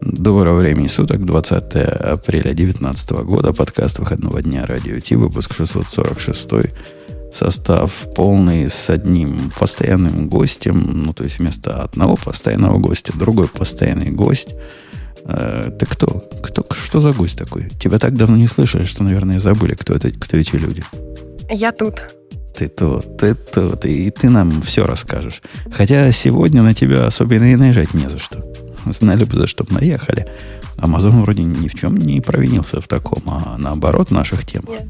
Доброго времени суток, 20 апреля 2019 года, подкаст выходного дня Радио Ти, выпуск 646, состав полный с одним постоянным гостем, ну, то есть вместо одного постоянного гостя, другой постоянный гость. Э, ты кто? кто? Что за гость такой? Тебя так давно не слышали, что, наверное, забыли, кто, это, кто эти люди. Я тут. Ты тут, ты тут, и ты нам все расскажешь. Хотя сегодня на тебя особенно и наезжать не за что. Знали бы, за что бы наехали. Амазон вроде ни в чем не провинился в таком, а наоборот в наших темах. Нет.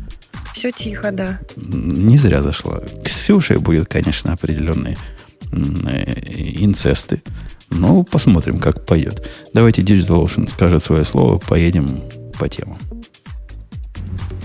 Все тихо, да. Не зря зашла. Ксюшей будет, конечно, определенные инцесты. Но посмотрим, как поет. Давайте DigitalOcean скажет свое слово, поедем по темам.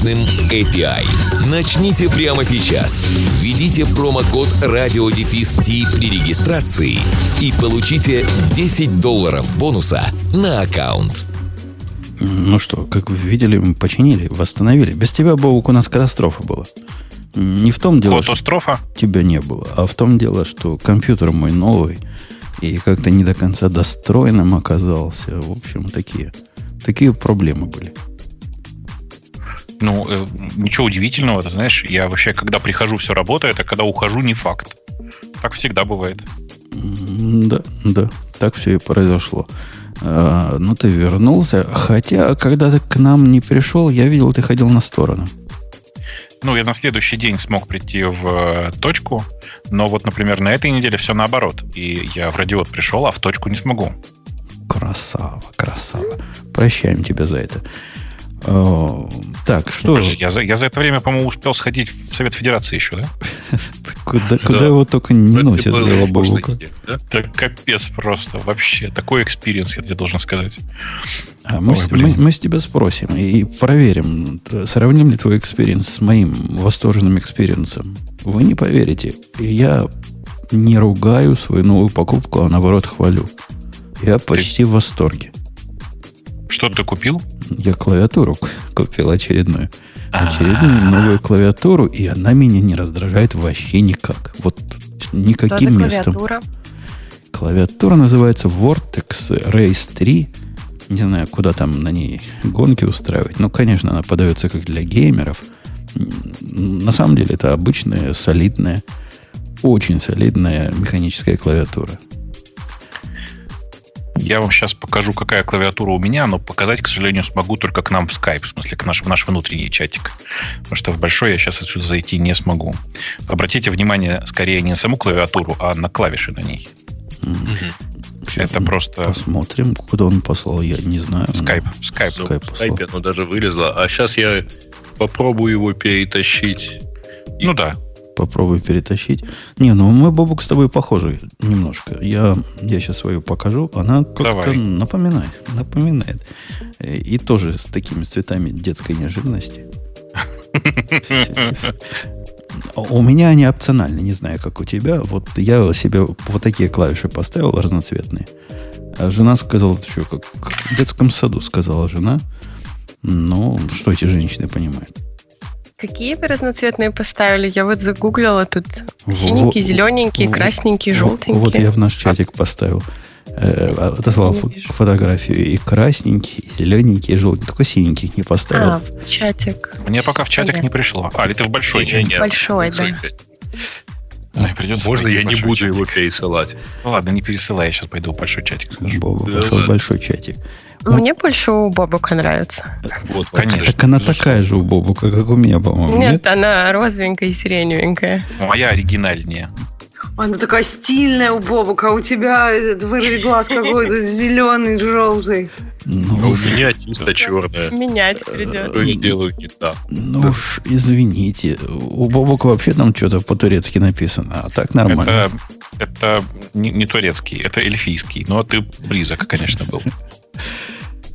мощным API. Начните прямо сейчас. Введите промокод радиодефис при регистрации и получите 10 долларов бонуса на аккаунт. Ну что, как вы видели, мы починили, восстановили. Без тебя, Бог, у нас катастрофа была. Не в том дело, Катастрофа? что тебя не было, а в том дело, что компьютер мой новый и как-то не до конца достроенным оказался. В общем, такие, такие проблемы были. Ну, э, ничего удивительного, ты знаешь, я вообще, когда прихожу, все работает, а когда ухожу, не факт. Так всегда бывает. Да, да, так все и произошло. А, ну, ты вернулся. Хотя, когда ты к нам не пришел, я видел, ты ходил на сторону. Ну, я на следующий день смог прийти в э, точку, но вот, например, на этой неделе все наоборот. И я в радиот пришел, а в точку не смогу. Красава, красава. Прощаем тебя за это. О, так, что... Подожди, я, за, я за это время, по-моему, успел сходить в Совет Федерации еще, да? Куда, куда его только не носят, для Бобука. Это капец просто. Вообще, такой experience, я тебе должен сказать. А мы, Ой, мы, мы с тебя спросим и проверим, сравним ли твой experience с моим восторженным experience 'ом. Вы не поверите, я не ругаю свою новую покупку, а наоборот хвалю. Я почти Ты... в восторге. Что ты купил? Я клавиатуру купил очередную. Очередную новую клавиатуру, и она меня не раздражает вообще никак. Вот никаким местом. Клавиатура? Клавиатура называется Vortex Race 3. Не знаю, куда там на ней гонки устраивать. Ну, конечно, она подается как для геймеров. На самом деле это обычная, солидная, очень солидная механическая клавиатура. Я вам сейчас покажу, какая клавиатура у меня, но показать, к сожалению, смогу только к нам в Skype, в смысле, к наш, в наш внутренний чатик. Потому что в большой я сейчас отсюда зайти не смогу. Обратите внимание скорее не на саму клавиатуру, а на клавиши на ней. Сейчас Это просто... Посмотрим, куда он послал, я не знаю. В Skype. В Skype. В Skype, в Skype оно даже вылезло. А сейчас я попробую его перетащить. Ну да, попробую перетащить. Не, ну мы, Бобук, с тобой похожи немножко. Я, я сейчас свою покажу. Она как-то напоминает. Напоминает. И тоже с такими цветами детской неожиданности. У меня они опциональны, не знаю, как у тебя. Вот я себе вот такие клавиши поставил разноцветные. А жена сказала, что как в детском саду, сказала жена. Ну, что эти женщины понимают? Какие вы разноцветные поставили? Я вот загуглила тут синенький, зелененький, красненький, желтенький. Вот я в наш чатик поставил. Э, отослал фотографию и красненький, и зелененький, и желтенький. Только синеньких не поставил. А, в чатик. Мне пока в чатик не пришло. А, или ты в большой чатик? Большой, да. Ой, придется Можно я не буду его пересылать? Ну ладно, не пересылай, я сейчас пойду в большой чатик скажу. Боба пошел в большой чатик. Мне больше у Бобука нравится. Вот, конечно. Так она такая же у Бобука, как у меня, по-моему. Нет, нет? она розовенькая и сиреневенькая. Моя оригинальнее. Она такая стильная у Бобука, а у тебя этот вырви глаз какой-то зеленый, желтый. Ну, а у меня чисто черная. Менять придется. Что я делаю не так. Ну да. уж, извините. У Бобука вообще там что-то по-турецки написано, а так нормально. Это, это не, не турецкий, это эльфийский. Но ты близок, конечно, был.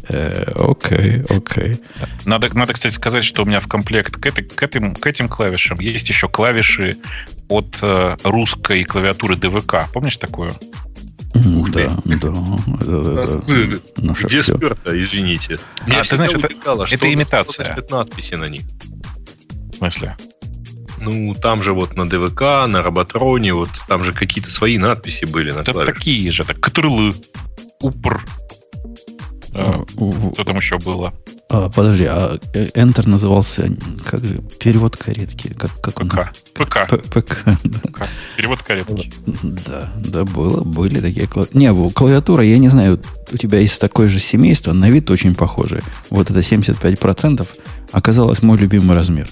Э, окей, окей. Надо, надо, кстати, сказать, что у меня в комплект к, этой, к, этим, к этим клавишам есть еще клавиши от э, русской клавиатуры ДВК. Помнишь такую? Ух да, да. Это, Где сперто, извините? А, ты знаешь, это, это имитация. надписи на них. В смысле? Ну, там же вот на ДВК, на Роботроне, вот там же какие-то свои надписи были на Это такие же, так, КТРЛ, УПР, а, что там еще было? А, подожди, а э, Enter назывался как же перевод каретки? Как, как ПК. ПК. ПК. ПК. Перевод каретки. Да, да, было, были такие клавиатуры. Не, клавиатура, я не знаю, у тебя есть такое же семейство, на вид очень похожее. Вот это 75% оказалось мой любимый размер.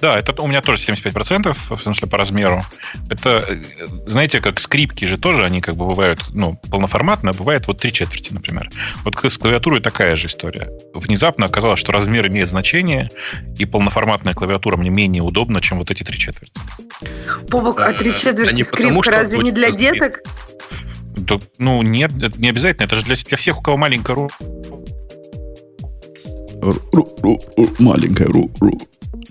Да, это у меня тоже 75%, в смысле по размеру. Это, знаете, как скрипки же тоже, они как бы бывают, ну, полноформатные, а бывает вот три четверти, например. Вот с клавиатурой такая же история. Внезапно оказалось, что размер имеет значение, и полноформатная клавиатура мне менее удобна, чем вот эти три четверти. Бобок, а три четверти скрипка разве не для деток? Да, ну, нет, это не обязательно. Это же для, для всех, у кого маленькая рука. Маленькая рука.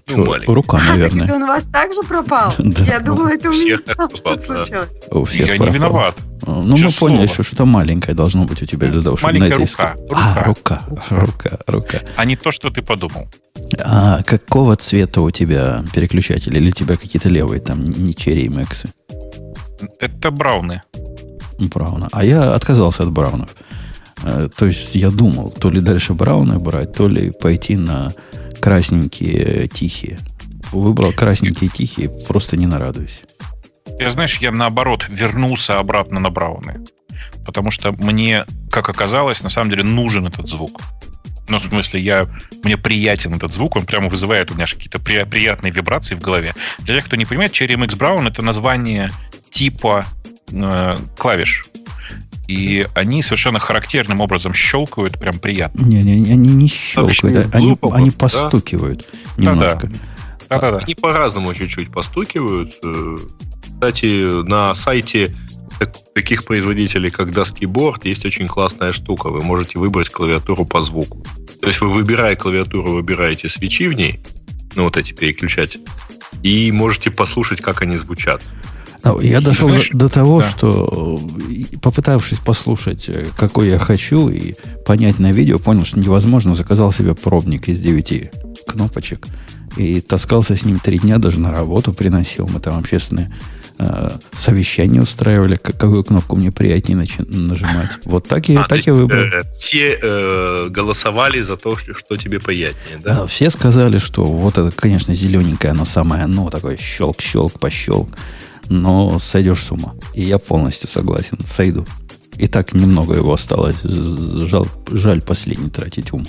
Ну, рука, наверное. А, он у вас также пропал? Я думала, это у меня случилось. У всех Я не виноват. Ну, мы поняли, что что-то маленькое должно быть у тебя для того, чтобы Маленькая рука. А, рука, рука, рука. А не то, что ты подумал. А какого цвета у тебя переключатель? Или у тебя какие-то левые там, не черри и мэксы? Это брауны. Брауна. А я отказался от браунов. Э, то есть я думал, то ли дальше брауны брать, то ли пойти на красненькие тихие. Выбрал красненькие тихие, просто не нарадуюсь. Я, знаешь, я наоборот вернулся обратно на брауны. Потому что мне, как оказалось, на самом деле нужен этот звук. Ну, в смысле, я, мне приятен этот звук, он прямо вызывает у меня какие-то при, приятные вибрации в голове. Для тех, кто не понимает, Cherry MX Brown это название типа э, клавиш. И они совершенно характерным образом щелкают, прям приятно. Не-не, они не щелкают, а они, они постукивают да? немножко. Да-да. Они по-разному чуть-чуть постукивают. Э, кстати, на сайте таких производителей, как Dusky Board, есть очень классная штука. Вы можете выбрать клавиатуру по звуку. То есть вы, выбирая клавиатуру, выбираете свечи в ней, ну, вот эти переключать, и можете послушать, как они звучат. Ну, я дошел Знаешь, до, того, да. что попытавшись послушать, э, какой я хочу, и понять на видео, понял, что невозможно, заказал себе пробник из 9 кнопочек. И таскался с ним три дня, даже на работу приносил. Мы там общественные э, совещания устраивали, какую кнопку мне приятнее начи- нажимать. Вот так, и, а, так я выбрал. Э, все э, голосовали за то, что, что тебе приятнее, да? А, все сказали, что вот это, конечно, зелененькое, оно самое, оно такое щелк-щелк, пощелк но сойдешь с ума. И я полностью согласен, сойду. И так немного его осталось. Жаль, жаль последний тратить ум.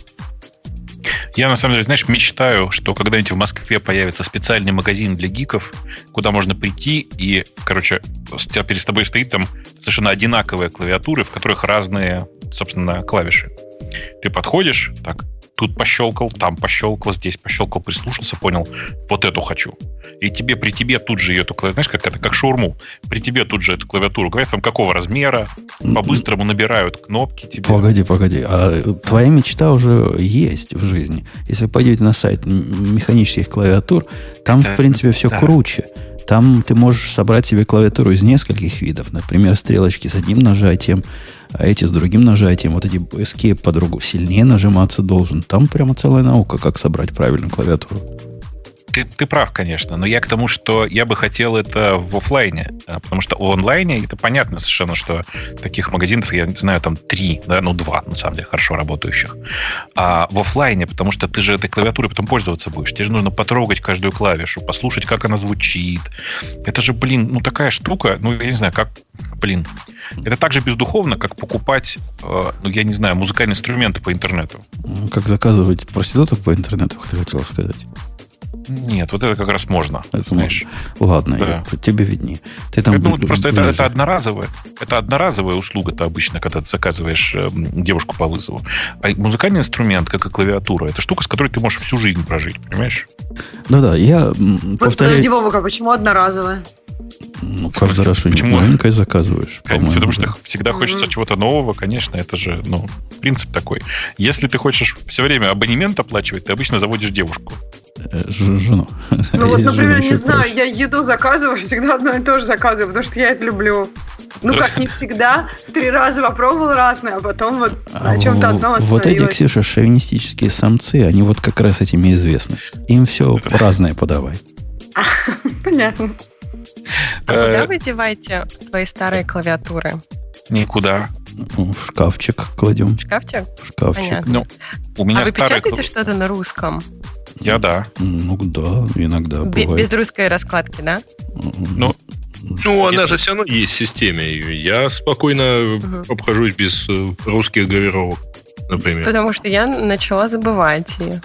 Я, на самом деле, знаешь, мечтаю, что когда-нибудь в Москве появится специальный магазин для гиков, куда можно прийти и, короче, тебя перед тобой стоит там совершенно одинаковые клавиатуры, в которых разные, собственно, клавиши. Ты подходишь, так, тут пощелкал, там пощелкал, здесь пощелкал, прислушался, понял, вот эту хочу. И тебе при тебе тут же эту клавиатуру, знаешь, как это, как шаурму, при тебе тут же эту клавиатуру, говорят вам какого размера, по-быстрому набирают кнопки тебе. Погоди, погоди, а твоя мечта уже есть в жизни. Если пойдете на сайт механических клавиатур, там, да, в принципе, все да. круче. Там ты можешь собрать себе клавиатуру из нескольких видов. Например, стрелочки с одним нажатием, а эти с другим нажатием. Вот эти escape по другу сильнее нажиматься должен. Там прямо целая наука, как собрать правильную клавиатуру ты, ты прав, конечно, но я к тому, что я бы хотел это в офлайне, потому что в онлайне это понятно совершенно, что таких магазинов, я не знаю, там три, да, ну два, на самом деле, хорошо работающих. А в офлайне, потому что ты же этой клавиатурой потом пользоваться будешь, тебе же нужно потрогать каждую клавишу, послушать, как она звучит. Это же, блин, ну такая штука, ну я не знаю, как, блин, это так же бездуховно, как покупать, э, ну я не знаю, музыкальные инструменты по интернету. Как заказывать проституток по интернету, хотел сказать. Нет, вот это как раз можно. Это знаешь. Ладно, да. я, тебе виднее. Ты там ну, просто это, это одноразовая, это одноразовая услуга-то обычно, когда ты заказываешь э, девушку по вызову. А музыкальный инструмент, как и клавиатура, это штука, с которой ты можешь всю жизнь прожить, понимаешь? Да-да, я повторяю... Подожди, Вовка, почему одноразовая? Ну, каждый раз что-нибудь новенькое заказываешь. Конечно, потому что всегда хочется mm-hmm. чего-то нового, конечно, это же, ну, принцип такой. Если ты хочешь все время абонемент оплачивать, ты обычно заводишь девушку. Жену. Ну вот, например, не знаю, я еду заказываю, всегда одно и то же заказываю, потому что я это люблю. Ну как, не всегда. Три раза попробовал разное, а потом вот а о чем-то одном Вот эти, Ксюша, шовинистические самцы, они вот как раз этими известны. Им все разное подавай. Понятно. А куда э, вы деваете свои старые клавиатуры? Никуда. В шкафчик кладем. В шкафчик? В шкафчик. Ну, у меня а вы старые... печатаете что-то на русском? Я да. Ну да, иногда Б- бывает. Без русской раскладки, да? Ну, ну, она же все равно есть в системе. Я спокойно угу. обхожусь без э, русских гравировок, например. Потому что я начала забывать ее.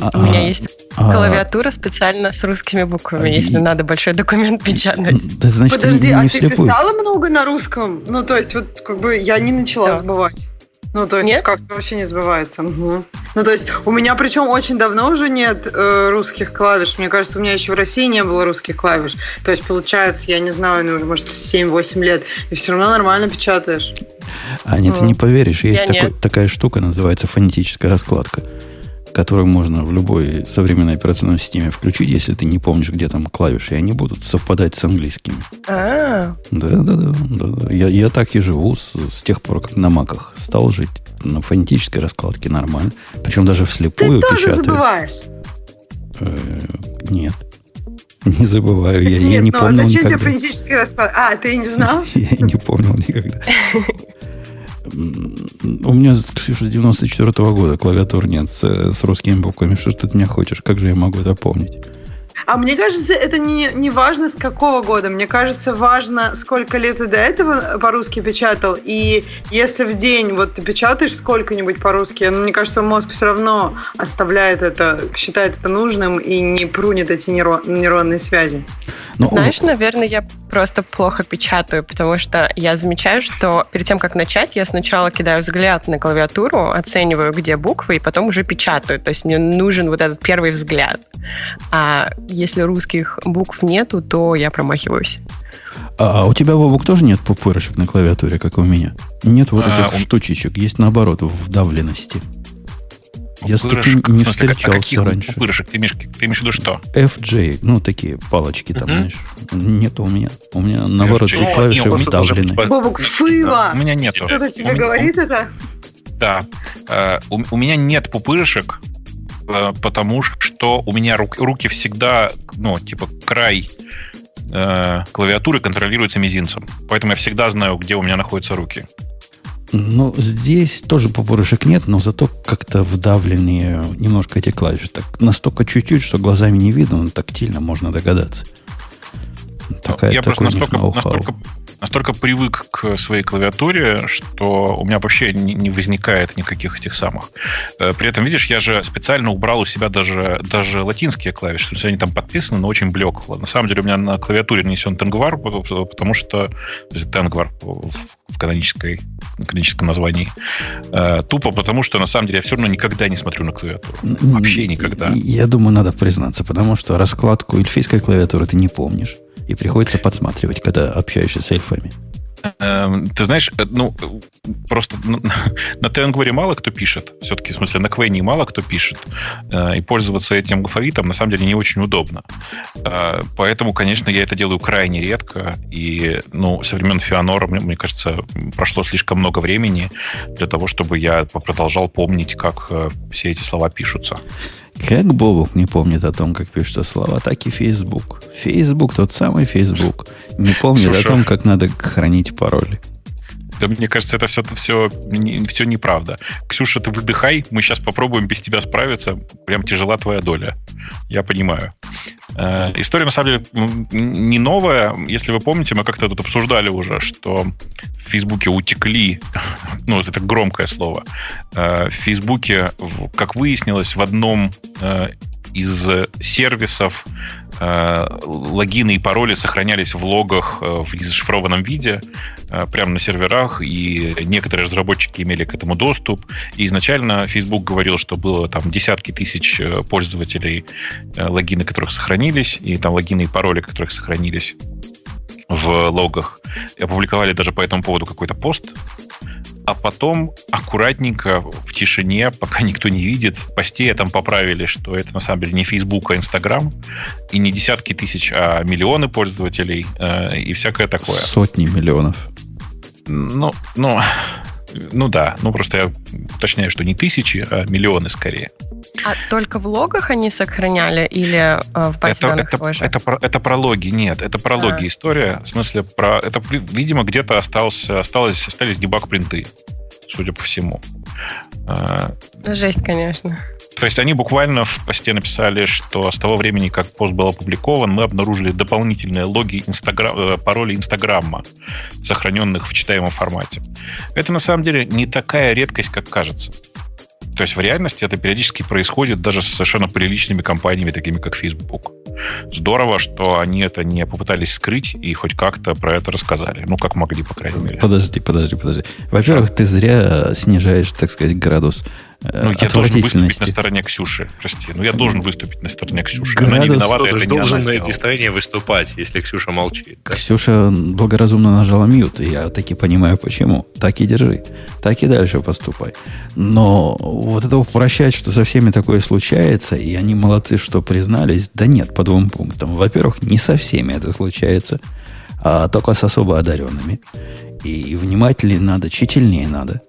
А, У меня есть а, клавиатура специально с русскими буквами, если надо большой документ печатать. Подожди, а ты писала много на русском? Ну, то есть, вот как бы я не начала забывать. Ну, то есть, нет? как-то вообще не сбывается. Угу. Ну, то есть, у меня причем очень давно уже нет э, русских клавиш. Мне кажется, у меня еще в России не было русских клавиш. То есть, получается, я не знаю, ну, уже, может, 7-8 лет, и все равно нормально печатаешь. Аня, ну, ты не поверишь, есть такой, такая штука, называется фонетическая раскладка которую можно в любой современной операционной системе включить, если ты не помнишь, где там клавиши, и они будут совпадать с английскими. А. Да, да, да, да. Я, я так и живу с, с тех пор, как на маках стал жить на фонетической раскладке нормально. Причем даже вслепую ты печатаю. Ты забываешь? Э, нет. Не забываю, я, Нет, я не ну, помнил зачем никогда. тебе фонетический расклад? А, ты не знал? Я не помнил никогда. У меня, Ксюша, с 94 -го года клавиатур нет с, с русскими буквами. Что ты от меня хочешь? Как же я могу это помнить? А мне кажется, это не, не важно с какого года. Мне кажется, важно, сколько лет ты до этого по-русски печатал. И если в день вот ты печатаешь сколько-нибудь по-русски, ну, мне кажется, мозг все равно оставляет это, считает это нужным и не прунет эти нейрон, нейронные связи. Ну, Знаешь, наверное, я просто плохо печатаю, потому что я замечаю, что перед тем, как начать, я сначала кидаю взгляд на клавиатуру, оцениваю, где буквы, и потом уже печатаю. То есть мне нужен вот этот первый взгляд. А если русских букв нету, то я промахиваюсь. А, а у тебя, Вовок, тоже нет пупырышек на клавиатуре, как и у меня? Нет вот а, этих он... штучечек, есть наоборот, вдавленности. Я с таким не встречался а каких раньше. Пупырышек? Ты имеешь, ты имеешь в виду что? FJ, ну, такие палочки там, uh-huh. знаешь. Нет у меня. У меня, наоборот, три клавиши вдавлены. Бобок, фыва! У меня нет. Кто-то тебе говорит это? Да. Э, у меня нет пупырышек, потому что у меня руки, руки всегда, ну, типа, край э, клавиатуры контролируется мизинцем. Поэтому я всегда знаю, где у меня находятся руки. Ну, здесь тоже пупырышек нет, но зато как-то вдавленные немножко эти клавиши. Так настолько чуть-чуть, что глазами не видно, но тактильно можно догадаться. Такая, я просто настолько, настолько настолько привык к своей клавиатуре, что у меня вообще не, не возникает никаких этих самых. Э, при этом, видишь, я же специально убрал у себя даже, даже латинские клавиши. То есть они там подписаны, но очень блекло. На самом деле у меня на клавиатуре нанесен тенгвар, потому что тенгвар в, в канонической, каноническом названии. Э, тупо потому, что на самом деле я все равно никогда не смотрю на клавиатуру. Вообще никогда. Я думаю, надо признаться, потому что раскладку эльфийской клавиатуры ты не помнишь. И приходится подсматривать, когда общаешься с эльфами. Эм, ты знаешь, э, ну, просто на Тенгваре мало кто пишет. Все-таки, в смысле, на Квене мало кто пишет. Э, и пользоваться этим алфавитом, на самом деле, не очень удобно. Э, поэтому, конечно, я это делаю крайне редко. И, ну, со времен Феонора, мне, мне кажется, прошло слишком много времени для того, чтобы я продолжал помнить, как все эти слова пишутся. Как Бобук не помнит о том, как пишутся слова, так и Facebook. Facebook, тот самый Facebook, не помнит Слушай, о том, как надо хранить пароли. Да мне кажется, это все, все, все неправда. Ксюша, ты выдыхай, мы сейчас попробуем без тебя справиться. Прям тяжела твоя доля. Я понимаю. Э, история, на самом деле, не новая. Если вы помните, мы как-то тут обсуждали уже, что в Фейсбуке утекли ну, это громкое слово, э, в Фейсбуке, как выяснилось, в одном э, из сервисов э, логины и пароли сохранялись в логах в зашифрованном виде прямо на серверах, и некоторые разработчики имели к этому доступ. И изначально Facebook говорил, что было там десятки тысяч пользователей, логины которых сохранились, и там логины и пароли которых сохранились в логах. И опубликовали даже по этому поводу какой-то пост, а потом аккуратненько в тишине, пока никто не видит, в посте там поправили, что это на самом деле не Facebook, а Instagram, и не десятки тысяч, а миллионы пользователей э, и всякое такое. Сотни миллионов. Ну, ну, ну да, ну просто я уточняю, что не тысячи, а миллионы скорее. А только в логах они сохраняли или э, в базе это, данных это, тоже? Это, это, это про логи, нет, это про логи а. история. В смысле, про это, видимо, где-то остался, осталось, остались дебаг-принты, судя по всему. А, Жесть, конечно. То есть они буквально в посте написали, что с того времени, как пост был опубликован, мы обнаружили дополнительные логи Инстаграм, э, пароли Инстаграма, сохраненных в читаемом формате. Это на самом деле не такая редкость, как кажется. То есть в реальности это периодически происходит даже с совершенно приличными компаниями, такими как Facebook. Здорово, что они это не попытались скрыть и хоть как-то про это рассказали. Ну, как могли, по крайней мере. Подожди, подожди, подожди. Во-первых, ты зря снижаешь, так сказать, градус ну, я должен выступить на стороне Ксюши, прости. Ну, я должен выступить на стороне Ксюши. Градус... Она не виновата, это не должен на этой стороне выступать, если Ксюша молчит. Ксюша благоразумно нажала мьют, и я таки понимаю, почему. Так и держи. Так и дальше поступай. Но вот это упрощать, что со всеми такое случается, и они молодцы, что признались, да нет, по двум пунктам. Во-первых, не со всеми это случается, а только с особо одаренными. И внимательнее надо, тщательнее надо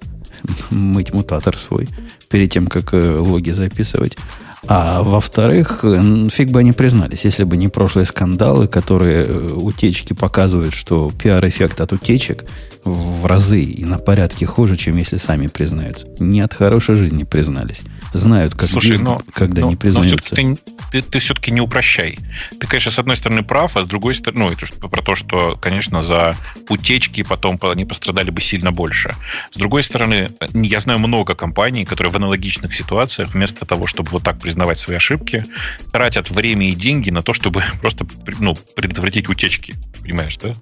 мыть мутатор свой перед тем, как э, логи записывать. А во-вторых, фиг бы они признались, если бы не прошлые скандалы, которые э, утечки показывают, что пиар-эффект от утечек в разы и на порядке хуже, чем если сами признаются. Не от хорошей жизни признались. Знают, как Слушай, но, когда но, не признаются. Но все-таки ты, ты, все-таки не упрощай. Ты, конечно, с одной стороны прав, а с другой стороны, ну, это про то, что, конечно, за утечки потом они пострадали бы сильно больше. С другой стороны, я знаю много компаний, которые в аналогичных ситуациях вместо того, чтобы вот так признавать свои ошибки, тратят время и деньги на то, чтобы просто ну, предотвратить утечки. Понимаешь, да?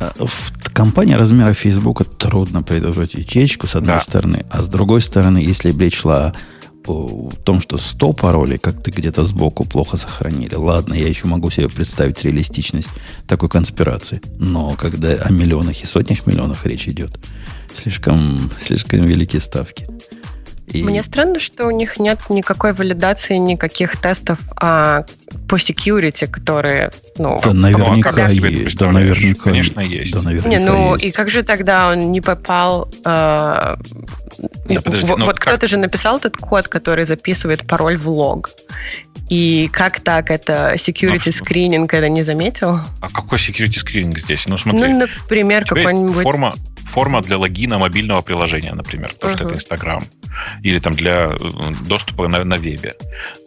А, в компании размера Facebook трудно предотвратить утечку, с одной да. стороны, а с другой стороны, если речь шла в том, что 100 паролей, как ты где-то сбоку плохо сохранили. Ладно, я еще могу себе представить реалистичность такой конспирации. Но когда о миллионах и сотнях миллионах речь идет, слишком, слишком великие ставки. И... Мне странно, что у них нет никакой валидации, никаких тестов а, по security, которые, ну, да, наверняка ну, а есть. Да, наверняка, конечно, есть. Да, наверняка не, ну есть. и как же тогда он не попал? Э, Нет, подожди, вот, вот кто-то же написал этот код, который записывает пароль в лог. И как так это security скрининг это не заметил? А какой security скрининг здесь? Ну смотри. Ну, например, какой-нибудь форма форма для логина мобильного приложения, например, то, uh-huh. что это Инстаграм, или там для э, доступа на, на вебе.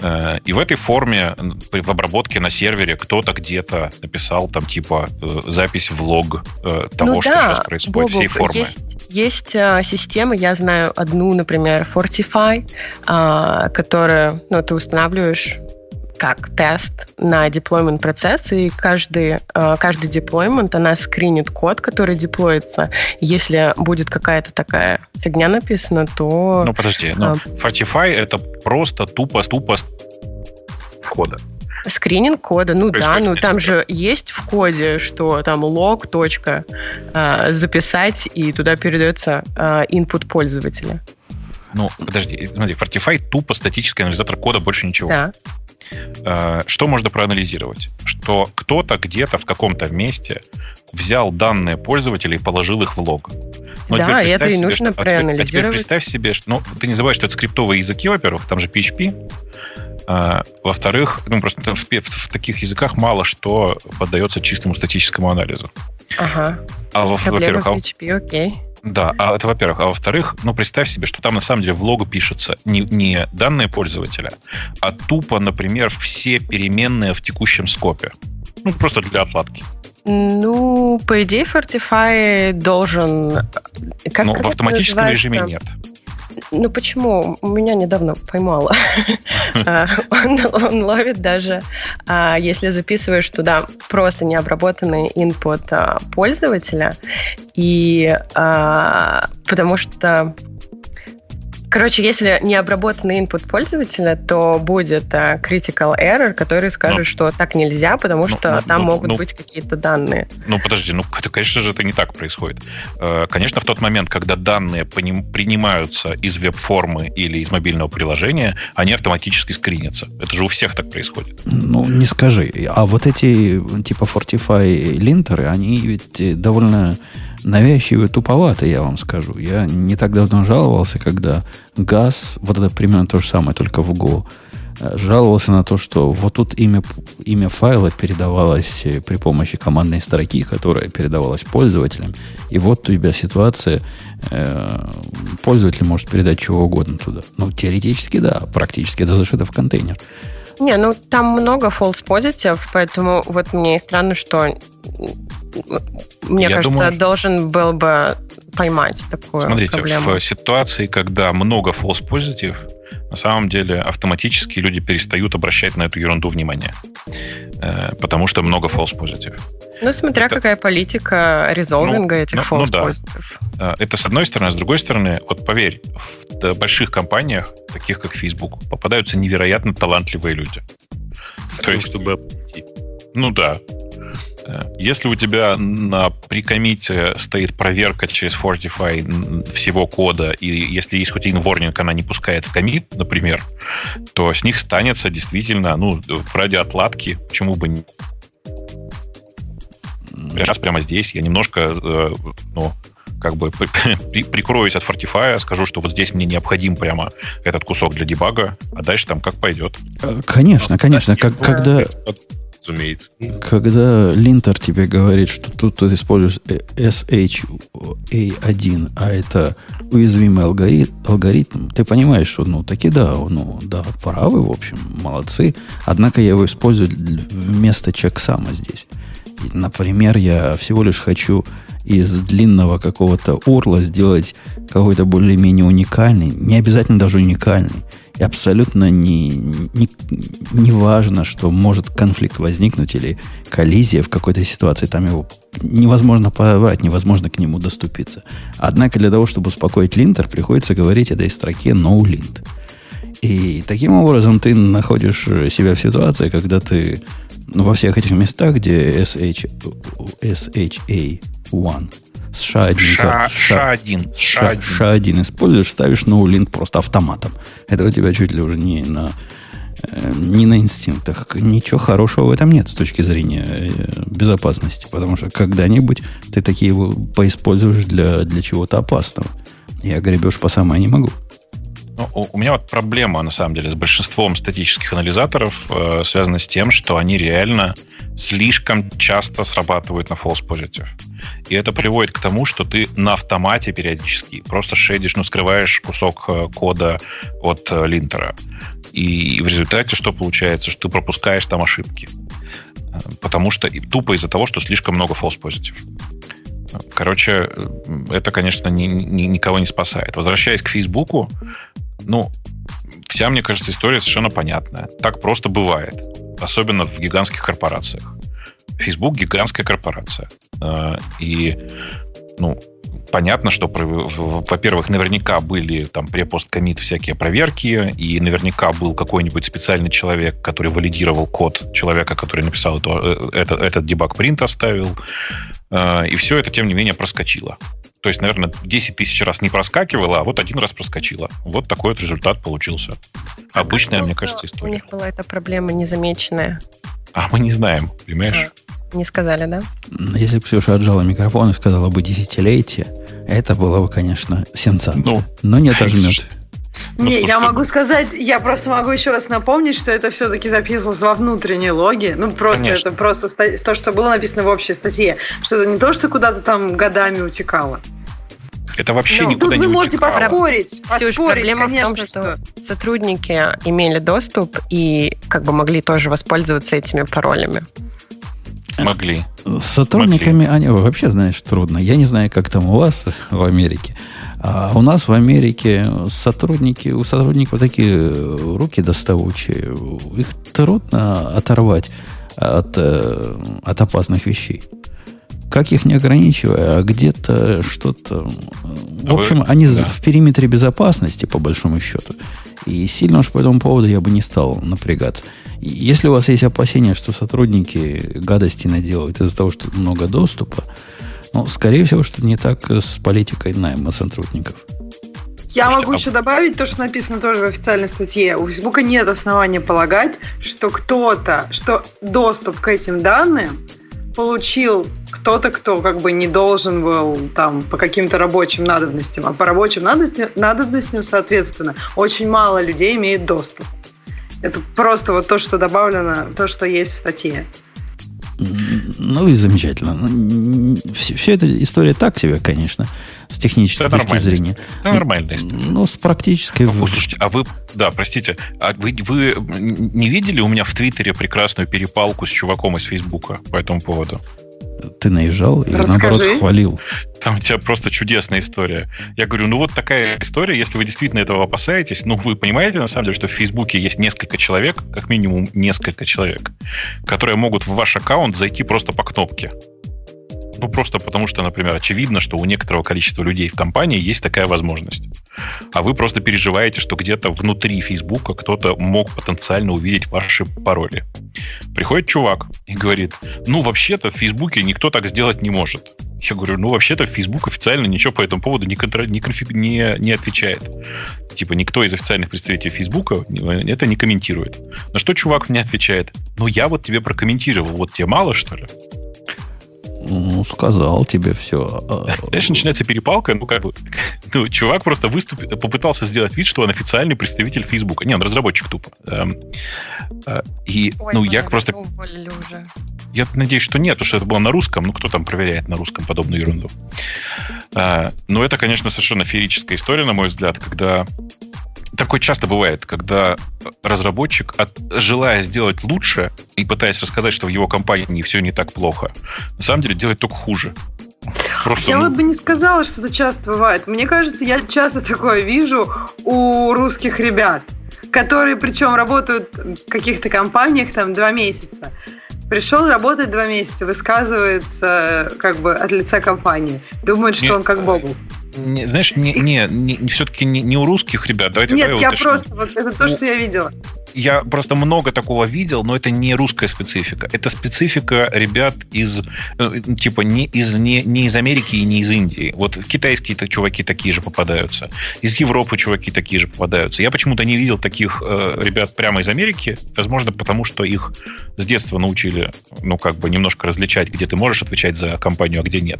Э, и в этой форме в обработке на сервере кто-то где-то написал там типа э, запись в лог того, ну, что да, сейчас происходит, Бобок, всей формы. Есть, есть системы, я знаю одну, например, Fortify, а, которая, ну, ты устанавливаешь как тест на deployment процесс, и каждый, э, каждый deployment, она скринит код, который деплоится. Если будет какая-то такая фигня написана, то... Ну, подожди, но ну, Fortify это просто тупо-тупо кода. Скрининг кода, ну да, ну там же есть в коде, что там лог, точка, э, записать, и туда передается э, input пользователя. Ну, подожди, смотри, Fortify тупо статический анализатор кода, больше ничего. Да. Э, что можно проанализировать? Что кто-то где-то в каком-то месте взял данные пользователей и положил их в лог. Но да, это и себе, нужно что, проанализировать. А теперь, а теперь представь себе, что, ну, ты не забывай, что это скриптовые языки, во-первых, там же PHP. А, во-вторых, ну, просто в, в, в таких языках мало что поддается чистому статическому анализу. Ага. А, во-первых, а, PHP, окей. Да, а это во-первых. А во-вторых, ну, представь себе, что там на самом деле в логу пишется не, не данные пользователя, а тупо, например, все переменные в текущем скопе. Ну, просто для отладки. Ну, по идее, Fortify должен... Как, Но в автоматическом режиме нет. Ну почему? Меня недавно поймала. А, он ловит даже, а, если записываешь туда просто необработанный input а, пользователя, и потому что Короче, если не обработанный input пользователя, то будет uh, critical error, который скажет, ну, что так нельзя, потому ну, что ну, там ну, могут ну, быть какие-то данные. Ну, подожди, ну, это, конечно же, это не так происходит. Э, конечно, в тот момент, когда данные принимаются из веб-формы или из мобильного приложения, они автоматически скринятся. Это же у всех так происходит. Ну, не скажи. А вот эти типа Fortify линтеры, они ведь довольно навязчивый и туповатый, я вам скажу. Я не так давно жаловался, когда газ, вот это примерно то же самое, только в Go, э, жаловался на то, что вот тут имя, имя файла передавалось э, при помощи командной строки, которая передавалась пользователям. И вот у тебя ситуация, э, пользователь может передать чего угодно туда. Ну, теоретически да, практически это зашито в контейнер. Не, ну там много false positive, поэтому вот мне и странно, что мне Я кажется, думаю, должен был бы поймать такую смотрите, проблему. в ситуации, когда много false positive, на самом деле автоматически люди перестают обращать на эту ерунду внимание. Э, потому что много false positive. Ну, смотря это... какая политика резолвинга ну, этих ну, false ну, да. positive. Э, это с одной стороны. С другой стороны, вот поверь, в больших компаниях, таких как Facebook, попадаются невероятно талантливые люди. То есть, чтобы... Ну да, если у тебя на прикомите стоит проверка через Fortify всего кода, и если есть хоть один ворнинг, она не пускает в комит, например, то с них станется действительно, ну, ради отладки, почему бы не сейчас прямо здесь я немножко, э, ну, как бы прикроюсь от Fortify, скажу, что вот здесь мне необходим прямо этот кусок для дебага, а дальше там как пойдет. Э, конечно, конечно. Как, когда, разумеется. Когда линтер тебе говорит, что тут ты используешь SHA1, а это уязвимый алгоритм, алгоритм, ты понимаешь, что, ну, таки да, ну, да, правы, в общем, молодцы. Однако я его использую вместо чексама здесь. Например, я всего лишь хочу из длинного какого-то урла сделать какой-то более-менее уникальный, не обязательно даже уникальный, и абсолютно не, не, не важно, что может конфликт возникнуть или коллизия в какой-то ситуации. Там его невозможно подобрать, невозможно к нему доступиться. Однако для того, чтобы успокоить линтер, приходится говорить этой строке no lint. И таким образом ты находишь себя в ситуации, когда ты ну, во всех этих местах, где SH, SHA1 с SHA-1. SHA-1. SHA-1 используешь, ставишь ноулинт просто автоматом. Это у тебя чуть ли уже не на, э, не на инстинктах. Ничего хорошего в этом нет с точки зрения э, безопасности, потому что когда-нибудь ты такие его поиспользуешь для, для чего-то опасного. Я гребешь по самое не могу. Ну, у меня вот проблема, на самом деле, с большинством статических анализаторов э, связана с тем, что они реально слишком часто срабатывают на false positive. И это приводит к тому, что ты на автомате периодически просто шедишь, ну, скрываешь кусок э, кода от э, линтера. И в результате что получается? Что ты пропускаешь там ошибки. Э, потому что тупо из-за того, что слишком много false positive. Короче, это, конечно, ни, ни, никого не спасает. Возвращаясь к Фейсбуку, ну, вся, мне кажется, история совершенно понятная. Так просто бывает. Особенно в гигантских корпорациях. Facebook гигантская корпорация. А, и, ну, понятно, что, во-первых, наверняка были там препост-комит всякие проверки, и наверняка был какой-нибудь специальный человек, который валидировал код человека, который написал это, э, это, этот дебаг-принт оставил. А, и все это, тем не менее, проскочило. То есть, наверное, 10 тысяч раз не проскакивало, а вот один раз проскочило. Вот такой вот результат получился. Обычная, мне кажется, история. У них была эта проблема незамеченная. А мы не знаем, понимаешь? А, не сказали, да? Если бы Ксюша отжала микрофон и сказала бы десятилетие, это было бы, конечно, сенсация. Ну, Но не отожмет. Ну, не, я могу сказать, я просто могу еще раз напомнить, что это все-таки записывалось во внутренней логе. Ну, просто Конечно. это просто то, что было написано в общей статье. Что это не то, что куда-то там годами утекало. Это вообще ну, никуда тут не вы можете утекало. поспорить. поспорить проблема конечно, в том, что, что сотрудники имели доступ и как бы могли тоже воспользоваться этими паролями. Могли. С сотрудниками, Могли. они вообще, знаешь, трудно. Я не знаю, как там у вас в Америке. А у нас в Америке сотрудники, у сотрудников такие руки доставучие. Их трудно оторвать от, э, от опасных вещей. Как их не ограничивая, а где-то что-то... В общем, они да. в периметре безопасности, по большому счету. И сильно уж по этому поводу я бы не стал напрягаться. Если у вас есть опасения, что сотрудники гадости наделают из-за того, что много доступа, ну, скорее всего, что не так с политикой найма сотрудников. Я Слушайте, могу а... еще добавить то, что написано тоже в официальной статье. У Фейсбука нет основания полагать, что кто-то, что доступ к этим данным получил кто-то, кто как бы не должен был там по каким-то рабочим надобностям, а по рабочим надобностям, надобностям соответственно, очень мало людей имеет доступ. Это просто вот то, что добавлено, то, что есть в статье. Ну и замечательно. Все, все эта история так себе, конечно, с технической это точки зрения. Это нормальная история. Ну, с практической... Ну, слушайте, а вы, да, простите, а вы, вы не видели у меня в Твиттере прекрасную перепалку с чуваком из Фейсбука по этому поводу? Ты наезжал или Расскажи. наоборот хвалил? Там у тебя просто чудесная история. Я говорю, ну вот такая история, если вы действительно этого опасаетесь, ну вы понимаете на самом деле, что в Фейсбуке есть несколько человек, как минимум несколько человек, которые могут в ваш аккаунт зайти просто по кнопке. Ну, просто потому что, например, очевидно, что у некоторого количества людей в компании есть такая возможность. А вы просто переживаете, что где-то внутри Фейсбука кто-то мог потенциально увидеть ваши пароли. Приходит чувак и говорит, ну, вообще-то в Фейсбуке никто так сделать не может. Я говорю, ну, вообще-то Facebook официально ничего по этому поводу не, контр... не, конфиг... не, не отвечает. Типа, никто из официальных представителей Facebook это не комментирует. На что чувак мне отвечает, ну, я вот тебе прокомментировал, вот тебе мало, что ли? Ну, сказал тебе все. Дальше начинается перепалка. Ну, как бы, ну, чувак просто выступил, попытался сделать вид, что он официальный представитель Фейсбука. Не, он разработчик тупо. Эм, э, и, Ой, ну, я просто... Уже. Я надеюсь, что нет, потому что это было на русском. Ну, кто там проверяет на русском подобную ерунду? Э, но это, конечно, совершенно феерическая история, на мой взгляд, когда такое часто бывает, когда разработчик, от, желая сделать лучше и пытаясь рассказать, что в его компании все не так плохо, на самом деле делает только хуже. Просто, я ну... вот бы не сказала, что это часто бывает. Мне кажется, я часто такое вижу у русских ребят, которые причем работают в каких-то компаниях там два месяца. Пришел работать два месяца, высказывается как бы от лица компании. Думает, что Нет, он как Богу не, знаешь, не, не, не, все-таки не, не у русских ребят. Давайте Нет, я просто, вот это то, что я видела я просто много такого видел, но это не русская специфика. Это специфика ребят из, э, типа, не из, не, не из Америки и не из Индии. Вот китайские-то чуваки такие же попадаются. Из Европы чуваки такие же попадаются. Я почему-то не видел таких э, ребят прямо из Америки. Возможно, потому что их с детства научили, ну, как бы немножко различать, где ты можешь отвечать за компанию, а где нет.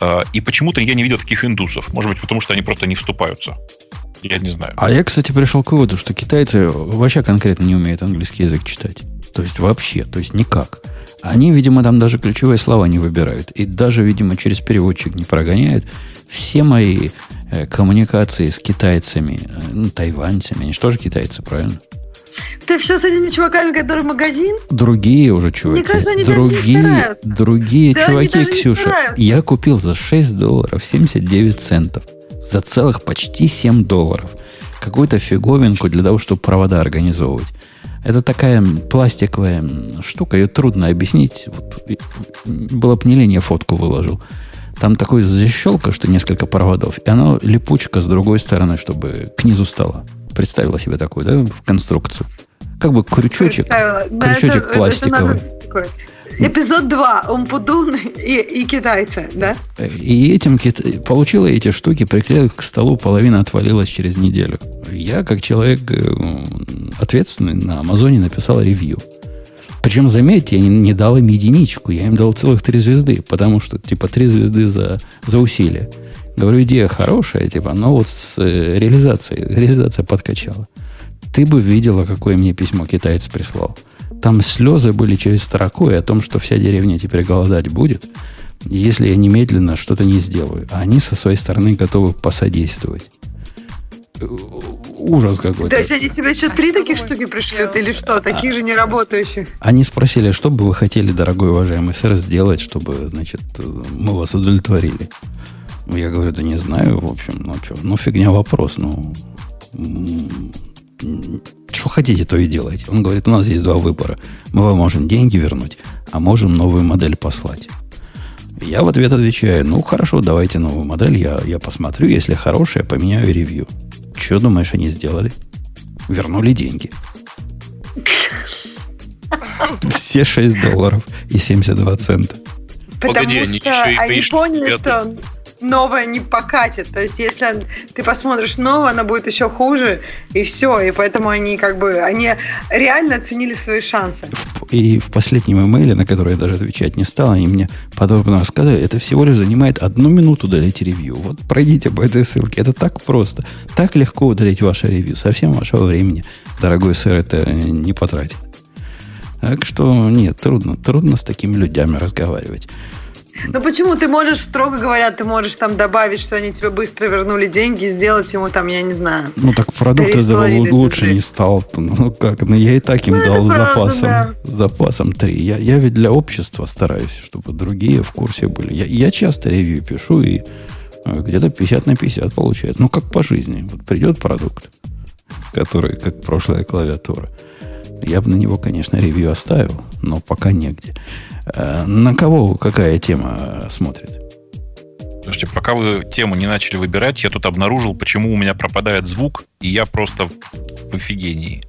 Э, и почему-то я не видел таких индусов. Может быть, потому что они просто не вступаются. Я не знаю. А я, кстати, пришел к выводу, что китайцы вообще конкретно не умеют английский язык читать. То есть вообще, то есть никак. Они, видимо, там даже ключевые слова не выбирают. И даже, видимо, через переводчик не прогоняют. Все мои э, коммуникации с китайцами, э, ну, тайваньцами, они же тоже китайцы, правильно? Ты все с этими чуваками, которые магазин? Другие уже чуваки. Мне кажется, они другие, даже не Другие да, чуваки, Ксюша. Я купил за 6 долларов 79 центов за целых почти 7 долларов. Какую-то фиговинку для того, чтобы провода организовывать. Это такая пластиковая штука, ее трудно объяснить. Вот, было бы не лень, я фотку выложил. Там такой защелка, что несколько проводов, и оно липучка с другой стороны, чтобы к низу стало. Представила себе такую, да, в конструкцию. Как бы крючочек, крючочек это, пластиковый. Это Эпизод 2. Умпудун и, и китайцы, да? И этим получила эти штуки, приклеил к столу, половина отвалилась через неделю. Я, как человек э, ответственный на Амазоне, написал ревью. Причем, заметьте, я не, не дал им единичку, я им дал целых три звезды, потому что, типа, три звезды за, за усилие. Говорю, идея хорошая, типа, но вот с э, реализацией, реализация подкачала. Ты бы видела, какое мне письмо китаец прислал. Там слезы были через строку и о том, что вся деревня теперь голодать будет, если я немедленно что-то не сделаю. А они со своей стороны готовы посодействовать. ужас какой-то. То есть они тебе еще три таких штуки пришлют или что? Таких же неработающих? Они спросили, что бы вы хотели, дорогой уважаемый сэр, сделать, чтобы, значит, мы вас удовлетворили. Я говорю, да не знаю, в общем, ну что, ну фигня вопрос, ну что хотите, то и делайте. Он говорит, у нас есть два выбора. Мы вам можем деньги вернуть, а можем новую модель послать. Я в ответ отвечаю, ну хорошо, давайте новую модель, я, я посмотрю, если хорошая, поменяю ревью. Что думаешь, они сделали? Вернули деньги. Все 6 долларов и 72 цента. Потому Погоди, что они, еще и они поняли, что новое не покатит. То есть, если ты посмотришь новое, оно будет еще хуже, и все. И поэтому они как бы, они реально оценили свои шансы. И в последнем имейле, на который я даже отвечать не стал, они мне подробно рассказывали, это всего лишь занимает одну минуту удалить ревью. Вот пройдите по этой ссылке. Это так просто. Так легко удалить ваше ревью. Совсем вашего времени, дорогой сэр, это не потратит. Так что нет, трудно, трудно с такими людьми разговаривать. Ну почему? Ты можешь, строго говоря, ты можешь там добавить, что они тебе быстро вернули деньги, сделать ему там, я не знаю. Ну так продукт этого лучше не стал. Ну как, ну я и так им ну, дал с запасом. Да. С запасом 3. Я, я ведь для общества стараюсь, чтобы другие в курсе были. Я, я часто ревью пишу и э, где-то 50 на 50 получается. Ну как по жизни. Вот придет продукт, который как прошлая клавиатура. Я бы на него, конечно, ревью оставил, но пока негде. Э, на кого какая тема смотрит? Слушайте, пока вы тему не начали выбирать, я тут обнаружил, почему у меня пропадает звук, и я просто в офигении.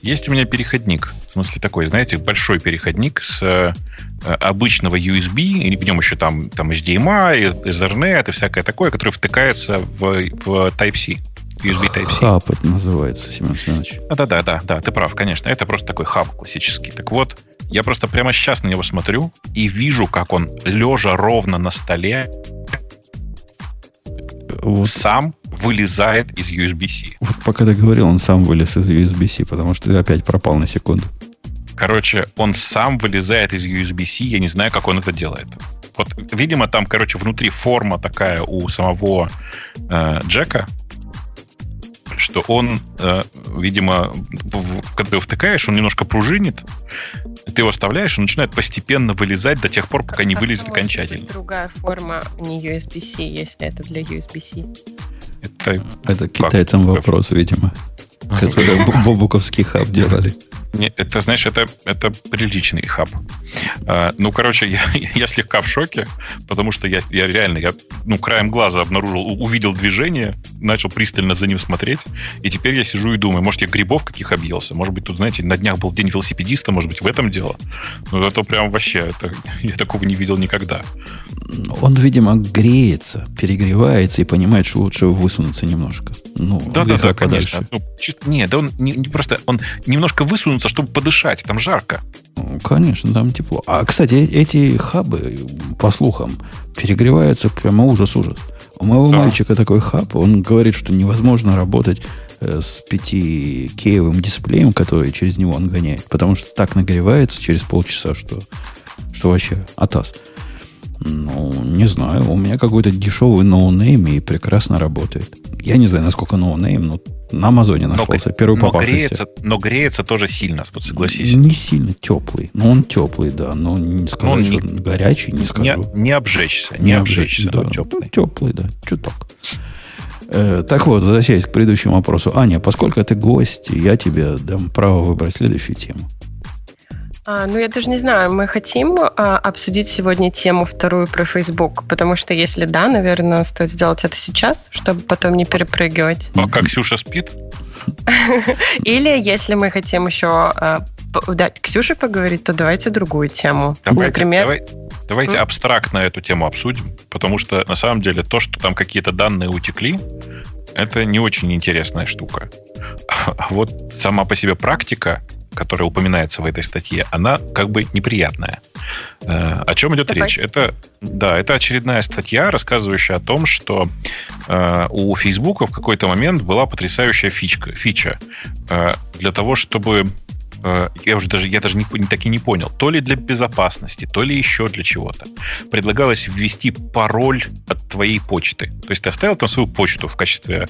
Есть у меня переходник, в смысле такой, знаете, большой переходник с э, обычного USB, и в нем еще там, там HDMI, Ethernet и всякое такое, которое втыкается в, в Type-C. USB Type-C. Хаб это называется, Семен Семенович. Да-да-да, да, да, ты прав, конечно. Это просто такой хаб классический. Так вот, я просто прямо сейчас на него смотрю и вижу, как он лежа ровно на столе вот. сам вылезает из USB-C. Вот пока ты говорил, он сам вылез из USB-C, потому что ты опять пропал на секунду. Короче, он сам вылезает из USB-C, я не знаю, как он это делает. Вот, видимо, там, короче, внутри форма такая у самого э, Джека, что он, э, видимо, в, когда ты втыкаешь, он немножко пружинит, ты его оставляешь, он начинает постепенно вылезать до тех пор, пока не вылезет окончательно. Другая форма не USB-C, если это для USB-C. Это, это китайцам вопрос, видимо, который бобуковский хаб делали. Не, это, знаешь, это, это приличный хаб. А, ну, короче, я, я слегка в шоке, потому что я, я реально, я, ну, краем глаза обнаружил, увидел движение, начал пристально за ним смотреть, и теперь я сижу и думаю, может, я грибов каких объелся, может быть, тут, знаете, на днях был день велосипедиста, может быть, в этом дело. Ну, это прям вообще, это, я такого не видел никогда. Он, видимо, греется, перегревается и понимает, что лучше высунуться немножко. Ну, да, да, да, конечно. Ну, чисто, нет, да он не, не просто, он немножко высунуться, чтобы подышать. Там жарко. Конечно, там тепло. А, кстати, э, эти хабы, по слухам, перегреваются прямо ужас-ужас. У моего да. мальчика такой хаб, он говорит, что невозможно работать э, с 5-кеевым дисплеем, который через него он гоняет, потому что так нагревается через полчаса, что, что вообще атас. Ну, не знаю. У меня какой-то дешевый ноунейм и прекрасно работает. Я не знаю, насколько ноунейм, но на Амазоне нашелся. Но, первый но Греется, но греется тоже сильно, тут согласись. Не сильно теплый. Ну, он теплый, да. Но не скажу, ну, что не, горячий, не скажу. Не, не обжечься, не, не обжечься, да. теплый. Ну, теплый, да. Чуток. Э, так вот, возвращаясь к предыдущему вопросу. Аня, поскольку ты гость, я тебе дам право выбрать следующую тему. А, ну, я даже не знаю, мы хотим а, обсудить сегодня тему вторую про Facebook, потому что если да, наверное, стоит сделать это сейчас, чтобы потом не перепрыгивать. А как Ксюша спит? Или если мы хотим еще а, дать Ксюше поговорить, то давайте другую тему. Давайте, Например, давай, давайте mm? абстрактно эту тему обсудим, потому что на самом деле то, что там какие-то данные утекли, это не очень интересная штука. А вот сама по себе практика которая упоминается в этой статье, она как бы неприятная. Э, о чем идет Давай. речь? Это, да, это очередная статья, рассказывающая о том, что э, у Facebook в какой-то момент была потрясающая фичка, фича э, для того, чтобы я уже даже, я даже не, так и не понял, то ли для безопасности, то ли еще для чего-то, предлагалось ввести пароль от твоей почты. То есть ты оставил там свою почту в качестве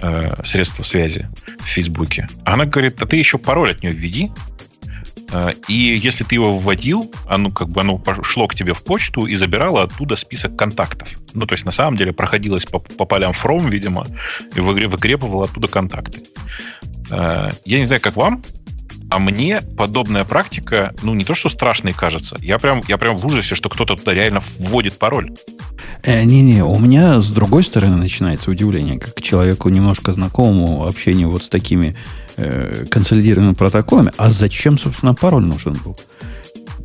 э, средства связи в Фейсбуке. Она говорит, а ты еще пароль от нее введи, э, и если ты его вводил, оно как бы оно шло к тебе в почту и забирало оттуда список контактов. Ну, то есть, на самом деле, проходилось по, по полям From, видимо, и выгребывало оттуда контакты. Э, я не знаю, как вам, а мне подобная практика, ну, не то, что страшной кажется. Я прям, я прям в ужасе, что кто-то туда реально вводит пароль. Э, не-не, у меня с другой стороны начинается удивление, как человеку немножко знакомому общению вот с такими э, консолидированными протоколами. А зачем, собственно, пароль нужен был?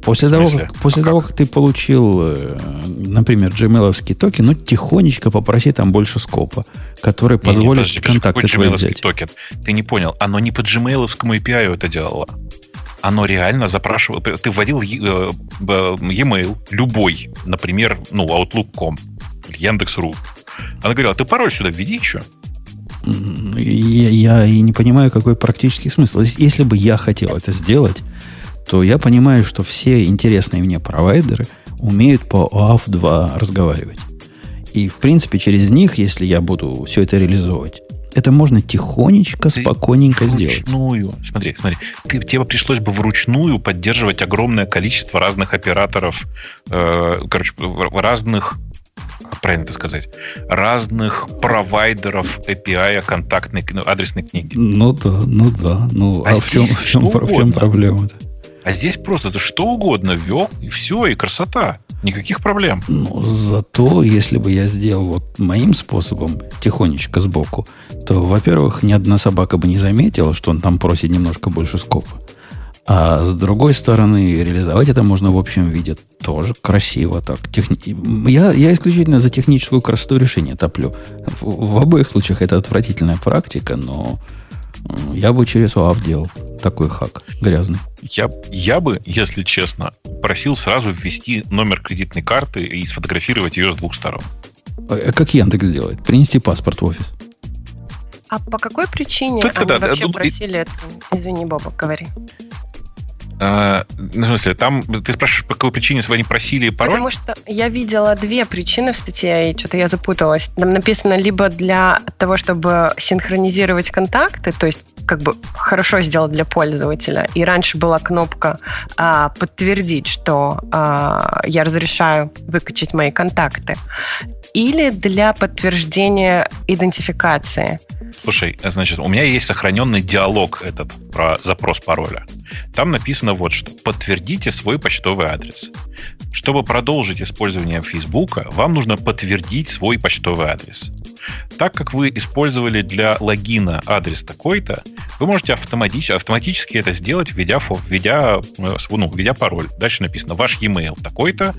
После, того, как, после а того, как? как ты получил, э, например, gmail токен, ну, тихонечко попроси там больше скопа, который позволит не, не, подожди, контакты твои взять. токен? Ты не понял. Оно не по gmail API это делало. Оно реально запрашивало... Ты вводил э, e-mail, любой, например, ну, Outlook.com, Яндекс.ру. Она говорила, ты пароль сюда введи еще. Я, я и не понимаю, какой практический смысл. Если бы я хотел это сделать, то я понимаю, что все интересные мне провайдеры умеют по OAuth 2 разговаривать. И, в принципе, через них, если я буду все это реализовывать, это можно тихонечко, ты спокойненько вручную, сделать. Вручную. Смотри, смотри. Ты, тебе пришлось бы вручную поддерживать огромное количество разных операторов, э, короче, разных правильно это сказать, разных провайдеров API контактной ну, адресной книги. Ну да, ну да. Ну, а, а в чем, в чем, в чем проблема-то? А здесь просто ты что угодно ввел, и все, и красота. Никаких проблем. Ну, зато, если бы я сделал вот моим способом, тихонечко сбоку, то, во-первых, ни одна собака бы не заметила, что он там просит немножко больше скопа. А с другой стороны, реализовать это можно в общем виде тоже красиво так. Техни... Я, я исключительно за техническую красоту решения топлю. В, в обоих случаях это отвратительная практика, но я бы через УАВ делал такой хак грязный. Я, я бы, если честно, просил сразу ввести номер кредитной карты и сфотографировать ее с двух сторон. А как Яндекс делает? Принести паспорт в офис. А по какой причине Тут, они да, вообще тут, просили это? Извини, Боба, говори. А, ну, в смысле, там ты спрашиваешь, по какой причине они просили пароль? Потому что я видела две причины в статье, и что-то я запуталась. Там написано либо для того, чтобы синхронизировать контакты, то есть как бы хорошо сделать для пользователя. И раньше была кнопка а, подтвердить, что а, я разрешаю выкачать мои контакты. Или для подтверждения идентификации. Слушай, значит, у меня есть сохраненный диалог этот про запрос пароля. Там написано вот что. Подтвердите свой почтовый адрес. Чтобы продолжить использование Фейсбука, вам нужно подтвердить свой почтовый адрес. Так как вы использовали для логина адрес такой-то, вы можете автоматически, автоматически это сделать, введя, введя, э, ну, введя пароль. Дальше написано ваш e-mail такой-то,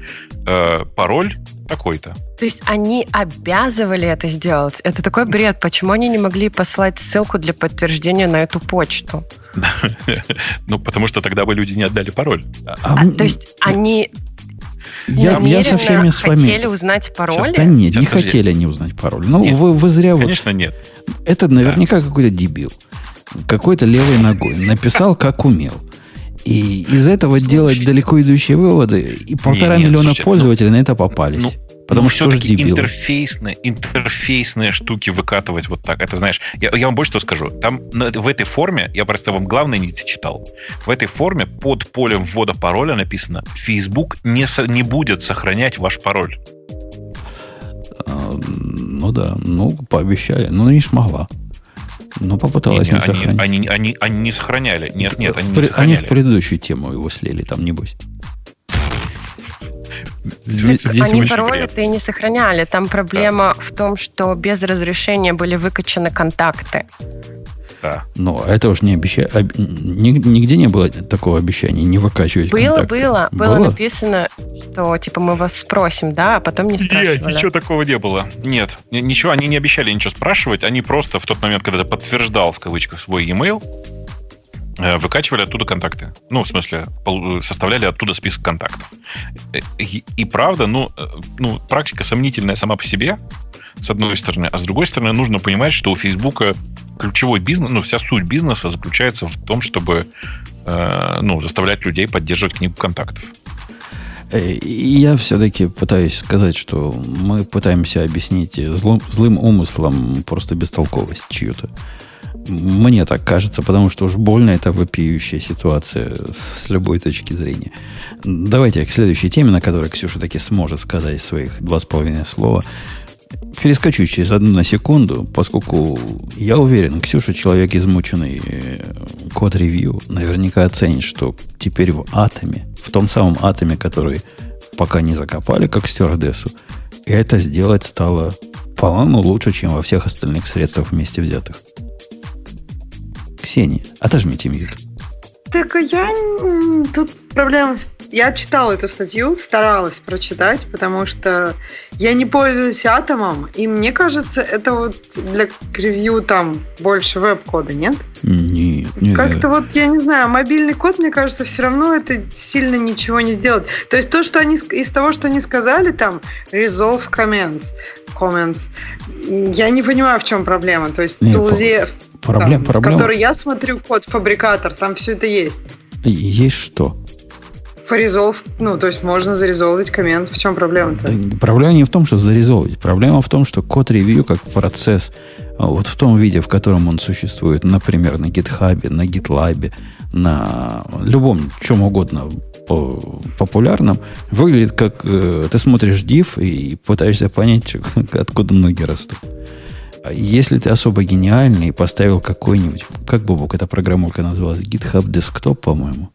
э, пароль такой-то. То есть они обязывали это сделать. Это такой бред. Почему они не могли послать ссылку для подтверждения на эту почту? Ну, потому что тогда бы люди не отдали пароль. А, а то есть они я, я со всеми с вами... хотели узнать пароль? Да нет, Сейчас, не подожди. хотели они узнать пароль. Ну, нет, вы, вы зря... Конечно, вот... нет. Это наверняка да. какой-то дебил. Какой-то левой ногой. Написал, как умел. И из этого Слушай, делать далеко идущие выводы, и полтора не, не, миллиона слушайте, пользователей ну, на это попались. Ну, Потому ну, что все-таки интерфейсные, интерфейсные штуки выкатывать вот так. Это знаешь, я, я вам больше что скажу. Там в этой форме, я просто вам главное не читал. В этой форме под полем ввода пароля написано: Facebook не, со, не будет сохранять ваш пароль. А, ну да, ну пообещали. Ну, не смогла. Ну, попыталась не, не, не сохранить. Они, они, они, они не сохраняли. Нет, нет, они в, не сохраняли. Они в предыдущую тему его слили, там, небось. Здесь, здесь Они пароли-то и не сохраняли. Там проблема да. в том, что без разрешения были выкачаны контакты. Да. Но это уж не обещание. Нигде не было такого обещания не выкачивать Было, контакты. было. Было, было написано, что типа мы вас спросим, да, а потом не спрашивали. Нет, ничего такого не было. Нет, ничего, они не обещали ничего спрашивать. Они просто в тот момент, когда ты подтверждал в кавычках свой e-mail, выкачивали оттуда контакты. Ну, в смысле, составляли оттуда список контактов. Э, и, и правда, ну, э, ну, практика сомнительная сама по себе, с одной стороны, а с другой стороны, нужно понимать, что у Фейсбука ключевой бизнес, ну, вся суть бизнеса заключается в том, чтобы э, ну, заставлять людей поддерживать книгу контактов. Э, я все-таки пытаюсь сказать, что мы пытаемся объяснить злом, злым умыслом просто бестолковость чью-то. Мне так кажется, потому что уж больно это вопиющая ситуация с любой точки зрения. Давайте к следующей теме, на которой Ксюша таки сможет сказать своих два с половиной слова. Перескочу через одну на секунду, поскольку я уверен, Ксюша, человек измученный э, код-ревью, наверняка оценит, что теперь в атоме, в том самом атоме, который пока не закопали, как стюардессу, это сделать стало, по-моему, лучше, чем во всех остальных средствах вместе взятых. Ксения, отожмите мьют. Так я... Тут проблема я читала эту статью, старалась прочитать, потому что я не пользуюсь атомом, и мне кажется, это вот для ревью там больше веб-кода, нет? Нет, нет. Как-то вот, я не знаю, мобильный код, мне кажется, все равно это сильно ничего не сделает. То есть то, что они из того, что они сказали, там, resolve comments, comments, я не понимаю, в чем проблема. То есть в тулзе, проблем, там, проблема. в которой я смотрю код фабрикатор, там все это есть. Есть что? Порезолв, ну, то есть можно зарезолвить коммент. В чем проблема-то? Да, проблема не в том, что зарезолвить. Проблема в том, что код-ревью как процесс, а, вот в том виде, в котором он существует, например, на GitHub, на GitLab, на любом, чем угодно популярном, выглядит как э, ты смотришь div и пытаешься понять, откуда ноги растут. А если ты особо гениальный и поставил какой-нибудь, как бы Бог, эта программулка называлась, GitHub Desktop, по-моему,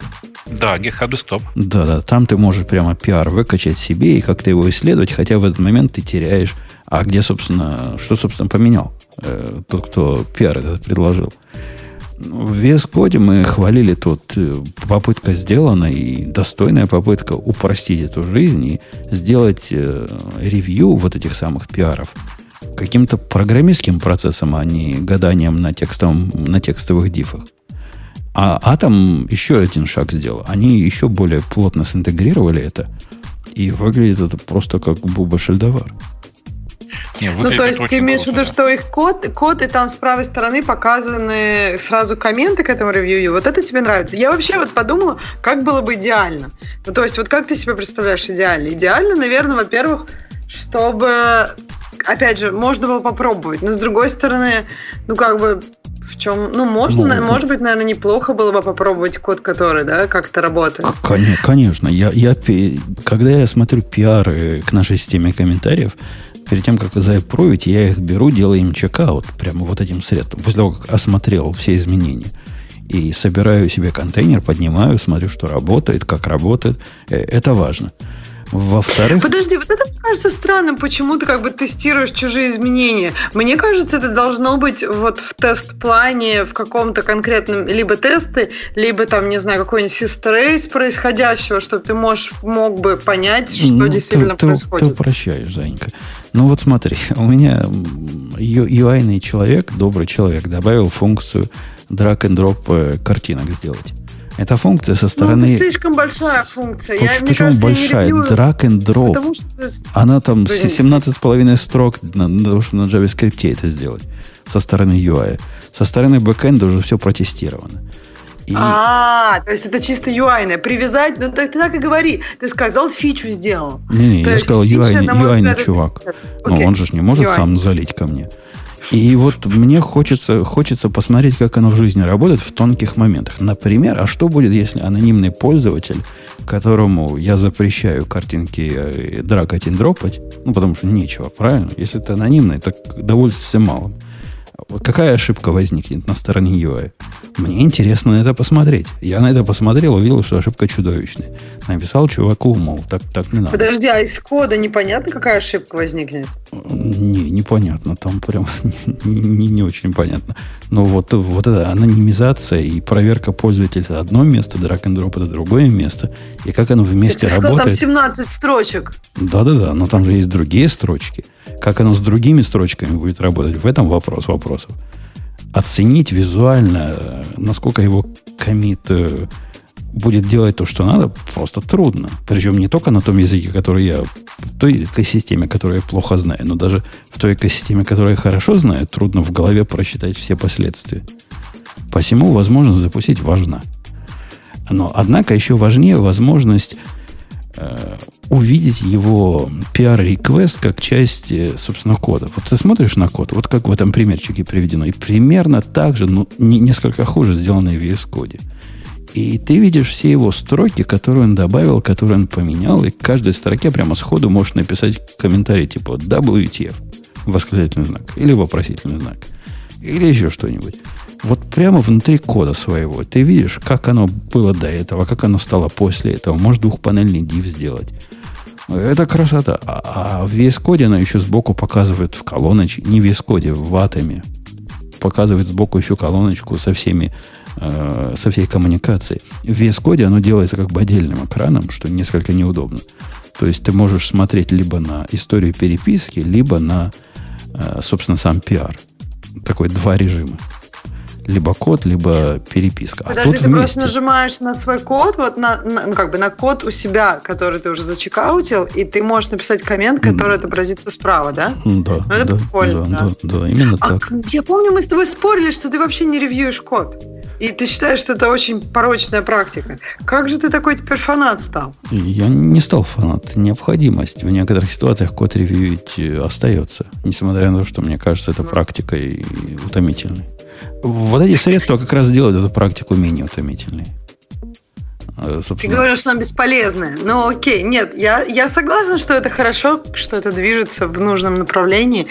да, GitHub Desktop. Да, да, там ты можешь прямо пиар выкачать себе и как-то его исследовать, хотя в этот момент ты теряешь, а где, собственно, что, собственно, поменял э, тот, кто пиар этот предложил. В VS Code мы хвалили тут, э, попытка сделана и достойная попытка упростить эту жизнь и сделать э, ревью вот этих самых пиаров каким-то программистским процессом, а не гаданием на, текстовом, на текстовых дифах. А Атом еще один шаг сделал. Они еще более плотно синтегрировали это. И выглядит это просто как буба шельдовар. Не, ну, то есть ты имеешь в виду, что их код, код, и там с правой стороны показаны сразу комменты к этому ревью. Вот это тебе нравится. Я вообще вот подумала, как было бы идеально. Ну, то есть, вот как ты себе представляешь идеально? Идеально, наверное, во-первых, чтобы опять же, можно было попробовать. Но с другой стороны, ну как бы в чем, ну, можно, ну, может быть, наверное, неплохо было бы попробовать код, который, да, как-то работает. Конечно, я, я, когда я смотрю пиары к нашей системе комментариев, перед тем, как заапровить, я их беру, делаю им чекаут, прямо вот этим средством, после того, как осмотрел все изменения. И собираю себе контейнер, поднимаю, смотрю, что работает, как работает. Э, это важно. Во-вторых... Подожди, вот это кажется странным, почему ты как бы тестируешь чужие изменения. Мне кажется, это должно быть вот в тест-плане, в каком-то конкретном либо тесты, либо там, не знаю, какой-нибудь систер происходящего, чтобы ты можешь, мог бы понять, что ну, действительно ты, происходит. Ты упрощаешь, Занька. Ну вот смотри, у меня UI-ный человек, добрый человек, добавил функцию drag and drop э, картинок сделать. Эта функция со стороны... Ну, это слишком большая функция. Почему, я, почему кажется, большая? Drag and drop. Потому что... Она там Блин. 17,5 строк на, на того, чтобы на JavaScript это сделать. Со стороны UI. Со стороны бэкэнда уже все протестировано. И... А, то есть это чисто UI. Привязать, ну ты, ты так и говори. Ты сказал, фичу сделал. Не-не, я сказал UI, UI чувак. Okay. Ну, он же не может UI. сам залить ко мне. И вот мне хочется, хочется посмотреть, как оно в жизни работает в тонких моментах. Например, а что будет, если анонимный пользователь, которому я запрещаю картинки э, дракать и дропать, ну, потому что нечего, правильно? Если это анонимный, так довольствие малым. Вот какая ошибка возникнет на стороне UI? Мне интересно на это посмотреть. Я на это посмотрел, увидел, что ошибка чудовищная. Написал чуваку, мол, так, так не надо. Подожди, а из кода непонятно, какая ошибка возникнет? Не, непонятно. Там прям не, не, не очень понятно. Но вот, вот эта анонимизация и проверка пользователя это одно место, and drop это другое место. И как оно вместе Ты работает. Что, там 17 строчек. Да-да-да, но там же есть другие строчки. Как оно с другими строчками будет работать, в этом вопрос вопросов. Оценить визуально, насколько его комит э, будет делать то, что надо, просто трудно. Причем не только на том языке, который я, в той экосистеме, которую я плохо знаю, но даже в той экосистеме, которую я хорошо знаю, трудно в голове просчитать все последствия. Посему возможность запустить важна. Но, однако, еще важнее возможность э, увидеть его PR-реквест как часть, э, собственно, кода. Вот ты смотришь на код, вот как в этом примерчике приведено, и примерно так же, но не, несколько хуже сделано в VS Code. И ты видишь все его строки, которые он добавил, которые он поменял, и к каждой строке прямо сходу можешь написать комментарий типа WTF, восклицательный знак, или вопросительный знак, или еще что-нибудь. Вот прямо внутри кода своего ты видишь, как оно было до этого, как оно стало после этого. Можешь двухпанельный div сделать. Это красота. А, а в VS Code она еще сбоку показывает в колоночке, не в VS Code, в атоме. Показывает сбоку еще колоночку со всеми э, со всей коммуникацией. В VS Code оно делается как бы отдельным экраном, что несколько неудобно. То есть ты можешь смотреть либо на историю переписки, либо на, э, собственно, сам пиар. Такой два режима либо код, либо переписка. А Подожди, а тут ты вместе. просто нажимаешь на свой код, вот на, на, ну, как бы на код у себя, который ты уже зачекаутил, и ты можешь написать коммент, который отобразится справа, да? Да. Ну, это да, прикольно, да, да. Да, да, именно а, так. Я помню, мы с тобой спорили, что ты вообще не ревьюешь код. И ты считаешь, что это очень порочная практика. Как же ты такой теперь фанат стал? Я не стал фанат. Необходимость. В некоторых ситуациях код ревьюить э, остается. Несмотря на то, что мне кажется, это практикой утомительной. Вот эти средства как раз делают эту практику менее утомительной. Э, собственно. Ты говоришь, что она бесполезная. Ну, окей, нет, я, я согласна, что это хорошо, что это движется в нужном направлении.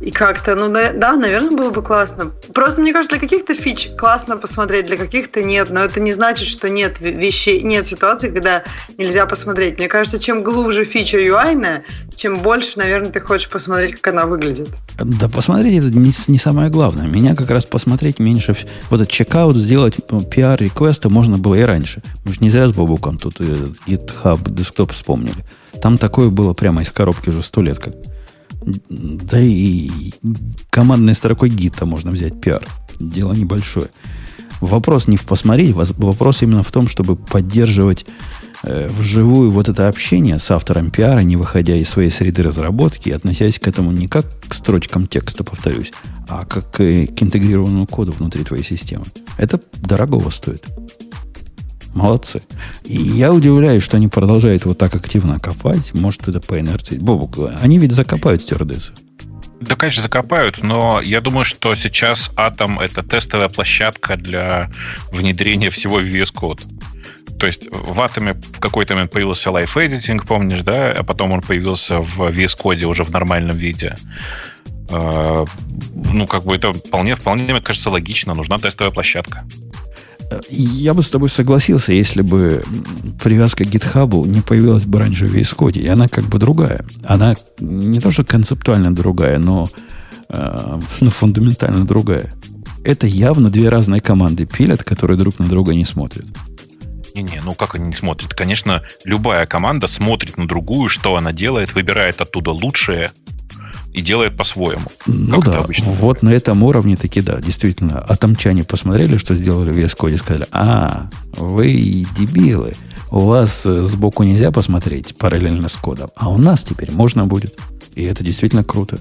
И как-то, ну да, да, наверное, было бы классно. Просто, мне кажется, для каких-то фич классно посмотреть, для каких-то нет. Но это не значит, что нет вещей, нет ситуации, когда нельзя посмотреть. Мне кажется, чем глубже фича UI, чем больше, наверное, ты хочешь посмотреть, как она выглядит. Да, посмотреть это не, не самое главное. Меня как раз посмотреть меньше... Вот этот чекаут сделать, PR-реквесты можно было и раньше. Мы же не зря с Бобуком тут GitHub десктоп вспомнили. Там такое было прямо из коробки уже сто лет как. Да и командной строкой гита можно взять пиар. Дело небольшое. Вопрос не в посмотреть, вопрос именно в том, чтобы поддерживать э, вживую вот это общение с автором пиара, не выходя из своей среды разработки относясь к этому не как к строчкам текста, повторюсь, а как к интегрированному коду внутри твоей системы. Это дорогого стоит. Молодцы. И я удивляюсь, что они продолжают вот так активно копать. Может, это по инерции. Бобук, они ведь закопают стюардессу. Да, конечно, закопают, но я думаю, что сейчас Atom — это тестовая площадка для внедрения всего в VS Code. То есть в Atom в какой-то момент появился Life Editing, помнишь, да? А потом он появился в VS Code уже в нормальном виде. А, ну, как бы это вполне, вполне, мне кажется, логично. Нужна тестовая площадка. Я бы с тобой согласился, если бы привязка к GitHub не появилась бы раньше в VS Code. И она как бы другая. Она не то, что концептуально другая, но, э, но фундаментально другая. Это явно две разные команды пилят, которые друг на друга не смотрят. Не-не, ну как они не смотрят? Конечно, любая команда смотрит на другую, что она делает, выбирает оттуда лучшее, и делает по-своему. Ну да, вот на этом уровне таки да, действительно. Атомчане посмотрели, что сделали в VS Code и сказали, а, вы дебилы, у вас э, сбоку нельзя посмотреть параллельно с кодом, а у нас теперь можно будет. И это действительно круто.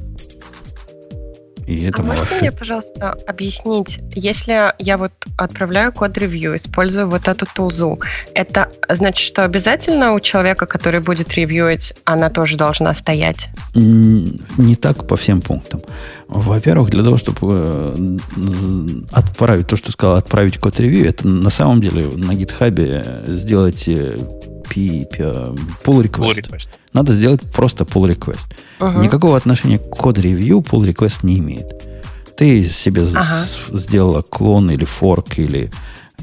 И это а молодцы. можете мне, пожалуйста, объяснить, если я вот отправляю код-ревью, использую вот эту тулзу, это значит, что обязательно у человека, который будет ревьюить, она тоже должна стоять? Не так по всем пунктам. Во-первых, для того, чтобы э, отправить то, что сказал, отправить код-ревью, это на самом деле на гитхабе сделать э, pull request. Pull request. Надо сделать просто pull request. Uh-huh. Никакого отношения к код-ревью pull request не имеет. Ты себе uh-huh. сделала клон или форк, или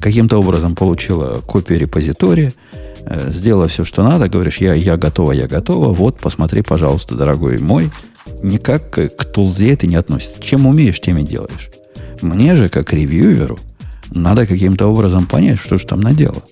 каким-то образом получила копию репозитория, э, сделала все, что надо, говоришь, я, я готова, я готова, вот, посмотри, пожалуйста, дорогой мой. Никак к тулзе это не относится. Чем умеешь, тем и делаешь. Мне же, как ревьюверу, надо каким-то образом понять, что же там наделала.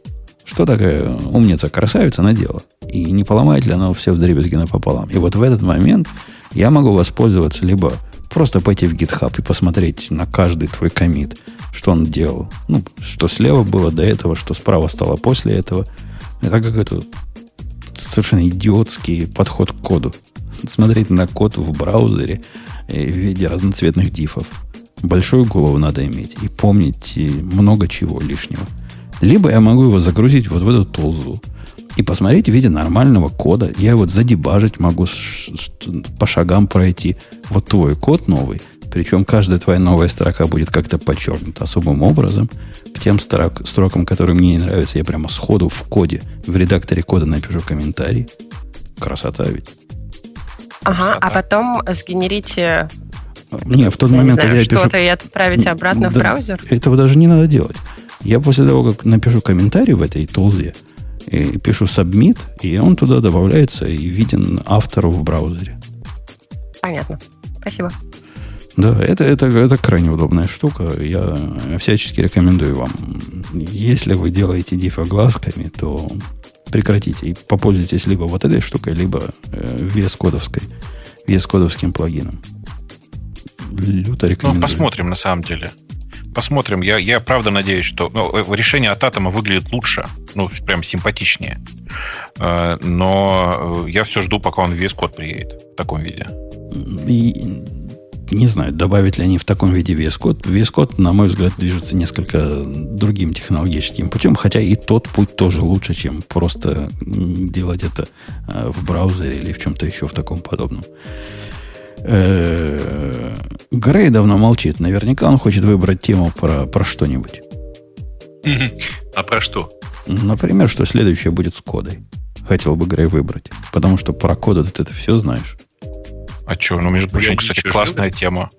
Что такая умница, красавица надела? И не поломает ли она все в дребезги напополам? И вот в этот момент я могу воспользоваться либо просто пойти в GitHub и посмотреть на каждый твой комит, что он делал. Ну, что слева было до этого, что справа стало после этого. Это какой-то совершенно идиотский подход к коду. Смотреть на код в браузере в виде разноцветных дифов. Большую голову надо иметь и помнить много чего лишнего. Либо я могу его загрузить вот в эту толзу и посмотреть в виде нормального кода. Я вот задебажить могу, по шагам пройти. Вот твой код новый. Причем каждая твоя новая строка будет как-то подчеркнута особым образом. К тем строк, строкам, которые мне не нравятся, я прямо сходу в коде, в редакторе кода напишу комментарий. Красота ведь. Ага, а потом сгенерите не, в тот момент, знаю, когда я пишу... Что-то и отправите обратно да, в браузер? Этого даже не надо делать. Я после того, как напишу комментарий в этой тулзе, и пишу submit, и он туда добавляется и виден автору в браузере. Понятно. Спасибо. Да, это, это, это крайне удобная штука. Я всячески рекомендую вам. Если вы делаете дифа глазками, то прекратите и попользуйтесь либо вот этой штукой, либо э, VS-кодовской, VS-кодовским плагином. Люто рекомендую. Ну, посмотрим на самом деле. Посмотрим. Я, я правда надеюсь, что ну, э, решение от атома выглядит лучше, ну, прям симпатичнее. Э, но я все жду, пока он весь код приедет в таком виде. И, не знаю, добавят ли они в таком виде весь код. Весь код, на мой взгляд, движется несколько другим технологическим путем, хотя и тот путь тоже лучше, чем просто делать это э, в браузере или в чем-то еще в таком подобном. Э, Грей давно молчит. Наверняка он хочет выбрать тему про, про что-нибудь. А про что? Например, что следующее будет с кодой. Хотел бы Грей выбрать. Потому что про коду ты это все знаешь. А что? Ну, между прочим, кстати, классная тема.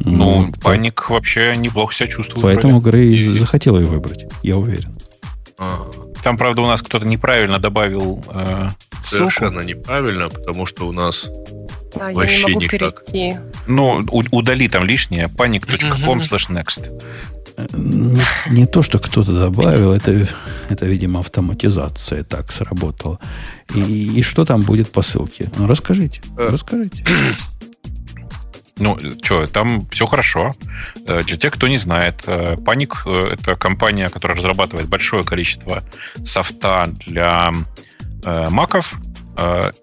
Ну, ну паник по... вообще неплохо себя чувствует. Поэтому вроде. Грей и... захотел ее выбрать, я уверен. А. Там, правда, у нас кто-то неправильно добавил э, Совершенно неправильно, потому что у нас да, Вообще я не могу никак. перейти. Ну, удали там лишнее. panic.com slash next. Не, не то, что кто-то добавил, это, это, видимо, автоматизация так сработала. И, и что там будет по ссылке? Ну, расскажите, э, расскажите. Ну, что, там все хорошо. Э, для тех, кто не знает, Panic э, — это компания, которая разрабатывает большое количество софта для маков,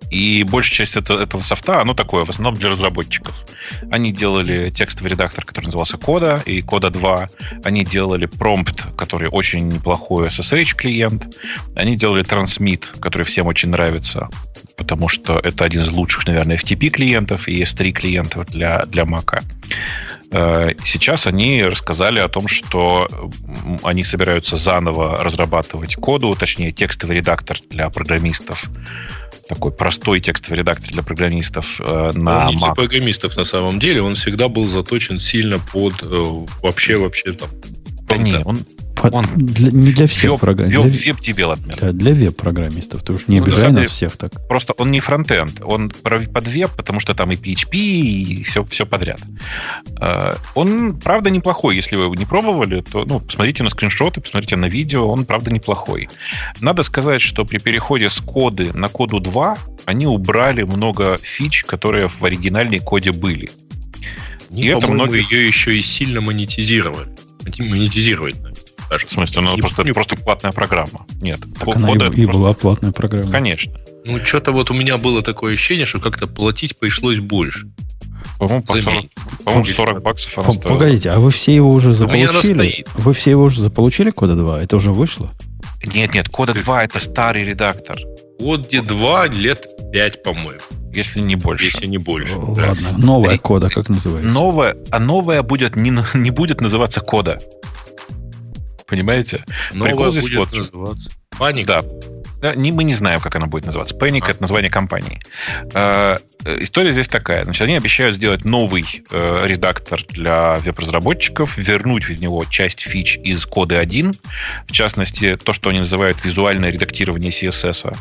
и большая часть этого, этого софта, оно такое, в основном для разработчиков. Они делали текстовый редактор, который назывался Кода, и Кода 2. Они делали Prompt, который очень неплохой SSH-клиент. Они делали Transmit, который всем очень нравится, потому что это один из лучших, наверное, FTP-клиентов и S3 клиентов для, для Mac. А, сейчас они рассказали о том, что они собираются заново разрабатывать коду, точнее, текстовый редактор для программистов такой простой текстовый редактор для программистов э, на он Mac. программистов на самом деле, он всегда был заточен сильно под э, вообще вообще там. Да не, он под, он для, не для всех веб, программистов. Web development. Для, для веб-программистов. Ты уж не ну, обижай нас всех так. Просто он не фронтенд. Он под веб, потому что там и PHP, и все, все подряд. Uh, он, правда, неплохой. Если вы его не пробовали, то ну, посмотрите на скриншоты, посмотрите на видео. Он, правда, неплохой. Надо сказать, что при переходе с коды на коду 2 они убрали много фич, которые в оригинальной коде были. И это много ее еще и сильно монетизировали. Монетизировать, даже. В смысле, она просто, помню. просто платная программа. Нет. Так она и, и была платная программа. Конечно. Ну, что-то вот у меня было такое ощущение, что как-то платить пришлось больше. По-моему, по 40, по 40 баксов она стоила. Погодите, а вы все его уже заполучили? Вы все его уже заполучили, Кода 2? Это уже вышло? Нет, нет, Кода 2 это старый редактор. Коде 2 лет 5, по-моему. Если не больше. Если не больше. Ладно. Да. Новая кода, как называется? Новая, а новая будет не, не будет называться кода. Понимаете? Новая Прикол здесь будет вот. называться. Паник. Да. Не, мы не знаем, как она будет называться. Panic а. это название компании. Э, история здесь такая. Значит, они обещают сделать новый э, редактор для веб-разработчиков, вернуть в него часть фич из кода 1, в частности, то, что они называют визуальное редактирование CSS.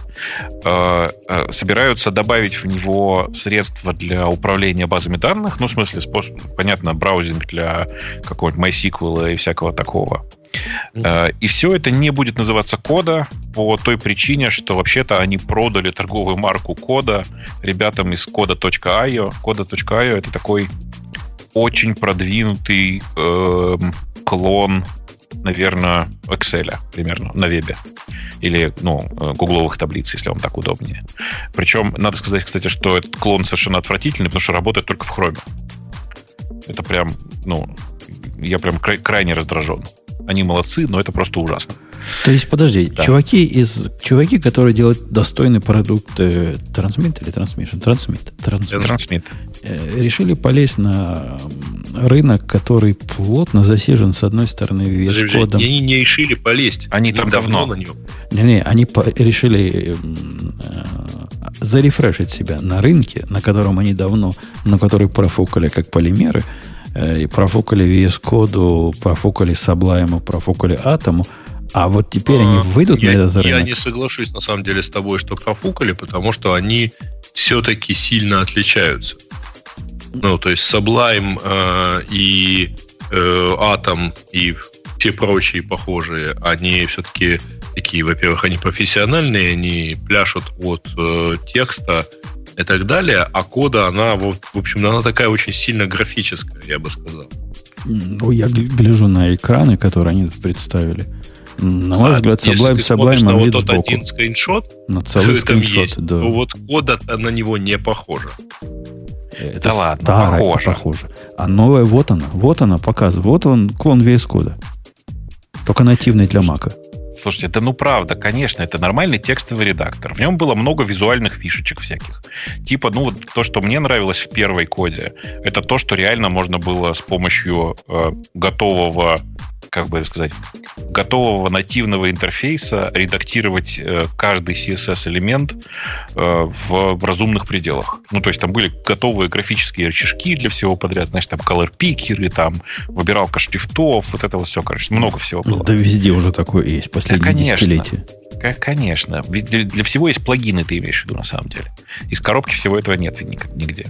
Э, э, собираются добавить в него средства для управления базами данных, ну, в смысле, способ, понятно, браузинг для какого-нибудь MySQL и всякого такого. Э, и все это не будет называться кода по той причине, что вообще-то они продали торговую марку кода ребятам из кода.io. Кода.io это такой очень продвинутый э, клон, наверное, Excel примерно на вебе. Или, ну, э, гугловых таблиц, если вам так удобнее. Причем, надо сказать, кстати, что этот клон совершенно отвратительный, потому что работает только в хроме. Это прям, ну, я прям крайне раздражен. Они молодцы, но это просто ужасно. То есть, подожди, да. чуваки, из, чуваки, которые делают достойный продукт э, Transmit или Transmission? Transmit. Transmit. Transmit. Э, решили полезть на рынок, который плотно засижен, с одной стороны, вес кодом. Они не решили полезть. Они там давно. давно на нем. Не-не, они по- решили э, зарефрешить себя на рынке, на котором они давно, на который профукали как полимеры, и профукали VS коду, профукали Sublime, профукали Атому, а вот теперь они а, выйдут я, на этот рынок? Я не соглашусь, на самом деле, с тобой, что профукали, потому что они все-таки сильно отличаются. Ну, то есть Sublime э, и э, Atom и все прочие похожие, они все-таки такие, во-первых, они профессиональные, они пляшут от э, текста и так далее, а кода, она, в, в общем, она такая очень сильно графическая, я бы сказал. Ну, я гляжу на экраны, которые они представили. На мой а, взгляд, Sublime, Sublime на вот тот сбоку. один скриншот, на целый скриншот, есть, да. то вот кода на него не похоже. Это да ладно, старое, похоже. похоже. А новое, вот она, вот она показывает. Вот он, клон VS кода. Только нативный для Мака. Слушайте, это ну правда, конечно, это нормальный текстовый редактор. В нем было много визуальных фишечек всяких. Типа, ну вот то, что мне нравилось в первой коде, это то, что реально можно было с помощью э, готового как бы сказать, готового нативного интерфейса редактировать э, каждый CSS-элемент э, в разумных пределах. Ну, то есть там были готовые графические рычажки для всего подряд, значит, там color picker, там выбиралка шрифтов, вот это вот все, короче, много всего было. Да везде уже такое есть, последние да, десятилетия. Конечно. Для, для всего есть плагины, ты имеешь в виду, на самом деле. Из коробки всего этого нет нигде.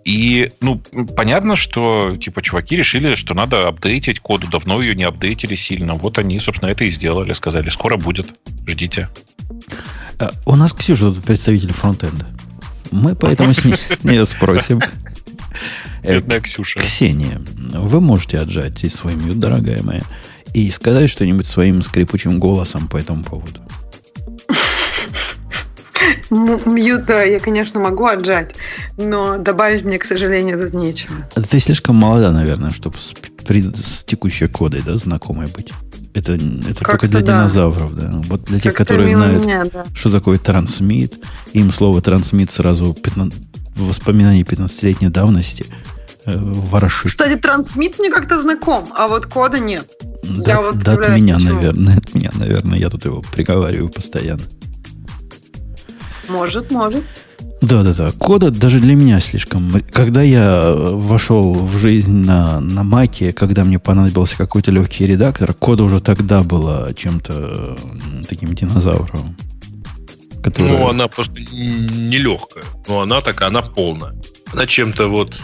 Э, и, ну, понятно, что, типа, чуваки решили, что надо апдейтить коду. Давно ее не апдейтили сильно. Вот они, собственно, это и сделали. Сказали, скоро будет. Ждите. А, у нас Ксюша тут представитель фронтенда. Мы поэтому с, ней, с нее спросим. Бедная Ксюша. Ксения, вы можете отжать и свой мьют, дорогая моя, и сказать что-нибудь своим скрипучим голосом по этому поводу. Мьюта я, конечно, могу отжать, но добавить мне, к сожалению, тут нечего. Ты слишком молода, наверное, чтобы с, с текущей кодой да, знакомой быть. Это, это только для да. динозавров, да. Вот для тех, которые знают, меня, да. что такое трансмит, им слово трансмит сразу 15, воспоминания 15-летней давности э, ворошит. Кстати, трансмит мне как-то знаком, а вот кода нет. Да, я вот да от меня, почему. наверное, от меня, наверное, я тут его приговариваю постоянно. Может, может. Да, да, да. Кода даже для меня слишком. Когда я вошел в жизнь на, на Маке, когда мне понадобился какой-то легкий редактор, кода уже тогда была чем-то таким динозавром. Который... Ну, она просто не легкая. Но она такая, она полная. Она чем-то вот...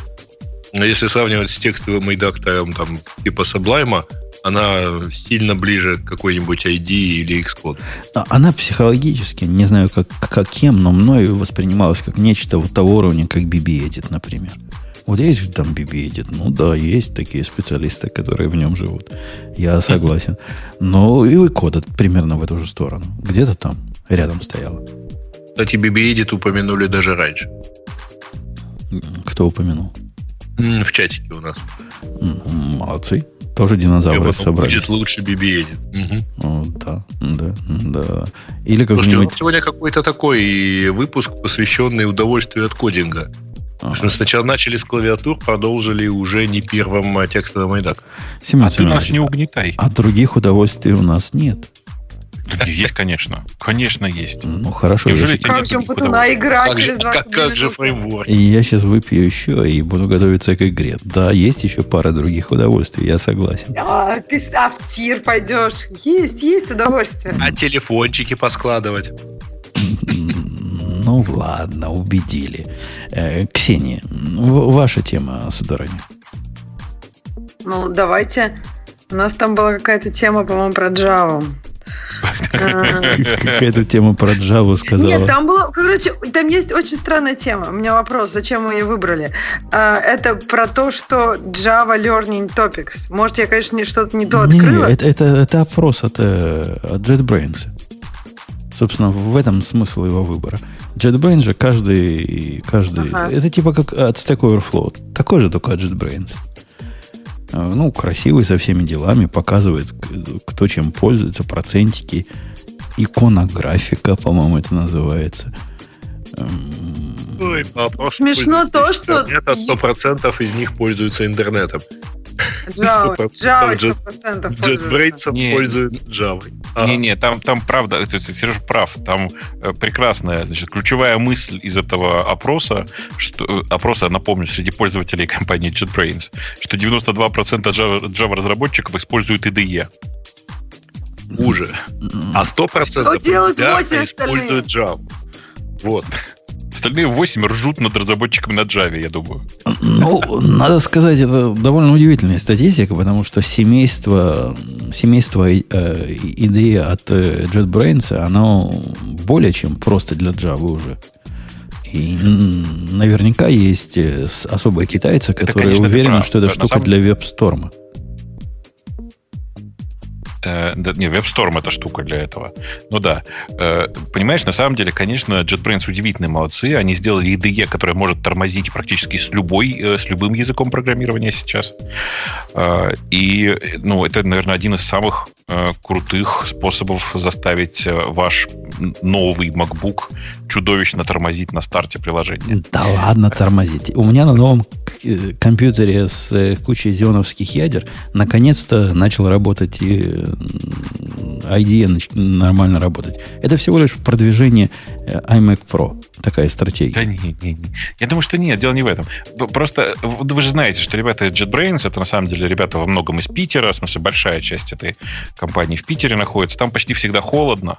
Если сравнивать с текстовым редактором там, типа Sublime, она сильно ближе к какой-нибудь ID или Xcode. А, она психологически, не знаю как, каким, но мною воспринималась как нечто вот того уровня, как BB Edit, например. Вот есть там BB Edit? Ну да, есть такие специалисты, которые в нем живут. Я согласен. Но и код примерно в эту же сторону. Где-то там рядом стояла. Кстати, BB Edit упомянули даже раньше. Кто упомянул? В чатике у нас. Молодцы. Тоже динозавры собрались. Будет лучше BB Edit. Угу. да, да, да. Или как-нибудь... сегодня какой-то такой выпуск, посвященный удовольствию от кодинга. Ага. Сначала начали с клавиатур, продолжили уже не первым а текстовым. Семен а ты нас не угнетай. А других удовольствий у нас нет. Есть, конечно. Конечно, есть. Ну, хорошо. Неужели Путуна как же фреймворк? И я сейчас выпью еще и буду готовиться к игре. Да, есть еще пара других удовольствий, я согласен. А, а в тир пойдешь. Есть, есть удовольствие. А телефончики поскладывать? Ну ладно, убедили. Э, Ксения, ваша тема, сударыня. Ну, давайте. У нас там была какая-то тема, по-моему, про Java. Какая-то тема про Java сказала. Нет, там было, короче, там есть очень странная тема. У меня вопрос, зачем мы ее выбрали? А, это про то, что Java Learning Topics. Может, я, конечно, что-то не то открыла? Не, это, это, это опрос от, э, от JetBrains. Собственно, в этом смысл его выбора. JetBrains же каждый... каждый ага. Это типа как от Stack Overflow. Такой же, только от JetBrains. Э, ну, красивый со всеми делами, показывает, кто чем пользуется, процентики, иконографика, по-моему, это называется. Эм, Ой, Смешно то, что... Это сто процентов из них пользуются интернетом. Java, Java 100% JetBrains пользуют Java. Не-не, там, там правда, Сережа прав, там э, прекрасная, значит, ключевая мысль из этого опроса, что, э, опроса, напомню, среди пользователей компании JetBrains, что 92% Java, Java разработчиков используют IDE. Уже. А 100% используют Java. Вот. Остальные 8 ржут над разработчиками на Java, я думаю. Ну, надо сказать, это довольно удивительная статистика, потому что семейство, семейство э, идеи от э, JetBrains, оно более чем просто для Java уже. И наверняка есть э, особые китайцы, которые это, конечно, уверены, что это штука самом... для веб-сторма. Э, не, WebStorm эта штука для этого. Ну да. Э, понимаешь, на самом деле, конечно, JetBrains удивительные молодцы. Они сделали IDE, которая может тормозить практически с любой, э, с любым языком программирования сейчас. Э, и, ну, это, наверное, один из самых крутых способов заставить ваш новый MacBook чудовищно тормозить на старте приложения. Да ладно тормозить. У меня на новом компьютере с кучей зионовских ядер наконец-то начал работать и IDE нормально работать. Это всего лишь продвижение э, iMac Pro. Такая стратегия. Да не, не, не. Я думаю, что нет, дело не в этом. Просто вы же знаете, что ребята из JetBrains, это на самом деле ребята во многом из Питера, в смысле большая часть этой компании в Питере находится. Там почти всегда холодно.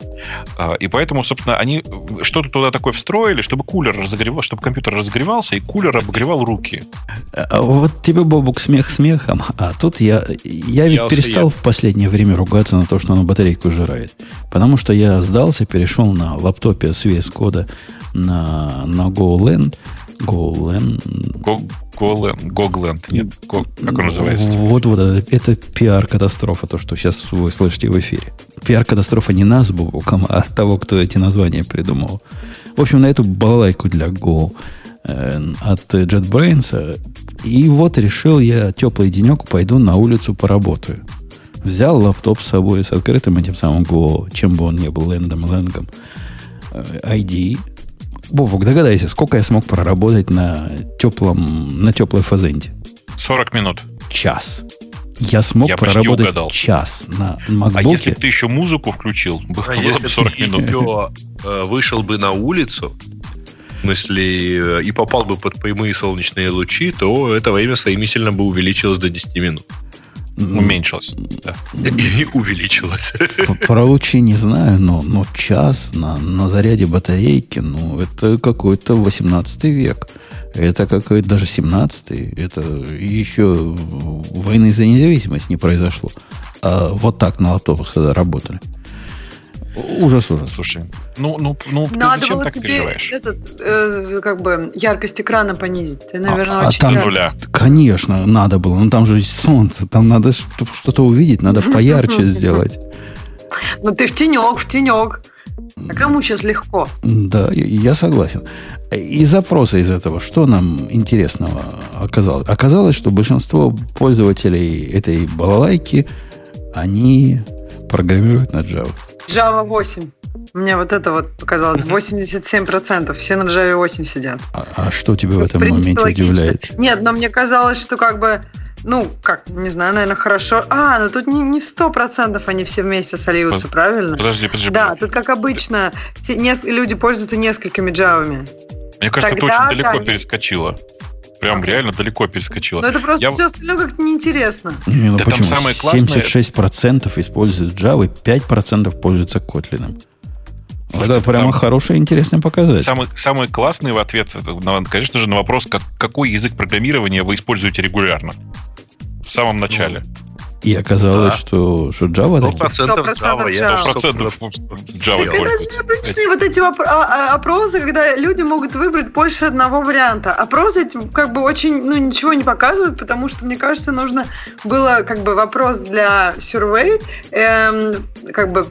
А, и поэтому, собственно, они что-то туда такое встроили, чтобы кулер разогревал, чтобы компьютер разогревался, и кулер обогревал руки. А вот тебе, Бобук, смех смехом. А тут я, я ведь я перестал в последнее время ругаться на то, что оно батарейку жирает. Потому что я сдался, перешел на лаптопе с VS кода на, на GoLand. GoLand. GoLand. GoLand. Нет, Go, как он называется? Вот, вот, это, это пиар-катастрофа, то, что сейчас вы слышите в эфире. Пиар-катастрофа не нас, Бубуком, а того, кто эти названия придумал. В общем, на эту балалайку для Go э, от JetBrains. И вот решил я теплый денек пойду на улицу поработаю. Взял лаптоп с собой с открытым этим самым Go, чем бы он ни был, лендом, ленгом, ID. Бобок, догадайся, сколько я смог проработать на теплом, на теплой фазенде? 40 минут. Час. Я смог я проработать час на MacBook. А если бы ты еще музыку включил, было а если бы 40 минут. Еще, э, вышел бы на улицу, в смысле, э, и попал бы под прямые солнечные лучи, то это время стремительно бы увеличилось до 10 минут. Уменьшилось. Да. И увеличилось. Про лучи не знаю, но, но час на, на заряде батарейки, ну, это какой-то 18 век. Это какой-то даже 17 Это еще войны за независимость не произошло. А вот так на лаптопах тогда работали. Ужас, ужас. Слушай, ну, ну, ну Надо ты зачем так тебе переживаешь? Этот, э, как бы яркость экрана понизить. Ты, наверное, а, очень а там, нуля. Конечно, надо было. Но там же солнце. Там надо что-то увидеть, надо поярче сделать. Ну ты в тенек, в тенек. А кому сейчас легко? Да, я согласен. И запросы из этого, что нам интересного оказалось? Оказалось, что большинство пользователей этой балалайки, они программируют на Java. Java 8. Мне вот это вот показалось. 87%. Все на Java 8 сидят. А, а что тебе в этом в принципе, моменте логично. удивляет? Нет, но мне казалось, что как бы ну, как, не знаю, наверное, хорошо. А, ну тут не, не сто процентов они все вместе сольются, правильно? Подожди, подожди. Да, тут, как обычно, те, не, люди пользуются несколькими джавами. Мне кажется, Тогда, ты очень далеко да, перескочила. Прям реально далеко перескочила. Но это просто я... все остальное как-то неинтересно. Не, ну да почему? там самое классное... 76% используют Java, 5% пользуются Kotlin. Слушай, это прямо там хороший, интересный показатель. Самый, самый классный в ответ, конечно же, на вопрос, как, какой язык программирования вы используете регулярно. В самом начале. Ну, и оказалось, да. что, что Java... 100% Java. Я 100% Java. Так это же обычные вот эти а, а, опросы, когда люди могут выбрать больше одного варианта. Опросы эти как бы очень, ну, ничего не показывают, потому что, мне кажется, нужно было как бы вопрос для survey, эм, как бы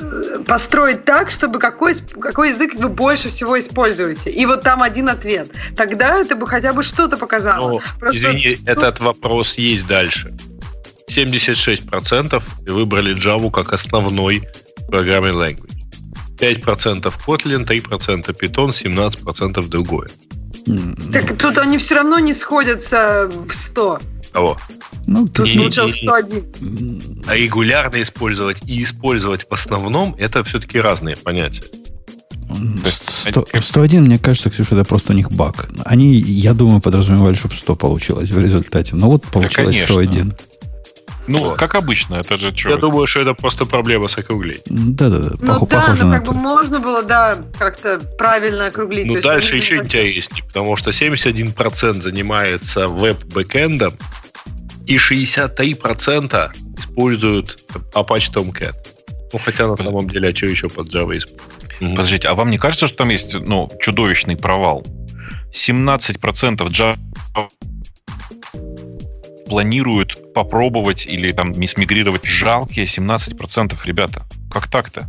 э, построить так, чтобы какой, какой язык вы больше всего используете. И вот там один ответ. Тогда это бы хотя бы что-то показало. Ну, Просто... Извини, этот вопрос есть дальше. 76% выбрали Java как основной программный language. 5% Kotlin, 3% Python, 17% другое. Так тут они все равно не сходятся в 100. Кого? Ну, тут и, получилось 101. А регулярно использовать и использовать в основном это все-таки разные понятия. 100, 101, мне кажется, Ксюша, это просто у них баг. Они, я думаю, подразумевали, чтобы 100 получилось в результате. Но вот получилось да, 101. Ну, вот. как обычно, это же что? Я думаю, что это просто проблема с округлением. Да-да-да. Ну да, но как бы можно было, да, как-то правильно округлить. Ну, дальше еще интереснее, потому что 71% занимается веб-бэкэндом, и 63% используют Apache Tomcat. Ну, хотя на самом деле, а что еще под Java используют? Подождите, а вам не кажется, что там есть ну, чудовищный провал? 17% Java планируют попробовать или там смигрировать жалкие 17%, ребята. Как так-то?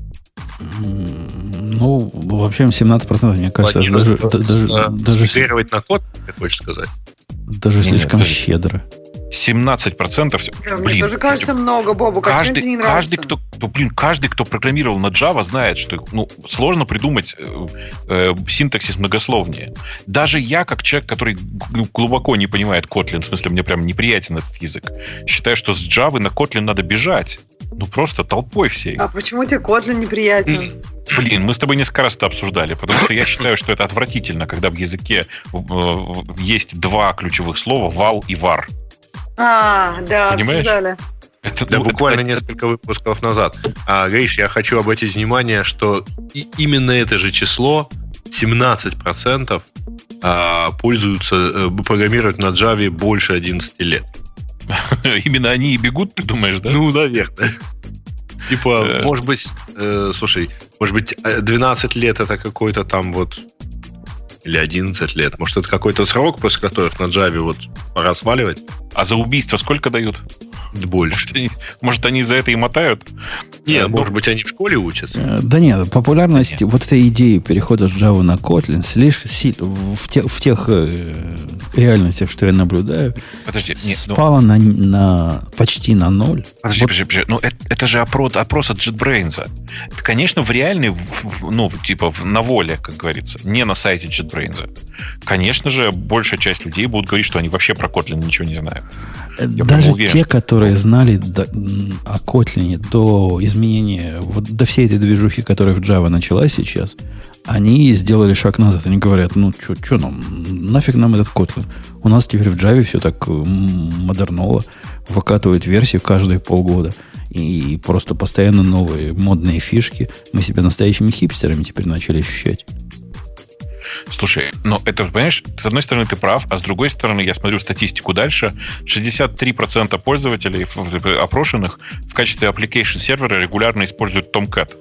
Ну, вообще 17%, мне кажется, даже, даже, даже... Смигрировать на код, ты хочешь сказать? Даже не, слишком нет, щедро. 17%. Да, блин, мне тоже кажется много, Бобу. Каждый, не каждый, кто, ну, блин, каждый, кто программировал на Java, знает, что ну, сложно придумать э, э, синтаксис многословнее. Даже я, как человек, который глубоко не понимает Kotlin, в смысле, мне прям неприятен этот язык, считаю, что с Java на Kotlin надо бежать. Ну, просто толпой всей. А почему тебе Kotlin неприятен? Блин, мы с тобой несколько раз это обсуждали, потому что я считаю, что это отвратительно, когда в языке есть два ключевых слова «вал» и «вар». А, да, Понимаешь? обсуждали. Это, да, ну, буквально это... несколько выпусков назад. А, Гриш, я хочу обратить внимание, что и именно это же число, 17% а, пользуются, а, программируют на Java больше 11 лет. Именно они и бегут, ты думаешь, да? Ну, наверное. Типа, э. может быть, э, слушай, может быть, 12 лет это какой-то там вот или 11 лет. Может, это какой-то срок, после которых на Java вот пора сваливать? А за убийство сколько дают? Больше. Может, они, может, они за это и мотают? Нет, а, может быть, они в школе учатся? Э, да нет, популярность, нет. вот этой идеи перехода с Java на Kotlin слишком сильно в, те, в тех э, реальностях, что я наблюдаю, Подожди, нет, ну спала ну... на, на почти на ноль. Подожди, вот. подожди, подожди. Ну, это, это же опрос, опрос от JetBrains. Это, конечно, в реальной, ну, типа на воле, как говорится, не на сайте JetBrains. Конечно же, большая часть людей будут говорить, что они вообще про Kotlin ничего не знают. Я Даже уверен, те, которые знали до, о Kotlin до изменения, вот до всей этой движухи, которая в Java началась сейчас, они сделали шаг назад. Они говорят, ну, что нам, нафиг нам этот Kotlin? У нас теперь в Java все так модерново, выкатывают версию каждые полгода. И просто постоянно новые модные фишки. Мы себя настоящими хипстерами теперь начали ощущать. Слушай, ну это, понимаешь, с одной стороны ты прав, а с другой стороны я смотрю статистику дальше. 63% пользователей опрошенных в качестве application сервера регулярно используют Tomcat.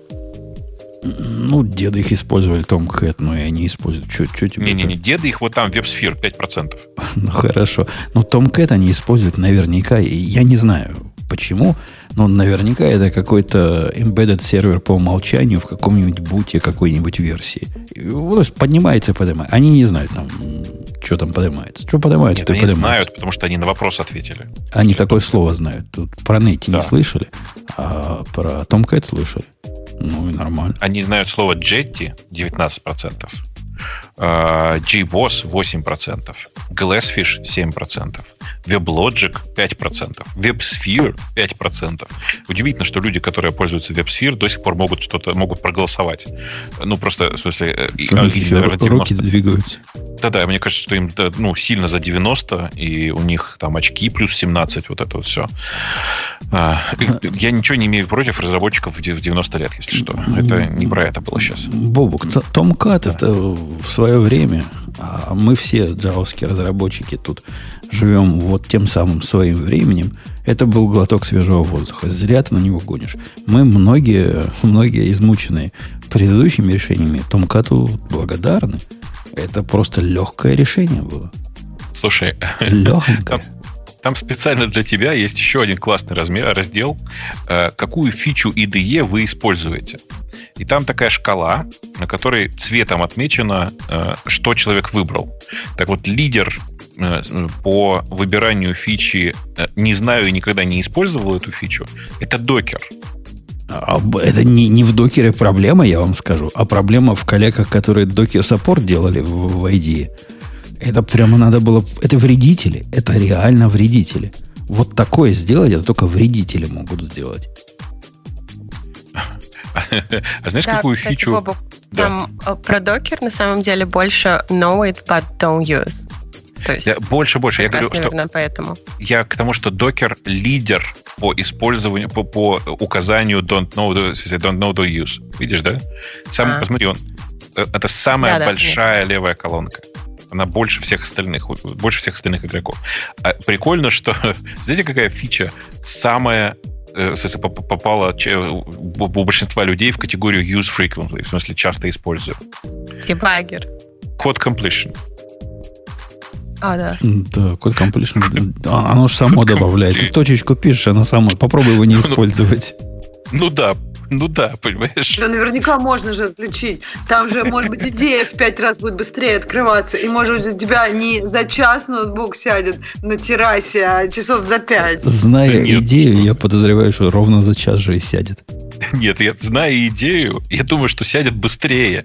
Ну, деды их использовали Tomcat, но и они используют. Тебе Не-не-не, деды их вот там, WebSphere 5%. ну, хорошо. Но Tomcat они используют наверняка, и я не знаю, почему, но наверняка это какой-то embedded сервер по умолчанию в каком-нибудь буте какой-нибудь версии. То есть поднимается и поднимается. Они не знают там, что там поднимается. Что поднимается, Нет, то они поднимается. знают, потому что они на вопрос ответили. Они такое это... слово знают. Тут про Нети да. не слышали, а про Tomcat слышали. Ну и нормально. Они знают слово Jetty 19%. JBoss 8%, Glassfish 7%, WebLogic 5%, WebSphere 5%. Удивительно, что люди, которые пользуются WebSphere, до сих пор могут что-то могут проголосовать. Ну, просто, в смысле... Э, у них еще наверное, 90... руки двигаются. Да-да, мне кажется, что им ну, сильно за 90, и у них там очки плюс 17, вот это вот все. А, я ничего не имею против разработчиков в 90 лет, если что. Это не про это было сейчас. Бобук, Tomcat да. это в свое время, а мы все джавовские разработчики тут живем вот тем самым своим временем, это был глоток свежего воздуха. Зря ты на него гонишь. Мы многие, многие измученные предыдущими решениями Томкату благодарны. Это просто легкое решение было. Слушай, легкое. Там специально для тебя есть еще один классный размер, раздел, э, какую фичу IDE вы используете. И там такая шкала, на которой цветом отмечено, э, что человек выбрал. Так вот, лидер э, по выбиранию фичи «не знаю и никогда не использовал эту фичу» — это докер. А, это не, не в докере проблема, я вам скажу, а проблема в коллегах, которые докер саппорт делали в, в IDE. Это прямо надо было... Это вредители. Это реально вредители. Вот такое сделать, это только вредители могут сделать. А знаешь, да, какую кстати, фичу? Бобок, да. Там э, про докер на самом деле больше know it, but don't use. То есть, я, больше, больше. Я говорю, что поэтому. Я к тому, что докер лидер по использованию, по, по указанию don't know, don't know, don't use. Видишь, да? Сам, а. посмотри, он, э, это самая да, большая да, левая колонка. Она больше всех остальных, больше всех остальных игроков. А прикольно, что, знаете, какая фича самая э, попала у большинства людей в категорию use frequently, в смысле часто использую. Дебаггер. Код completion. А, да. Да, код completion. Оно же само добавляет. Ты точечку пишешь, оно само. Попробуй его не ну, использовать. Ну да, ну да, понимаешь? Да наверняка можно же отключить. Там же, может быть, идея в пять раз будет быстрее открываться. И, может быть, у тебя не за час ноутбук сядет на террасе, а часов за пять. Зная Нет, идею, я подозреваю, что ровно за час же и сядет. Нет, я зная идею, я думаю, что сядет быстрее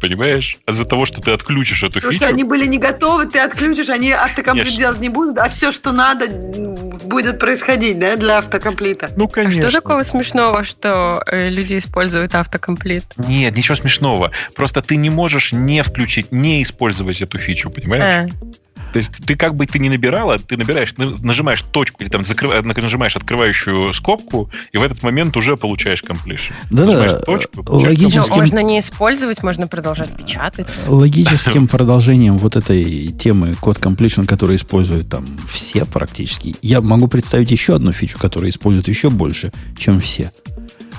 понимаешь? А из-за того, что ты отключишь эту Потому фичу... что они были не готовы, ты отключишь, они автокомплит делать не будут, а все, что надо, будет происходить, да, для автокомплита. Ну, конечно. А что такого смешного, что э, люди используют автокомплит? Нет, ничего смешного. Просто ты не можешь не включить, не использовать эту фичу, понимаешь? А. То есть ты как бы ты не набирала, ты набираешь, нажимаешь точку или там закрыв, нажимаешь открывающую скобку, и в этот момент уже получаешь completion. Да, да. Точку, логическим... можно не использовать, можно продолжать печатать. Логическим продолжением вот этой темы код completion, который используют там все практически, я могу представить еще одну фичу, которую используют еще больше, чем все.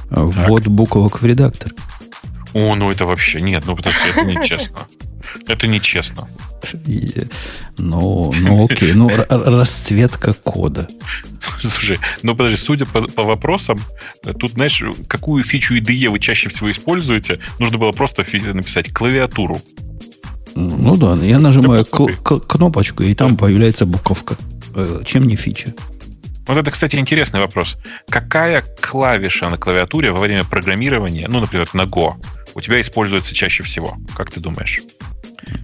Ввод буквок в редактор. О, ну это вообще нет, ну подожди, это нечестно. Это нечестно. Ну, ну окей, ну расцветка кода. Слушай, ну подожди, судя по, по вопросам, тут, знаешь, какую фичу IDE вы чаще всего используете, нужно было просто написать клавиатуру. Ну да, я нажимаю кнопочку, и там появляется буковка. Э, чем не фича? Вот это, кстати, интересный вопрос. Какая клавиша на клавиатуре во время программирования, ну, например, на Go, у тебя используется чаще всего? Как ты думаешь?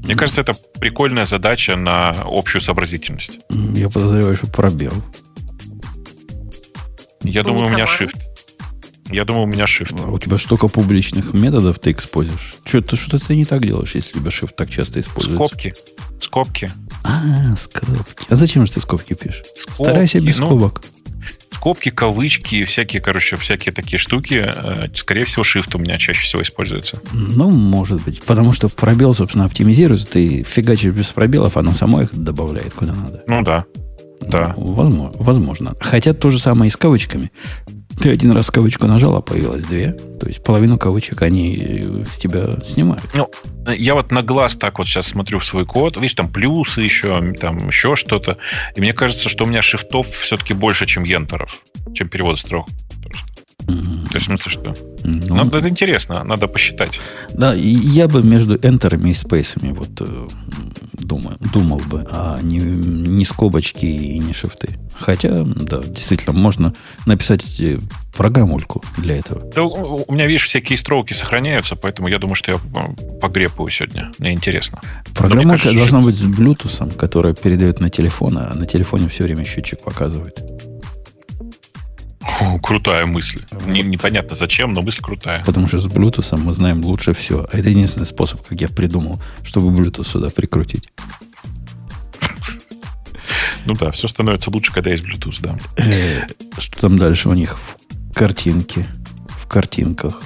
Мне кажется, это прикольная задача на общую сообразительность. Я подозреваю, что пробел. Я думаю, у меня shift. Я думаю, у меня shift. А у тебя столько публичных методов ты экспозишь. Что-то, что ты не так делаешь, если у тебя shift так часто используется. Скобки. Скобки. А, скобки. А зачем же ты скобки пишешь? Скобки. Старайся без ну, скобок скобки, кавычки, всякие, короче, всякие такие штуки, э, скорее всего, shift у меня чаще всего используется. Ну, может быть. Потому что пробел, собственно, оптимизируется. Ты фигачишь без пробелов, оно само их добавляет куда надо. Ну да. Да. Ну, возможно, возможно. Хотя то же самое и с кавычками. Ты один раз кавычку нажал, а появилось две. То есть половину кавычек они с тебя снимают. Ну, я вот на глаз так вот сейчас смотрю в свой код. Видишь, там плюсы еще, там еще что-то. И мне кажется, что у меня шифтов все-таки больше, чем ентеров, чем перевод строк. Mm-hmm. То есть, в смысле, что? Ну, Надо, это интересно, надо посчитать. Да, я бы между энтерами и спейсами вот э, думаю, думал бы, а не, не скобочки и не шифты. Хотя, да, действительно, можно написать э, программульку для этого. Да, у меня, видишь, все кейстроуки сохраняются, поэтому я думаю, что я погрепаю сегодня. Мне интересно. Программулька кажется, должна быть с Bluetooth, которая передает на телефон, а на телефоне все время счетчик показывает. Крутая мысль. Не, непонятно зачем, но мысль крутая. Потому что с Bluetooth мы знаем лучше всего. А это единственный способ, как я придумал, чтобы Bluetooth сюда прикрутить. Ну да, все становится лучше, когда есть Bluetooth, да. Э, что там дальше у них в картинке? В картинках.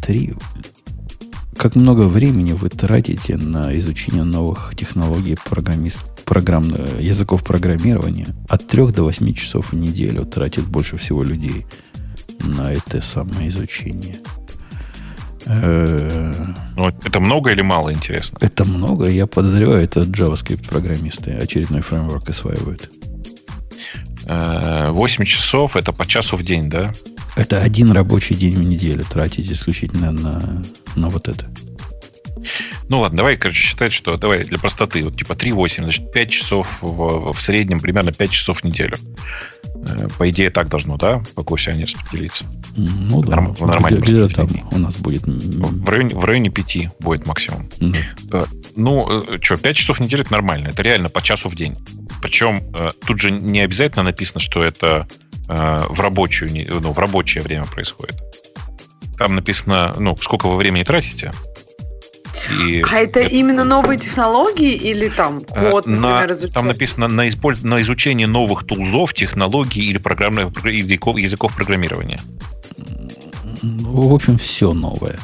Три. Как много времени вы тратите на изучение новых технологий программист, программ, языков программирования? От 3 до 8 часов в неделю тратит больше всего людей на это самое изучение. Ну, это много или мало, интересно? Это много. Я подозреваю, это JavaScript программисты очередной фреймворк осваивают. 8 часов это по часу в день, да? Это один рабочий день в неделю тратить исключительно на, на вот это. Ну ладно, давай, короче, считать, что давай для простоты, вот типа 3-8, значит, 5 часов в, в среднем, примерно 5 часов в неделю. Э, по идее, так должно, да, по курсе они распределиться. Ну да, Норм, в нормальном где, где там у нас будет... В районе, в районе 5 будет максимум. Да. Ну, э, что, 5 часов в неделю это нормально, это реально по часу в день. Причем тут же не обязательно написано, что это в, рабочую, ну, в рабочее время происходит. Там написано, ну, сколько вы времени тратите, и а это, это именно новые технологии или там э, код, на, например, изучать? Там написано на, использ... на изучение новых тулзов, технологий или программных языков, языков программирования. В общем, все новое.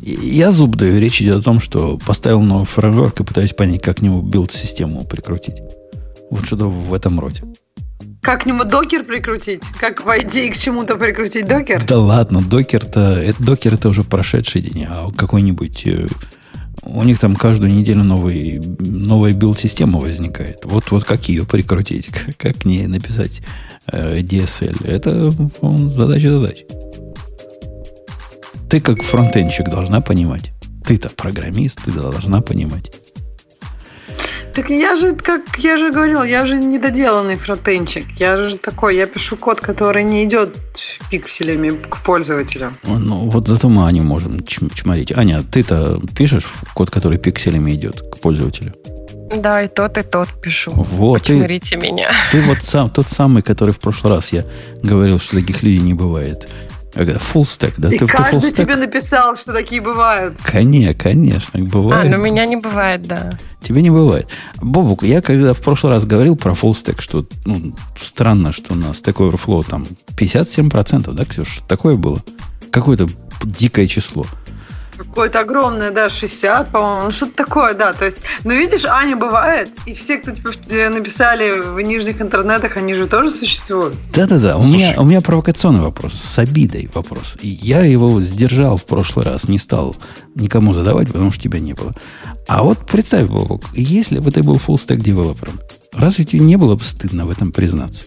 Я зуб даю. Речь идет о том, что поставил новый фреймворк и пытаюсь понять, как к нему билд-систему прикрутить. Вот что-то в этом роде. Как к нему докер прикрутить? Как в ID к чему-то прикрутить докер? Да ладно, докер-то, это, докер это уже прошедший день, а какой-нибудь э, у них там каждую неделю новый, новая билд-система возникает. Вот, вот как ее прикрутить, как, как к ней написать э, DSL. Это задача задач. Ты как фронтенщик должна понимать. Ты-то программист, ты должна понимать. Так я же, как я же говорил, я же недоделанный фронтенчик. Я же такой, я пишу код, который не идет пикселями к пользователю. Ну, вот зато мы Аню можем чморить. Аня, ты-то пишешь код, который пикселями идет к пользователю? Да, и тот, и тот пишу. Вот. Почморите ты, меня. Ты вот сам, тот самый, который в прошлый раз я говорил, что таких людей не бывает. Full stack, да? И ты, каждый ты тебе написал, что такие бывают. Конечно, конечно, бывает. А, но меня не бывает, да. Тебе не бывает. Бобук, я когда в прошлый раз говорил про full stack, что ну, странно, что у нас Stack Overflow там 57%, да, Ксюш? Такое было. Какое-то дикое число. Какое-то огромное, да, 60, по-моему. Ну, что-то такое, да. То есть, ну, видишь, Аня бывает, и все, кто типа, написали в нижних интернетах, они же тоже существуют. Да-да-да. У меня, у меня провокационный вопрос, с обидой вопрос. И я его сдержал в прошлый раз, не стал никому задавать, потому что тебя не было. А вот представь, Бог, если бы ты был full stack девелопером, разве тебе не было бы стыдно в этом признаться?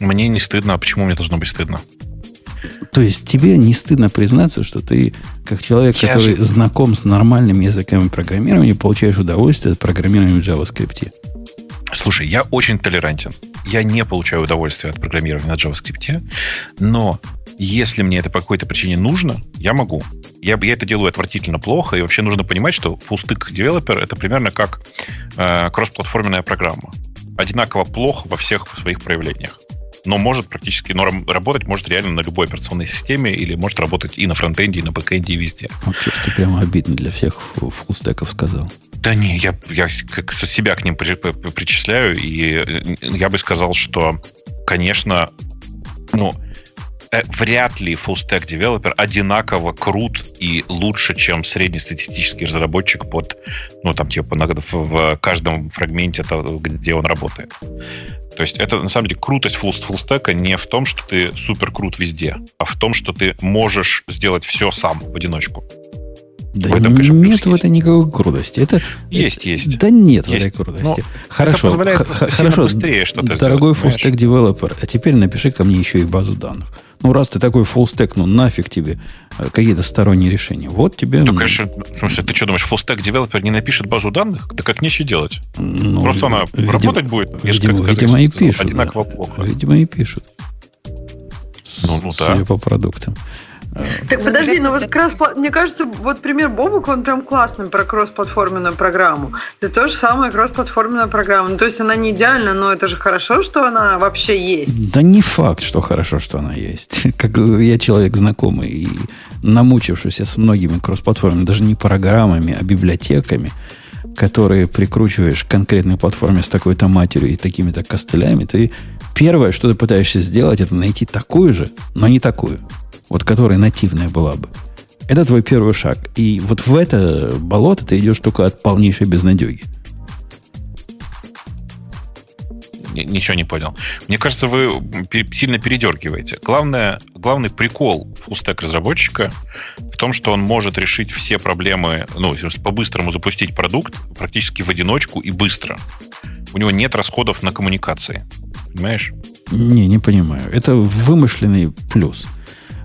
Мне не стыдно, а почему мне должно быть стыдно? То есть тебе не стыдно признаться, что ты, как человек, Я который же... знаком с нормальными языками программирования, получаешь удовольствие от программирования в JavaScript? Слушай, я очень толерантен. Я не получаю удовольствие от программирования на JavaScript, но если мне это по какой-то причине нужно, я могу. Я, я это делаю отвратительно плохо, и вообще нужно понимать, что full-stack developer это примерно как э, кроссплатформенная программа. Одинаково плохо во всех своих проявлениях но может практически, но работать может реально на любой операционной системе или может работать и на фронтенде, и на бэкенде, и везде. Вот что ты прямо обидно для всех фуллстеков сказал. Да не, я, я как со себя к ним при, причисляю, и э, я бы сказал, что, конечно, ну, э, вряд ли full-stack developer одинаково крут и лучше, чем среднестатистический разработчик под, ну, там, типа, в каждом фрагменте, где он работает. То есть это на самом деле крутость фуллстека не в том, что ты супер крут везде, а в том, что ты можешь сделать все сам в одиночку. Да в этом, конечно, нет в этой никакой крутости. Это, есть, это, есть. Да нет есть. в этой крутости. Но хорошо, это позволяет хорошо, быстрее что-то Дорогой full-stack developer, а теперь напиши ко мне еще и базу данных. Ну, раз ты такой фуллстек, ну нафиг тебе э, какие-то сторонние решения. Вот тебе... Ну, конечно, в смысле, ты что думаешь, full-stack developer не напишет базу данных? Да как нечего делать? Ну, Просто она видимо, работать будет, видимо, сказать, видимо и пишут. Одинаково да. плохо. Видимо, и пишут. Ну, ну да. Судя по продуктам. Так подожди, ну вот как раз, мне кажется, вот пример Бобук, он прям классный про кроссплатформенную программу. Это то же самое кроссплатформенная программа. Ну, то есть она не идеальна, но это же хорошо, что она вообще есть. Да не факт, что хорошо, что она есть. Как я человек знакомый и намучившийся с многими кроссплатформами, даже не программами, а библиотеками, которые прикручиваешь к конкретной платформе с такой-то матерью и такими-то костылями, ты первое, что ты пытаешься сделать, это найти такую же, но не такую вот которая нативная была бы. Это твой первый шаг. И вот в это болото ты идешь только от полнейшей безнадеги. Ничего не понял. Мне кажется, вы сильно передергиваете. Главное, главный прикол фулстек разработчика в том, что он может решить все проблемы, ну, по-быстрому запустить продукт практически в одиночку и быстро. У него нет расходов на коммуникации. Понимаешь? Не, не понимаю. Это вымышленный плюс.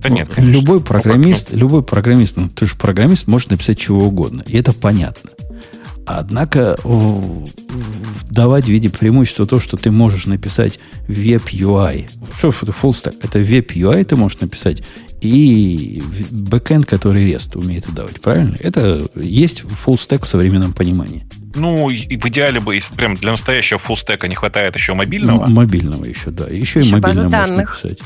Да нет, конечно. Любой программист, любой программист, ну ты же программист, может написать чего угодно. И это понятно. Однако давать в виде преимущества то, что ты можешь написать веб UI. Что это full stack? Это веб UI ты можешь написать и бэкэнд, который REST умеет давать. Правильно? Это есть full stack в современном понимании. Ну, в идеале бы, если прям для настоящего full stack не хватает еще мобильного. Мобильного еще, да. Еще, еще и мобильного можно написать.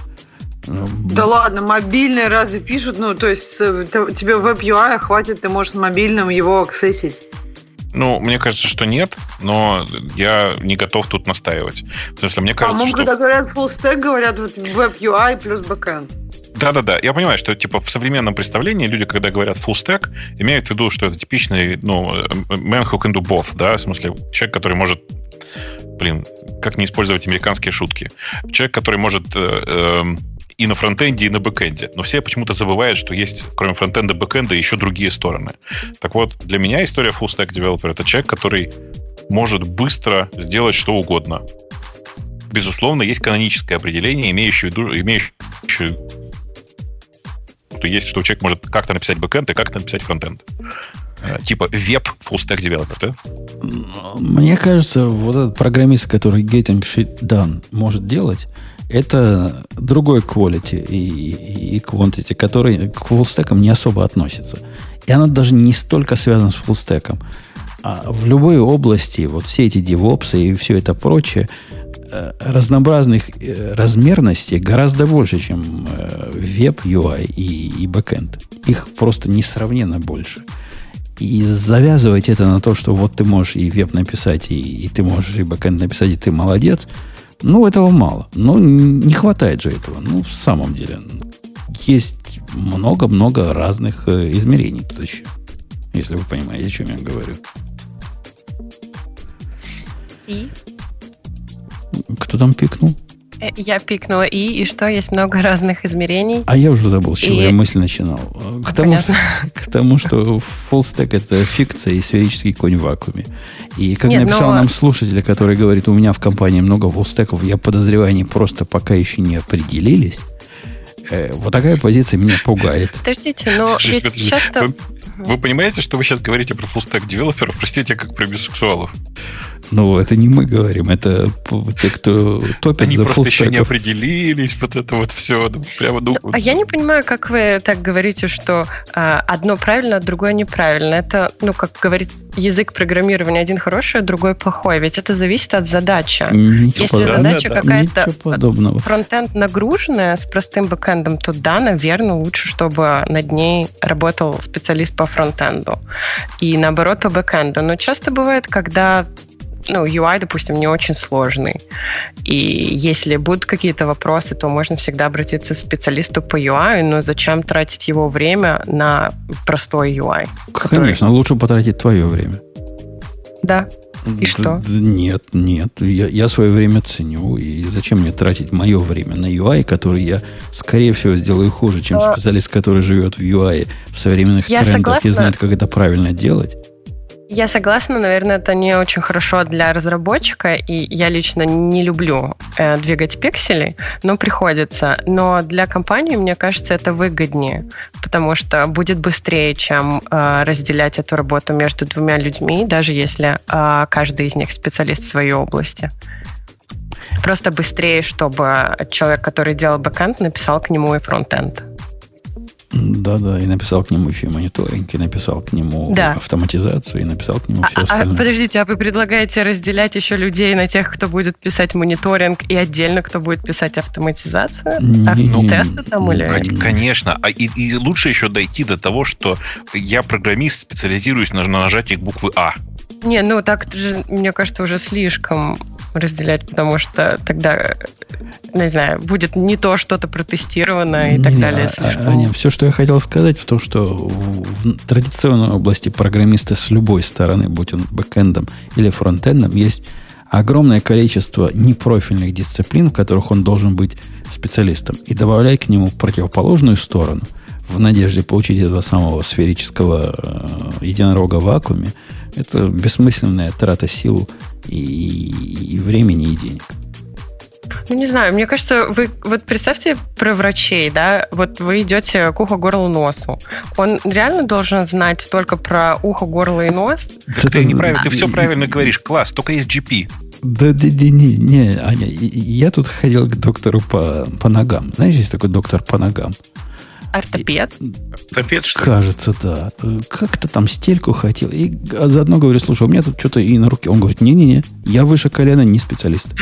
Ну, да ладно, мобильные разве пишут? Ну, то есть э, тебе веб UI хватит, ты можешь мобильным его аксессить. Ну, мне кажется, что нет, но я не готов тут настаивать. В смысле, мне кажется, По-моему, что... когда говорят full stack, говорят вот web UI плюс backend. Да-да-да, я понимаю, что типа в современном представлении люди, когда говорят full stack, имеют в виду, что это типичный, ну, man who can do both, да, в смысле, человек, который может, блин, как не использовать американские шутки, человек, который может э, э, и на фронтенде, и на бэкенде. Но все почему-то забывают, что есть, кроме фронтенда, бэкенда, еще другие стороны. Так вот, для меня история full stack developer это человек, который может быстро сделать что угодно. Безусловно, есть каноническое определение, имеющее в виду, имеющее что есть, что человек может как-то написать бэкенд и как-то написать фронтенд. Э, типа веб full stack developer, да? Мне кажется, вот этот программист, который getting shit done может делать, это другой quality и, и quantity, который к фуллстекам не особо относится. И оно даже не столько связано с фуллстеком. А в любой области, вот все эти девопсы и все это прочее, э, разнообразных э, размерностей гораздо больше, чем веб, UI и, и backend. Их просто несравненно больше. И завязывать это на то, что вот ты можешь и веб написать, и, и ты можешь и бэкэнд написать, и ты молодец – ну, этого мало. Но не хватает же этого. Ну, в самом деле. Есть много-много разных э, измерений тут еще. Если вы понимаете, о чем я говорю. И? Кто там пикнул? Э, я пикнула и, и что, есть много разных измерений. А я уже забыл, с чего и... я мысль начинал. К тому, что, к тому, что full stack это фикция и сферический конь в вакууме. И как Нет, написал но... нам слушатель, который говорит, у меня в компании много фуллстеков, я подозреваю, они просто пока еще не определились. Э, вот такая позиция меня пугает. Подождите, но ведь часто... Вы, вы понимаете, что вы сейчас говорите про фуллстек девелоперов, простите, как про бисексуалов? Ну, это не мы говорим, это те, кто топит Они за просто еще не определились, вот это вот все. Ну, прямо, ну, а я не понимаю, как вы так говорите, что а, одно правильно, а другое неправильно. Это, ну, как говорит язык программирования, один хороший, а другой плохой. Ведь это зависит от задачи. Ничего Если подобного. задача да, какая-то фронтенд нагруженная с простым бэкэндом, то да, наверное, лучше, чтобы над ней работал специалист по фронтенду. И наоборот, по бэкэнду. Но часто бывает, когда ну, UI, допустим, не очень сложный. И если будут какие-то вопросы, то можно всегда обратиться к специалисту по UI, но зачем тратить его время на простой UI? Конечно, который... лучше потратить твое время. Да. И что? Нет, нет. Я, я свое время ценю. И зачем мне тратить мое время на UI, который я, скорее всего, сделаю хуже, чем Но... специалист, который живет в UI в современных я трендах согласна... и знает, как это правильно делать? Я согласна, наверное, это не очень хорошо для разработчика, и я лично не люблю э, двигать пиксели, но приходится. Но для компании, мне кажется, это выгоднее, потому что будет быстрее, чем э, разделять эту работу между двумя людьми, даже если э, каждый из них специалист в своей области. Просто быстрее, чтобы человек, который делал бэкэнд, написал к нему и фронтенд. Да-да, и написал к нему еще и мониторинг, и написал к нему да. автоматизацию, и написал к нему все а, остальное. А, подождите, а вы предлагаете разделять еще людей на тех, кто будет писать мониторинг, и отдельно кто будет писать автоматизацию? Не, ну, тесты там или... Конечно, а и, и лучше еще дойти до того, что я программист, специализируюсь на, на нажатии буквы А. Не, ну так же, мне кажется, уже слишком разделять, потому что тогда, не знаю, будет не то что-то протестировано и не, так далее. А, слишком... Аня, все, что я хотел сказать, в том, что в традиционной области программиста с любой стороны, будь он бэкэндом или фронтендом, есть огромное количество непрофильных дисциплин, в которых он должен быть специалистом. И добавляй к нему противоположную сторону – в надежде получить этого самого сферического э, единорога в вакууме, это бессмысленная трата сил и, и времени, и денег. Ну, не знаю, мне кажется, вы вот представьте про врачей, да, вот вы идете к уху, горлу, носу. Он реально должен знать только про ухо, горло и нос? Так ты неправильно, ты все правильно говоришь. Класс, только есть GP. Да, да, да, не, не, Аня, я тут ходил к доктору по, по ногам. Знаешь, есть такой доктор по ногам. Ортопед? Ортопед, что Кажется, да. Как-то там стельку хотел. И а заодно говорю, слушай, у меня тут что-то и на руке. Он говорит, не-не-не, я выше колена не специалист.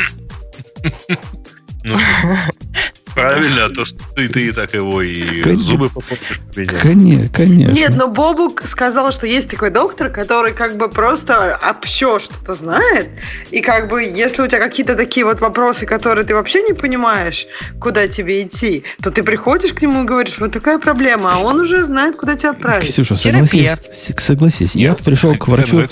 Правильно, а то что ты, ты так его и конечно, зубы попортишь Конечно, конечно. Нет, но Бобук сказал, что есть такой доктор, который как бы просто общо что-то знает, и как бы если у тебя какие-то такие вот вопросы, которые ты вообще не понимаешь, куда тебе идти, то ты приходишь к нему и говоришь, вот такая проблема, а он уже знает, куда тебя отправить. Ксюша, согласись, согласись. Я пришел к врачу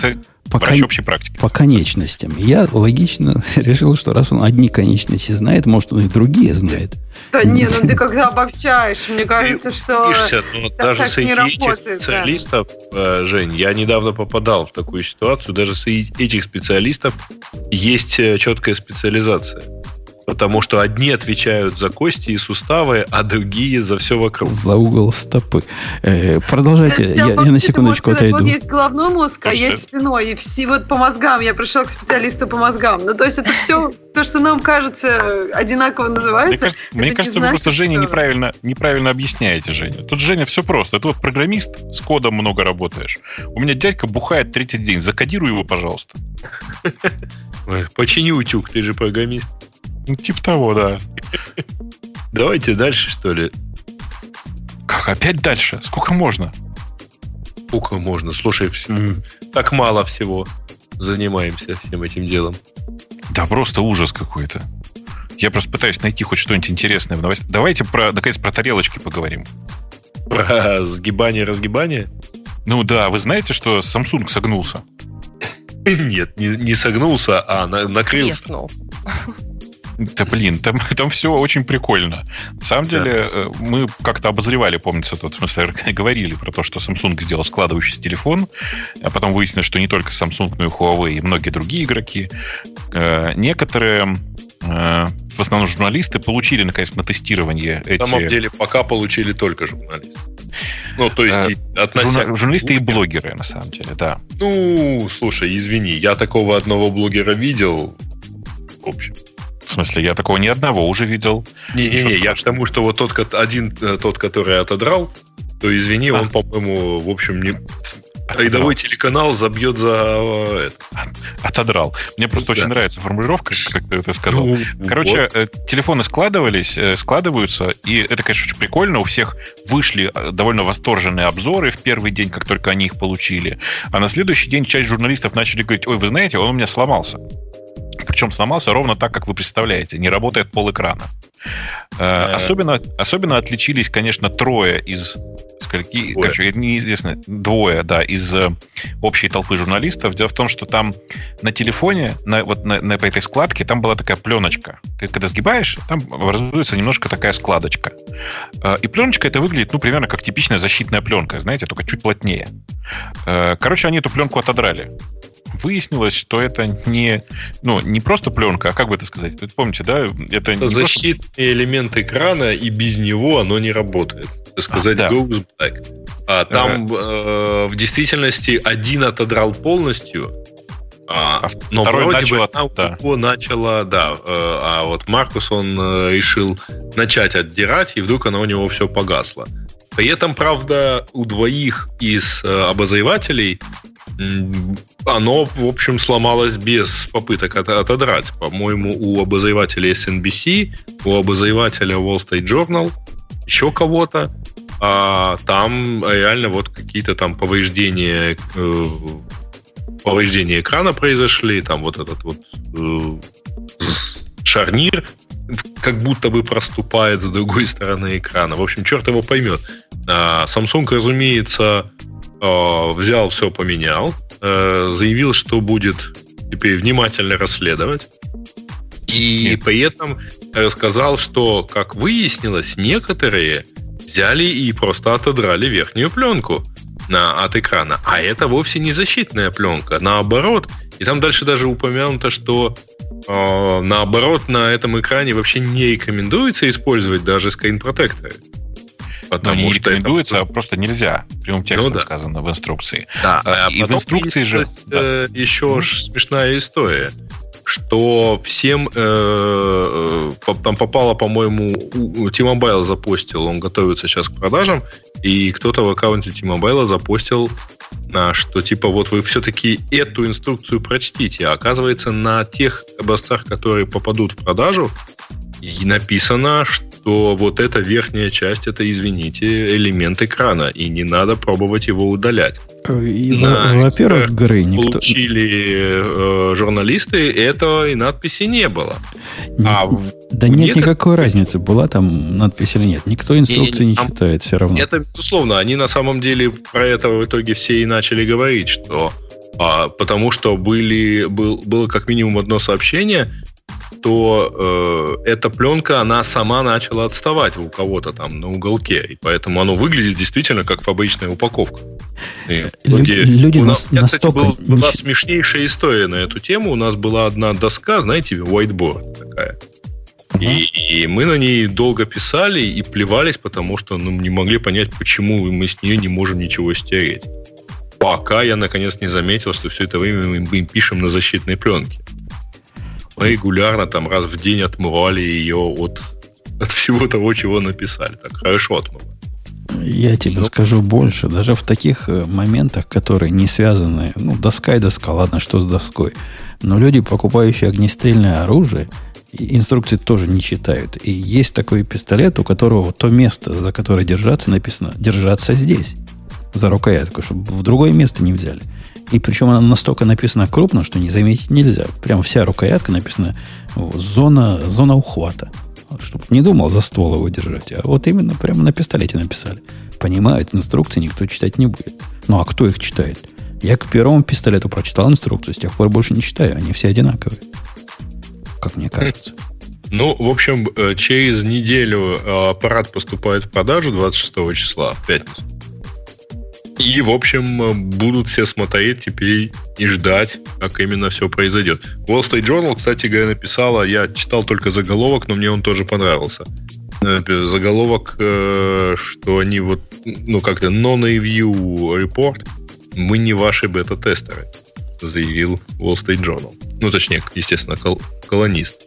по, кон... общей практике. По конечностям. Я логично решил, что раз он одни конечности знает, может, он и другие знает. Да не, ну ты когда обобщаешь, мне кажется, что Видишься, ну, даже среди этих специалистов, да. Э, Жень, я недавно попадал в такую ситуацию, даже среди этих специалистов есть э, четкая специализация. Потому что одни отвечают за кости и суставы, а другие за все вокруг. За угол стопы. Э, продолжайте, я, я на секундочку отойду. Вот есть головной мозг, а есть спиной. И все, вот по мозгам, я пришел к специалисту по мозгам. Ну, то есть это все, то, что нам кажется одинаково называется. Мне, кажется, вы просто Женя неправильно, неправильно объясняете, Женя. Тут Женя все просто. Ты вот программист, с кодом много работаешь. У меня дядька бухает третий день. Закодируй его, пожалуйста. Почини утюг, ты же программист. Ну, типа того, да. Давайте дальше, что ли. Как опять дальше? Сколько можно? Сколько можно? Слушай, mm. так мало всего занимаемся всем этим делом. Да, просто ужас какой-то. Я просто пытаюсь найти хоть что-нибудь интересное в новостях. Давайте про, наконец, про тарелочки поговорим. Про сгибание-разгибание? Ну да, вы знаете, что Samsung согнулся? Нет, не, не согнулся, а на, накрылся. Треснул. Да блин, там, там все очень прикольно. На самом да. деле, э, мы как-то обозревали, помнится, тут, в смысле, говорили про то, что Samsung сделал складывающийся телефон, а потом выяснилось, что не только Samsung, но и Huawei и многие другие игроки. Э, некоторые э, в основном журналисты получили, наконец, на тестирование эти... На самом деле, пока получили только журналисты. Ну, то есть, относя... Журналисты и блогеры, на самом деле, да. Ну, слушай, извини, я такого одного блогера видел, в общем. В смысле, я такого ни одного уже видел. Не-не-не, я к тому, что вот тот, один, э, тот, который отодрал, то извини, а. он, по-моему, в общем, не, Рядовой телеканал забьет за э, это. Отодрал. Мне просто да. очень нравится формулировка, как ты это сказал. Ну, Короче, вот. Э, телефоны складывались, складываются, и это, конечно, очень прикольно. У всех вышли довольно восторженные обзоры в первый день, как только они их получили. А на следующий день часть журналистов начали говорить, ой, вы знаете, он у меня сломался. Причем сломался ровно так, как вы представляете. Не работает пол экрана. Э, особенно, особенно отличились, конечно, трое из скольки, короче, неизвестно, двое, да, из э, общей толпы журналистов. Дело в том, что там на телефоне, на, вот на, на этой складке, там была такая пленочка. Ты когда сгибаешь, там образуется немножко такая складочка. Э, и пленочка это выглядит, ну, примерно как типичная защитная пленка, знаете, только чуть плотнее. Короче, они эту пленку отодрали выяснилось, что это не, ну, не просто пленка, а как бы это сказать? Вы помните, да? Это, это защитный просто... элемент экрана, и без него оно не работает. Сказать, а, да. goes black. А там э, в действительности один отодрал полностью, а, а но вроде начало, бы она да. начала, да, э, а вот Маркус, он э, решил начать отдирать, и вдруг оно у него все погасло. При этом, правда, у двоих из э, обозревателей оно, в общем, сломалось без попыток отодрать. По-моему, у обозревателя SNBC, у обозревателя Wall Street Journal, еще кого-то, а там реально вот какие-то там повреждения э, повреждения экрана произошли, там вот этот вот э, шарнир как будто бы проступает с другой стороны экрана. В общем, черт его поймет. А Samsung, разумеется, взял все, поменял, э, заявил, что будет теперь внимательно расследовать. И Нет. при этом рассказал, что, как выяснилось, некоторые взяли и просто отодрали верхнюю пленку на, от экрана. А это вовсе не защитная пленка. Наоборот. И там дальше даже упомянуто, что э, наоборот, на этом экране вообще не рекомендуется использовать даже Protector. Потому Но не что рекомендуется, это... а просто нельзя. Прямым текстом ну, да. сказано в инструкции. Да, а, и в инструкции же... Э, да. Еще mm-hmm. смешная история что всем э, э там попало, по-моему, T-Mobile запостил, он готовится сейчас к продажам, и кто-то в аккаунте T-Mobile запостил, а, что типа вот вы все-таки эту инструкцию прочтите. А оказывается, на тех образцах, которые попадут в продажу, и написано, что вот эта верхняя часть, это, извините, элемент экрана, и не надо пробовать его удалять. И, во-первых, Грей, никто... Получили э, журналисты, этого и надписи не было. Не, а да нет никакой это... разницы, была там надпись или нет. Никто инструкции и, не там, читает все равно. Это, безусловно, они на самом деле про это в итоге все и начали говорить, что а, потому что были, был, было как минимум одно сообщение, что э, эта пленка, она сама начала отставать у кого-то там на уголке, и поэтому оно выглядит действительно как фабричная упаковка. И люди, люди у нас, я, кстати, был, была смешнейшая история на эту тему. У нас была одна доска, знаете, whiteboard такая. Uh-huh. И, и мы на ней долго писали и плевались, потому что ну, не могли понять, почему мы с нее не можем ничего стереть. Пока я наконец не заметил, что все это время мы им пишем на защитной пленке мы регулярно там раз в день отмывали ее от, от всего того, чего написали. Так хорошо отмывали. Я тебе ну, скажу больше. Даже в таких э, моментах, которые не связаны, ну, доска и доска, ладно, что с доской. Но люди, покупающие огнестрельное оружие, инструкции тоже не читают. И есть такой пистолет, у которого то место, за которое держаться, написано «держаться здесь» за рукоятку, чтобы в другое место не взяли. И причем она настолько написана крупно, что не заметить нельзя. Прям вся рукоятка написана зона, зона ухвата. Чтобы не думал за ствол его держать. А вот именно прямо на пистолете написали. Понимают, инструкции никто читать не будет. Ну а кто их читает? Я к первому пистолету прочитал инструкцию, с тех пор больше не читаю. Они все одинаковые. Как мне кажется. Ну, в общем, э, через неделю э, аппарат поступает в продажу 26 числа, в пятницу. И, в общем, будут все смотреть теперь и ждать, как именно все произойдет. Wall Street Journal, кстати говоря, написала, я читал только заголовок, но мне он тоже понравился. Э, заголовок, э, что они вот, ну, как-то non-review report, мы не ваши бета-тестеры, заявил Wall Street Journal. Ну, точнее, естественно, кол- колонист.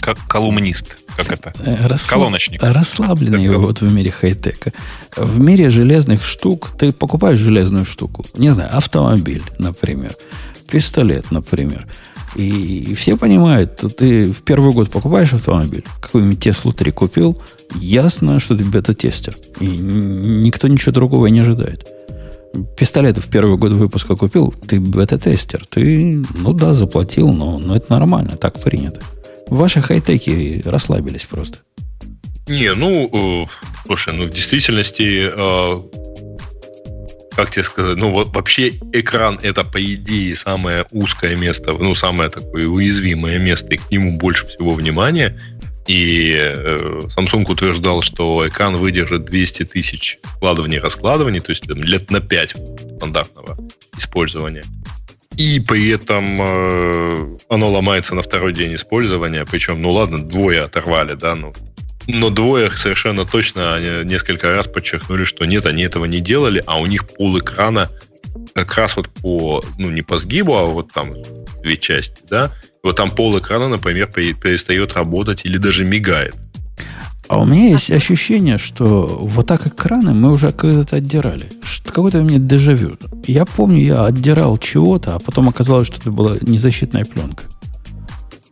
Как колумнист. Как это? Э, Расслаб... Колоночник. Расслабленный как вот в мире хай-тека. В мире железных штук ты покупаешь железную штуку. Не знаю, автомобиль, например. Пистолет, например. И, и все понимают, ты в первый год покупаешь автомобиль, какую-нибудь Теслу 3 купил, ясно, что ты бета-тестер. И никто ничего другого не ожидает. Пистолет в первый год выпуска купил, ты бета-тестер. Ты, ну да, заплатил, но, но это нормально, так принято. Ваши хай-теки расслабились просто. Не, ну, э, слушай, ну в действительности, э, как тебе сказать, ну вот вообще экран это по идее самое узкое место, ну самое такое уязвимое место, и к нему больше всего внимания. И э, Samsung утверждал, что экран выдержит 200 тысяч складываний и раскладываний, то есть лет на 5 стандартного использования. И при этом э, оно ломается на второй день использования. Причем, ну ладно, двое оторвали, да, ну. Но двое совершенно точно несколько раз подчеркнули, что нет, они этого не делали, а у них пол экрана как раз вот по, ну не по сгибу, а вот там две части, да. Вот там пол экрана, например, перестает работать или даже мигает. А у меня есть ощущение, что вот так экраны мы уже когда-то отдирали. Какой-то у меня дежавю. Я помню, я отдирал чего-то, а потом оказалось, что это была незащитная пленка.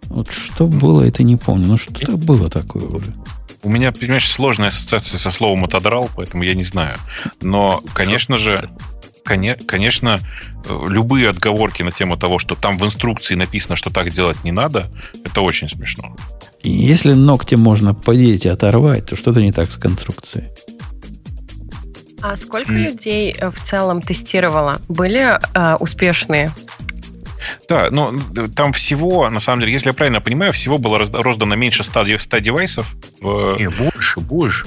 Вот что было, это не помню. Но что-то было такое уже. У меня, понимаешь, сложная ассоциация со словом отодрал, поэтому я не знаю. Но, конечно же, конечно, любые отговорки на тему того, что там в инструкции написано, что так делать не надо, это очень смешно. Если ногти можно подеть и оторвать, то что-то не так с конструкцией. А сколько mm. людей э, в целом тестировало? Были э, успешные? Да, но там всего, на самом деле, если я правильно понимаю, всего было роздано меньше 100, 100 девайсов. В... Не, больше больше, больше.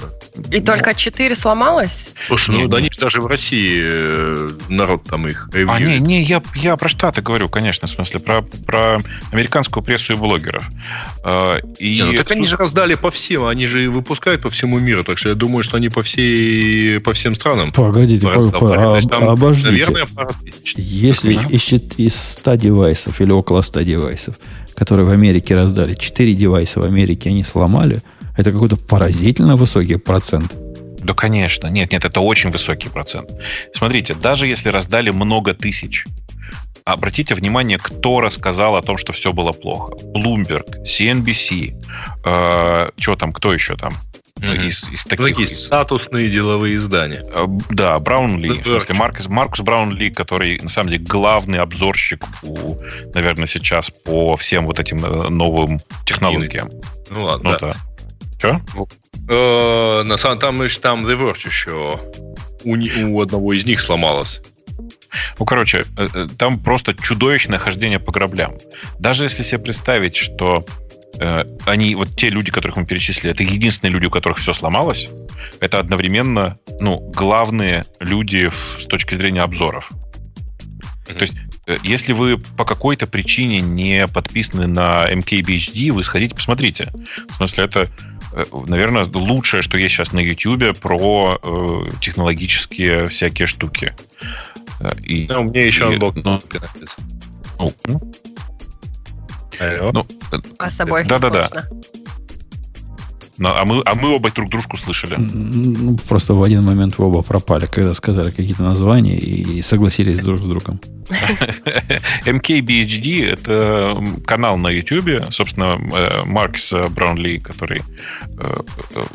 И ну, только 4 сломалось? Слушай, ну да они даже в России э, народ там их ревьюет. А, не, не, я, я про Штаты говорю, конечно, в смысле, про, про американскую прессу и блогеров. А, и не, ну, так они же раздали по всем, они же выпускают по всему миру, так что я думаю, что они по всей, по всем странам. Погодите, по, по, есть, там, обождите. Наверное, Если из, из 100 девайсов или около 100 девайсов, которые в Америке раздали, 4 девайса в Америке они сломали – это какой-то поразительно высокий процент. Да, конечно. Нет, нет, это очень высокий процент. Смотрите, даже если раздали много тысяч, обратите внимание, кто рассказал о том, что все было плохо. Bloomberg, CNBC, э, что там, кто еще там? Mm-hmm. Из, из таких, Такие из... статусные деловые издания. Э, да, Браунли, в смысле Маркус, Маркус Браунли, который на самом деле главный обзорщик, у, наверное, сейчас по всем вот этим э, новым технологиям. Ну ладно. Ну, да. да. Э, на самом там, там The Verge еще у, у одного из них сломалось. Ну, короче, э, э, там просто чудовищное хождение по граблям. Даже если себе представить, что э, они, вот те люди, которых мы перечислили, это единственные люди, у которых все сломалось, это одновременно, ну, главные люди в, с точки зрения обзоров. Mm-hmm. То есть, если вы по какой-то причине не подписаны на MKBHD, вы сходите, посмотрите. В смысле, это Э, наверное, лучшее, что есть сейчас на YouTube про э, технологические всякие штуки. Э, и, ну, мне еще и, ну, ну, ну, ну, а с собой Да-да-да. Но, а, мы, а мы оба друг дружку слышали. Ну, просто в один момент вы оба пропали, когда сказали какие-то названия и согласились друг с другом. MKBHD — это канал на YouTube, собственно, э, Маркс Браунли, который, э,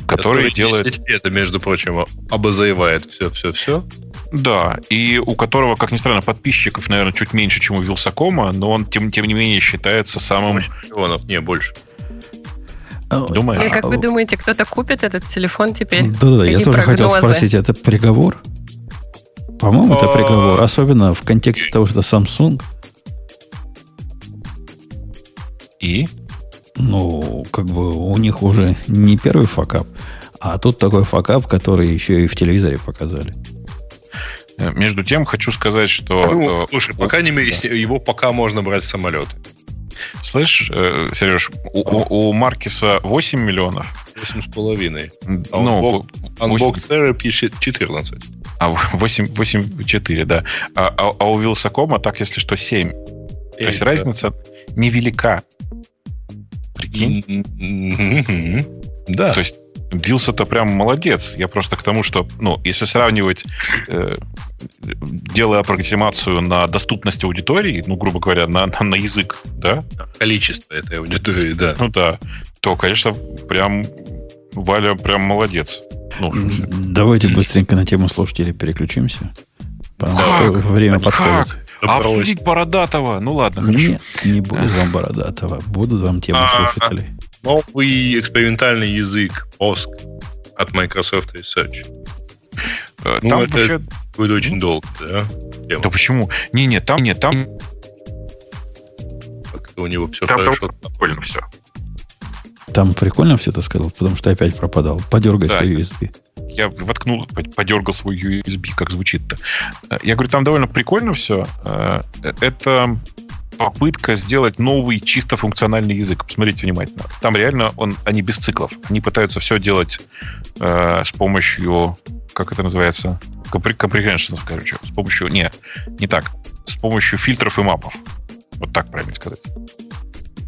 который, который делает... 10 лет, между прочим, обозаевает все-все-все. Да, и у которого, как ни странно, подписчиков, наверное, чуть меньше, чем у Вилсакома, но он, тем, тем не менее, считается самым... Миллионов, не, больше. Думаю. И как вы думаете, кто-то купит этот телефон теперь? Да-да, я тоже хотел спросить, это приговор? По-моему, это приговор. Особенно в контексте того, что Samsung. И? Ну, как бы у них уже не первый факап, а тут такой факап, который еще и в телевизоре показали. Между тем, хочу сказать, что... Ну, слушай, по крайней мере, его пока можно брать в самолет. Слышь, э, Сереж, у, у, у Маркиса 8 миллионов. 8,5. А ну, Unbox Therapy 14. А 8, 8,4, да. А, а, а у Вилсакома, так, если что, 7. 7 То есть да. разница невелика. Прикинь? Да. То есть Вилс это прям молодец. Я просто к тому, что, ну, если сравнивать, э, делая аппроксимацию на доступность аудитории, ну, грубо говоря, на, на, на язык, да? Количество этой аудитории, да. Ну да. То, конечно, прям Валя прям молодец. Ну, Давайте быстренько на тему слушателей переключимся. Потому как? что время подходит. А обсудить Бородатого? Ну ладно, хорошо. Нет, не будет вам Бородатого. Будут вам темы а, слушателей. Новый экспериментальный язык POSC от Microsoft Research. Э, ну, там это вообще... будет очень долго, да? Тема. Да почему? Не-не, там нет, там... Как-то у него все там хорошо. Прикольно все. Там прикольно все это сказал, потому что опять пропадал. Подергай да, свой USB. Я воткнул, подергал свой USB, как звучит-то. Я говорю, там довольно прикольно все. Э, это попытка сделать новый чисто функциональный язык. Посмотрите внимательно. Там реально он, они без циклов. Они пытаются все делать э, с помощью, как это называется, comprehension, короче. С помощью, не, не так. С помощью фильтров и мапов. Вот так правильно сказать.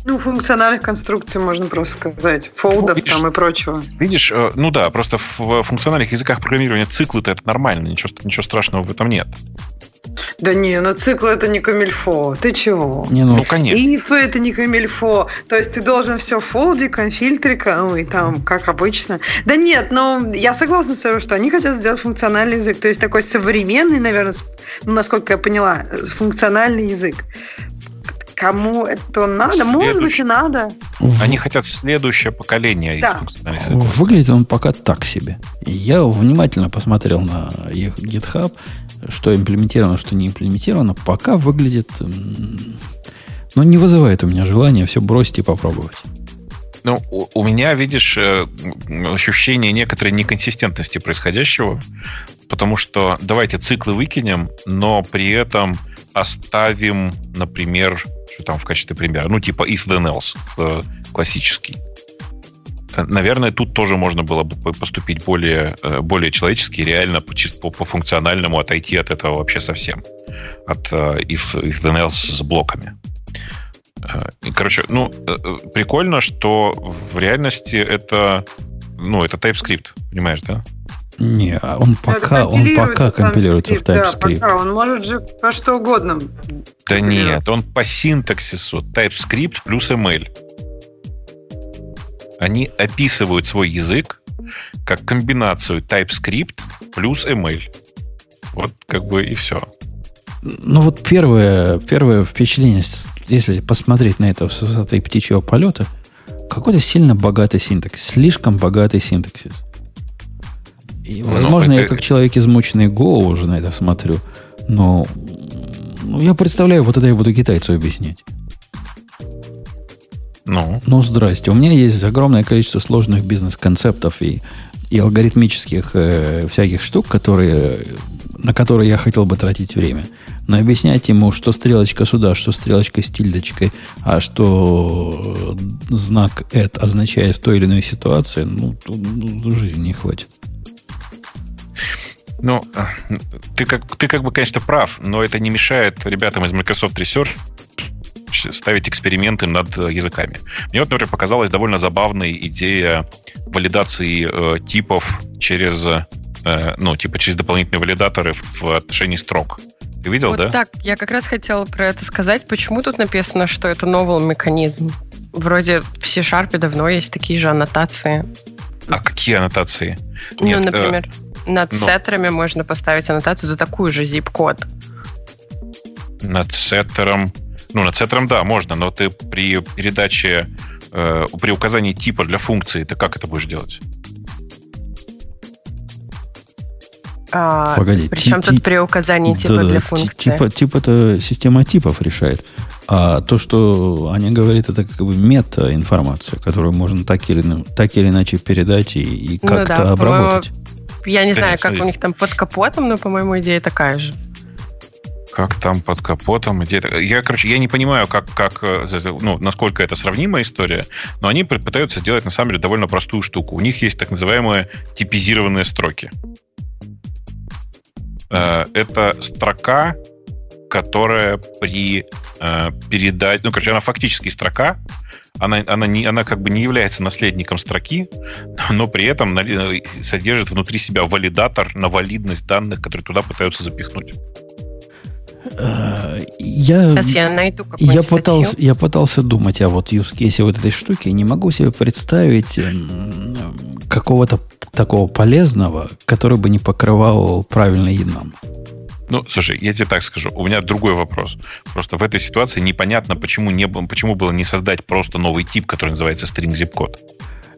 Ну, функциональных конструкций можно просто сказать. Фолдов ну, там и прочего. Видишь, э, ну да, просто в функциональных языках программирования циклы-то это нормально, ничего, ничего страшного в этом нет. Да не, ну цикл это не камильфо. Ты чего? Не, ну, ну конечно. Иф это не камильфо. То есть ты должен все фолдиком, фильтриком и там, как обычно. Да нет, но я согласна с тобой, что они хотят сделать функциональный язык. То есть такой современный, наверное, ну, насколько я поняла, функциональный язык. Кому это надо? Следующий. Может быть, и надо. Они хотят следующее поколение да. Выглядит он пока так себе. Я внимательно посмотрел на их GitHub, что имплементировано, что не имплементировано. Пока выглядит... Ну, не вызывает у меня желания все бросить и попробовать. Ну, у, у меня, видишь, э, ощущение некоторой неконсистентности происходящего, потому что давайте циклы выкинем, но при этом оставим, например, что там в качестве примера, ну, типа if then else, э, классический. Наверное, тут тоже можно было бы поступить более, э, более человечески, реально по, по, по функциональному отойти от этого вообще совсем. От if, if then else с блоками. Короче, ну, прикольно, что в реальности это, ну, это TypeScript, понимаешь, да? Не, а он пока, он пока компилируется в TypeScript. Да, пока. Он может же по что угодно. Да нет, он по синтаксису TypeScript плюс ML. Они описывают свой язык как комбинацию TypeScript плюс ML. Вот как бы и все. Ну вот первое, первое впечатление, если посмотреть на это с высоты птичьего полета, какой-то сильно богатый синтаксис, слишком богатый синтаксис. И, ну, возможно, это... я как человек измученный Go уже на это смотрю, но ну, я представляю, вот это я буду китайцу объяснять. Ну? Ну, здрасте. У меня есть огромное количество сложных бизнес-концептов и, и алгоритмических э, всяких штук, которые, на которые я хотел бы тратить время. Но объяснять ему, что стрелочка сюда, что стрелочка с тильдочкой, а что знак «et» означает в той или иной ситуации, ну, ну жизни не хватит. Ну, ты как, ты как бы, конечно, прав, но это не мешает ребятам из Microsoft Research ставить эксперименты над языками. Мне вот, например, показалась довольно забавная идея валидации э, типов через, э, ну, типа через дополнительные валидаторы в отношении строк. Ты видел, вот да? Так, я как раз хотела про это сказать. Почему тут написано, что это новый механизм? Вроде в C-Sharp давно есть такие же аннотации. А какие аннотации? Ну, Нет, например, э, над но... сеттерами можно поставить аннотацию за такую же zip-код. Над сеттером... Ну, над сеттером, да, можно, но ты при передаче, э, при указании типа для функции, ты как это будешь делать? А, Погоди, причем тут при указании типа да, для функции? Типа, типа это система типов решает. А то, что Аня говорит, это как бы мета-информация, которую можно так или, так или иначе передать и, и ну как-то ну, да, обработать. Я не да знаю, нет, как смотрите. у них там под капотом, но, по-моему, идея такая же. Как там под капотом? Идея... Я, короче, я не понимаю, как, как, э, ну, насколько это сравнимая история, но они пытаются сделать, на самом деле, довольно простую штуку. У них есть так называемые типизированные строки. Э, это строка, которая при э, передаче, ну, короче, она фактически строка, она, она, не, она как бы не является наследником строки, но при этом содержит внутри себя валидатор на валидность данных, которые туда пытаются запихнуть. Э, я, я, найду я, пытался, я пытался думать о вот case вот этой штуки. Не могу себе представить какого-то такого полезного, который бы не покрывал правильный нам. Ну, слушай, я тебе так скажу. У меня другой вопрос. Просто в этой ситуации непонятно, почему, не, почему было не создать просто новый тип, который называется string zip код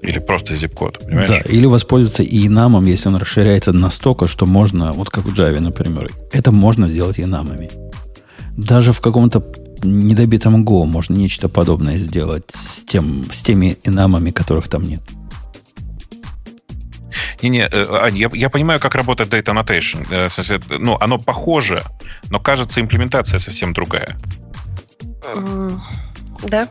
Или просто zip код понимаешь? Да, или воспользоваться и инамом, если он расширяется настолько, что можно, вот как в Java, например, это можно сделать инамами. Даже в каком-то недобитом Go можно нечто подобное сделать с, тем, с теми инамами, которых там нет. Не-не, э, Ань, я, я понимаю, как работает Data Annotation. Э, ну, оно похоже, но кажется, имплементация совсем другая. Да.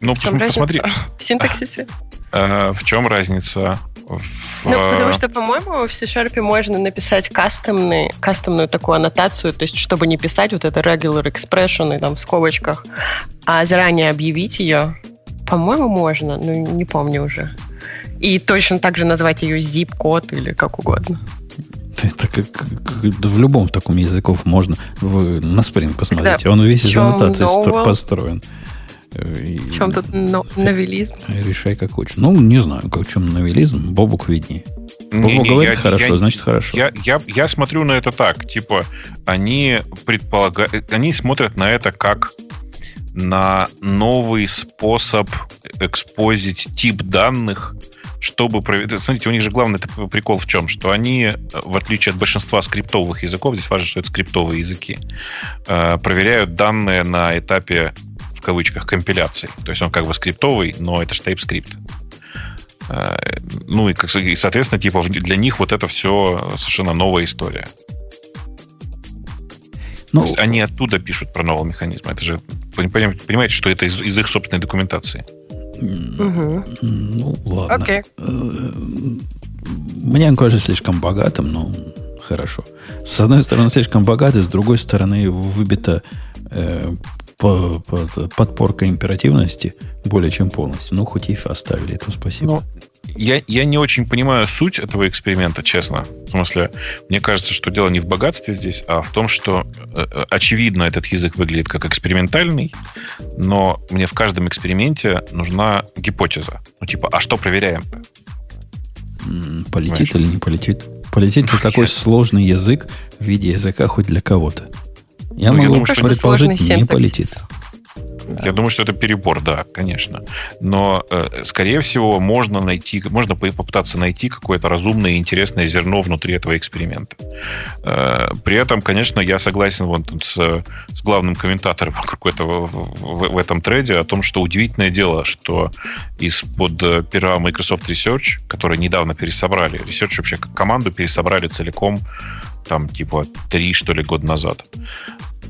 Ну, посмотри. В синтаксисе. А, в чем разница? В... Ну, потому что, по-моему, в C-Sharp можно написать кастомный, кастомную такую аннотацию, то есть, чтобы не писать вот это regular expression и там в скобочках, а заранее объявить ее, по-моему, можно, но не помню уже. И точно так же назвать ее zip-код или как угодно. Это как, как в любом таком языков можно. Вы на Spring посмотрите. Да. Он весь из аннотаций нового? В чем тут новелизм? Решай, как хочешь. Ну, не знаю, как в чем новелизм. Бобук виднее. Бобук не, не, говорит я, хорошо, я, значит хорошо. Я, я, я смотрю на это так. Типа, они предполагают... Они смотрят на это как на новый способ экспозить тип данных чтобы проверить... Смотрите, у них же главный прикол в чем? Что они, в отличие от большинства скриптовых языков, здесь важно, что это скриптовые языки, э, проверяют данные на этапе в кавычках, компиляции. То есть он как бы скриптовый, но это же TypeScript. Э, ну и, как, и, соответственно, типа для них вот это все совершенно новая история. Ну, они оттуда пишут про новый механизм. Это же, понимаете, что это из, из их собственной документации. Угу. Ну, ладно. Okay. Э, мне он кажется слишком богатым, но хорошо. С одной стороны, слишком богатый, с другой стороны, выбита э, по, по, подпорка императивности более чем полностью. Ну, хоть if оставили, то спасибо. Ну, я, я не очень понимаю суть этого эксперимента, честно. В смысле, мне кажется, что дело не в богатстве здесь, а в том, что э, э очевидно этот язык выглядит как экспериментальный, но мне в каждом эксперименте нужна гипотеза. Ну, типа, а что проверяем-то? Полетит Понимаешь? или не полетит? Полетит ли такой сложный язык в виде языка хоть для кого-то? Я ну, могу я думаю, что предположить, не полетит. Я думаю, что это перебор, да, конечно. Но, э, скорее всего, можно найти, можно попытаться найти какое-то разумное и интересное зерно внутри этого эксперимента. Э, при этом, конечно, я согласен вот с, с главным комментатором вокруг этого в, в, в этом треде о том, что удивительное дело, что из-под э, пера Microsoft Research, который недавно пересобрали, Research вообще как команду пересобрали целиком там типа три, что ли, года назад.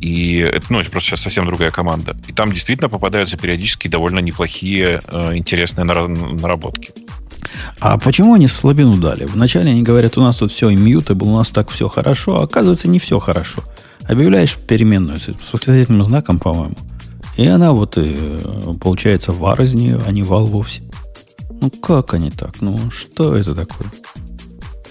И это, ну, это просто сейчас совсем другая команда. И там действительно попадаются периодически довольно неплохие, э, интересные наработки. А почему они слабину дали? Вначале они говорят, у нас тут все immutable, у нас так все хорошо, а оказывается не все хорошо. Объявляешь переменную с восклицательным знаком, по-моему, и она вот и, э, получается var из нее, а не вал вовсе. Ну как они так? Ну что это такое?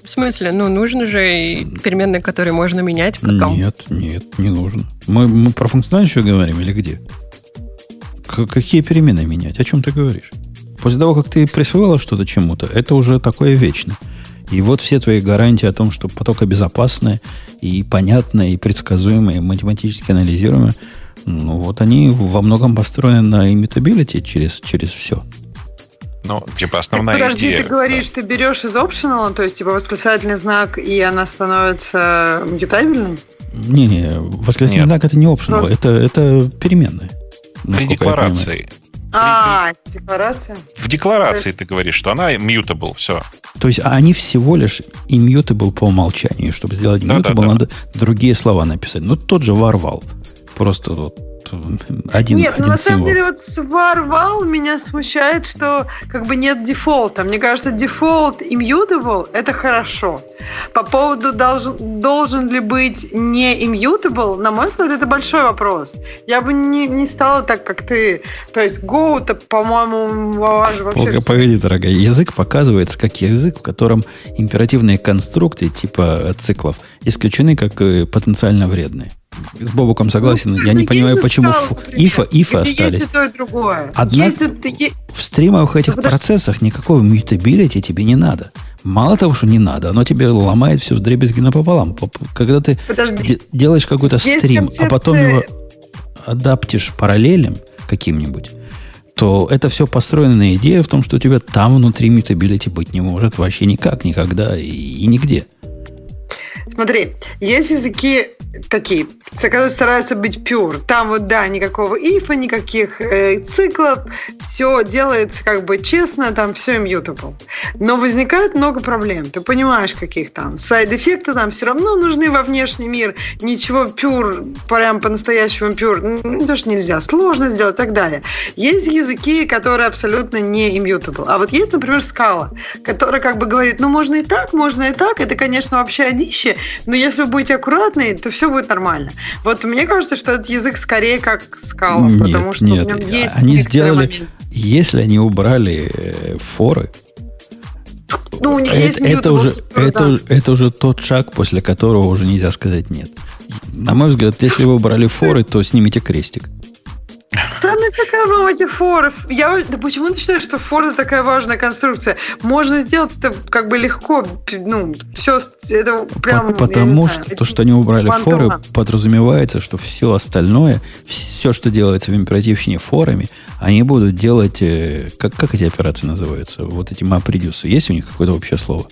В смысле? Ну, нужно же переменные, которые можно менять потом. Нет, нет, не нужно. Мы, мы про функциональность еще говорим или где? К- какие переменные менять? О чем ты говоришь? После того, как ты присвоила что-то чему-то, это уже такое вечно. И вот все твои гарантии о том, что потока безопасная и понятная, и предсказуемая, и математически анализируемая, ну вот они во многом построены на immutability через, через все. Ну, типа основная так, подожди, идея. ты говоришь, да. ты берешь из optional, то есть типа восклицательный знак, и она становится мутабельной? Не-не, восклицательный Нет. знак это не optional, Просто... это, это переменная. При декларации. А, декларация? В декларации ты говоришь, что она mutable, все. То есть они всего лишь immutable по умолчанию. Чтобы сделать mutable, да, да, да. надо другие слова написать. Ну, тот же ворвал. Просто вот один, Нет, один ну, на самом деле вот сварвал меня смущает, что как бы нет дефолта. Мне кажется, дефолт immutable – это хорошо. По поводу должен, должен ли быть не immutable, на мой взгляд, это большой вопрос. Я бы не, не стала так, как ты. То есть go-то, по-моему, вообще... Погоди, дорогая. Язык показывается как язык, в котором императивные конструкции типа циклов исключены как э, потенциально вредные с Бобуком согласен. Ну, я не понимаю, почему ифа, ифа остались. Есть и то, и другое. Однако есть, в стримовых этих ну, процессах никакого mutability тебе не надо. Мало того, что не надо, оно тебе ломает все в дребезги напополам. Когда ты Подожди. делаешь какой-то стрим, концепция... а потом его адаптишь параллелем каким-нибудь, то это все построено на идее в том, что у тебя там внутри mutability быть не может вообще никак, никогда и, и нигде. Смотри, есть языки такие, которые стараются быть pure. Там вот, да, никакого ифа, никаких э, циклов, все делается как бы честно, там все immutable. Но возникает много проблем. Ты понимаешь, каких там сайд-эффекты там все равно нужны во внешний мир. Ничего pure, прям по-настоящему pure, ну, тоже нельзя. Сложно сделать и так далее. Есть языки, которые абсолютно не immutable. А вот есть, например, скала, которая как бы говорит, ну, можно и так, можно и так. Это, конечно, вообще одище, но если вы будете аккуратны, то все будет нормально. Вот мне кажется, что этот язык скорее как скала, нет, потому что нет. в нем есть они сделали, момент. если они убрали э, форы, ну, у них это, есть это, уже, это, это уже тот шаг, после которого уже нельзя сказать нет. На мой взгляд, если вы убрали форы, то снимите крестик. Да нафига вам эти форы? Я, да почему ты считаешь, что фор это такая важная конструкция? Можно сделать это как бы легко. Ну, все это прям... Потому что знаю, то, что они убрали форы, подразумевается, что все остальное, все, что делается в императивщине форами, они будут делать... Э, как, как эти операции называются? Вот эти MapReduce. Есть у них какое-то общее слово?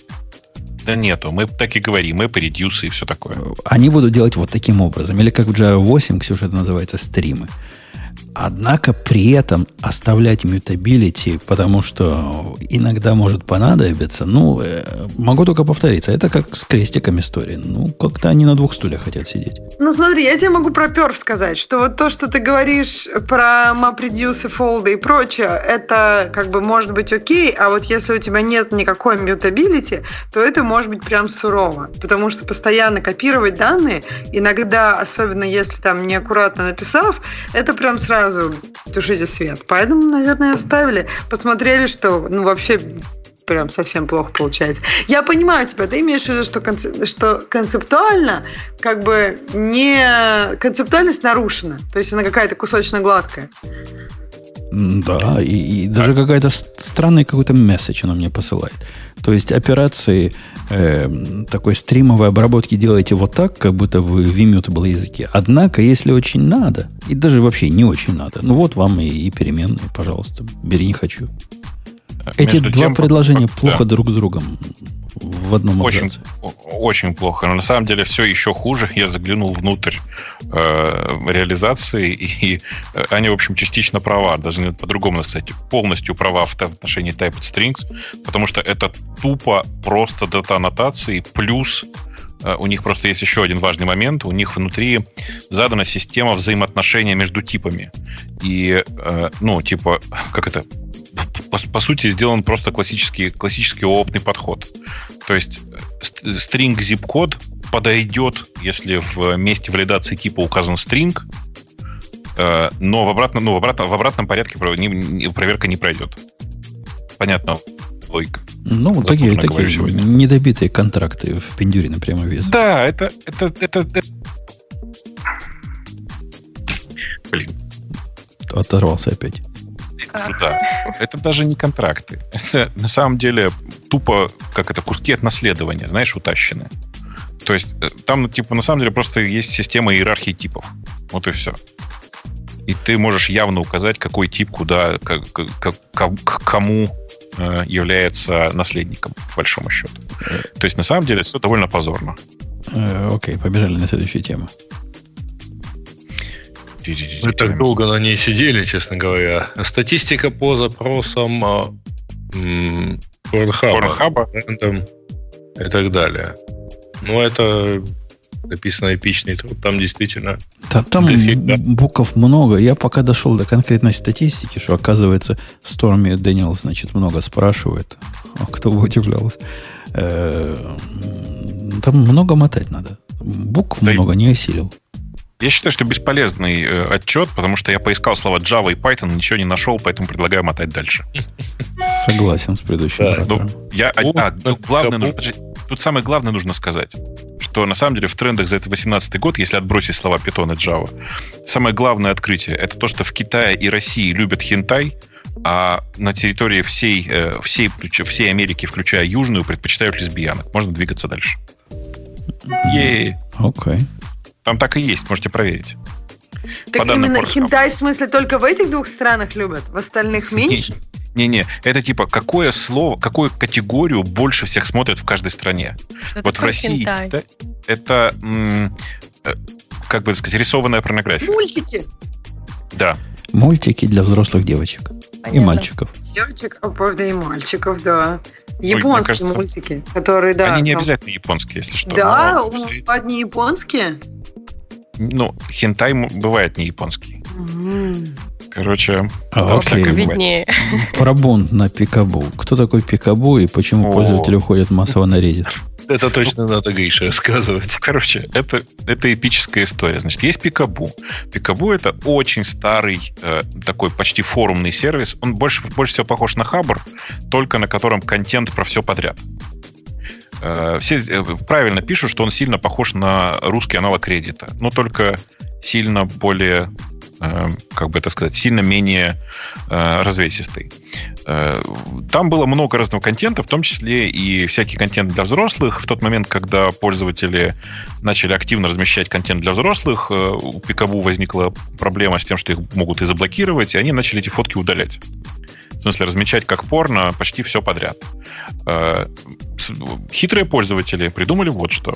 Да нету. Мы так и говорим. Мы reduce и все такое. Они будут делать вот таким образом. Или как в Java 8, Ксюша, это называется стримы Однако при этом оставлять мютабилити, потому что иногда может понадобиться, ну, э, могу только повториться, это как с крестиком истории. Ну, как-то они на двух стульях хотят сидеть. Ну, смотри, я тебе могу про перф сказать, что вот то, что ты говоришь про MapReduce, фолды и прочее, это как бы может быть окей, а вот если у тебя нет никакой мютабилити, то это может быть прям сурово, потому что постоянно копировать данные, иногда, особенно если там неаккуратно написав, это прям сразу сразу тушите свет. Поэтому, наверное, оставили. Посмотрели, что ну вообще прям совсем плохо получается. Я понимаю тебя, ты имеешь в виду, что, концеп, что концептуально как бы не концептуальность нарушена, то есть она какая-то кусочно гладкая. Да, и, и даже какая-то странный какой-то месседж она мне посылает. То есть операции э, такой стримовой обработки делаете вот так, как будто вы в immutable языке. Однако, если очень надо, и даже вообще не очень надо, ну вот вам и, и переменные, пожалуйста, бери не хочу. Эти Между два тем, предложения да. плохо друг с другом в одном очень, очень плохо. Но на самом деле все еще хуже. Я заглянул внутрь э, реализации, и э, они, в общем, частично права. Даже по-другому, кстати, полностью права в отношении typed strings, потому что это тупо просто дата-аннотации плюс у них просто есть еще один важный момент. У них внутри задана система взаимоотношения между типами. И, э, ну, типа, как это, по, по сути, сделан просто классический, классический опытный подход. То есть string zip код подойдет, если в месте валидации типа указан э, но в обратном, ну, в обратном, в обратном порядке проверка не пройдет. Понятно, логика. Ну, такие, такие недобитые контракты в Пендюрино прямо вес. Да, это, это, это, это... Блин. Оторвался опять сюда. Это даже не контракты. Это на самом деле тупо, как это, куски от наследования, знаешь, утащены. То есть э, там, типа, на самом деле просто есть система иерархии типов. Вот и все. И ты можешь явно указать, какой тип куда, к, к, к, к кому является наследником, по большому счету. То есть, на самом деле, все довольно позорно. Э, окей, побежали на следующую тему. Мы так долго на ней сидели, честно говоря. Статистика по запросам Порнхаба и так далее. Ну, это написано эпичный труд. Там действительно... Да, там дофига. букв много. Я пока дошел до конкретной статистики, что, оказывается, Stormy Дэниел, значит, много спрашивает. А кто бы удивлялся. Э, там много мотать надо. Букв да много, не осилил. Я считаю, что бесполезный э, отчет, потому что я поискал слова Java и Python, ничего не нашел, поэтому предлагаю мотать дальше. Согласен с предыдущим. Да, ну, я, а, главное нужно, тут самое главное нужно сказать, что на самом деле в трендах за этот 18 год, если отбросить слова Python и Java, самое главное открытие это то, что в Китае и России любят хентай, а на территории всей, э, всей, всей Америки, включая Южную, предпочитают лесбиянок. Можно двигаться дальше. Окей. Okay. Там так и есть, можете проверить. Так По именно хентай в смысле только в этих двух странах любят? В остальных меньше? Не-не, это типа какое слово, какую категорию больше всех смотрят в каждой стране. Что вот в России это, это м, э, как бы сказать, рисованная порнография. Мультики. Да. Мультики для взрослых девочек Понятно. и мальчиков. Девочек, а правда, и мальчиков, да. Японские кажется, мультики, которые, да. Они не там... обязательно японские, если что. Да, одни японские. Ну, хентай бывает не японский. Короче, а, окей. виднее. Про бунт на Пикабу. Кто такой Пикабу и почему О. пользователи уходят массово на Reddit? Это точно надо Грише рассказывать. Короче, это, это эпическая история. Значит, есть Пикабу. Пикабу это очень старый, э, такой почти форумный сервис. Он больше, больше всего похож на Хабр, только на котором контент про все подряд. Э, все э, правильно пишут, что он сильно похож на русский аналог кредита, но только сильно более, как бы это сказать, сильно менее развесистый. Там было много разного контента, в том числе и всякий контент для взрослых. В тот момент, когда пользователи начали активно размещать контент для взрослых, у Пикабу возникла проблема с тем, что их могут и заблокировать, и они начали эти фотки удалять. В смысле, размечать как порно почти все подряд. Э, хитрые пользователи придумали вот что.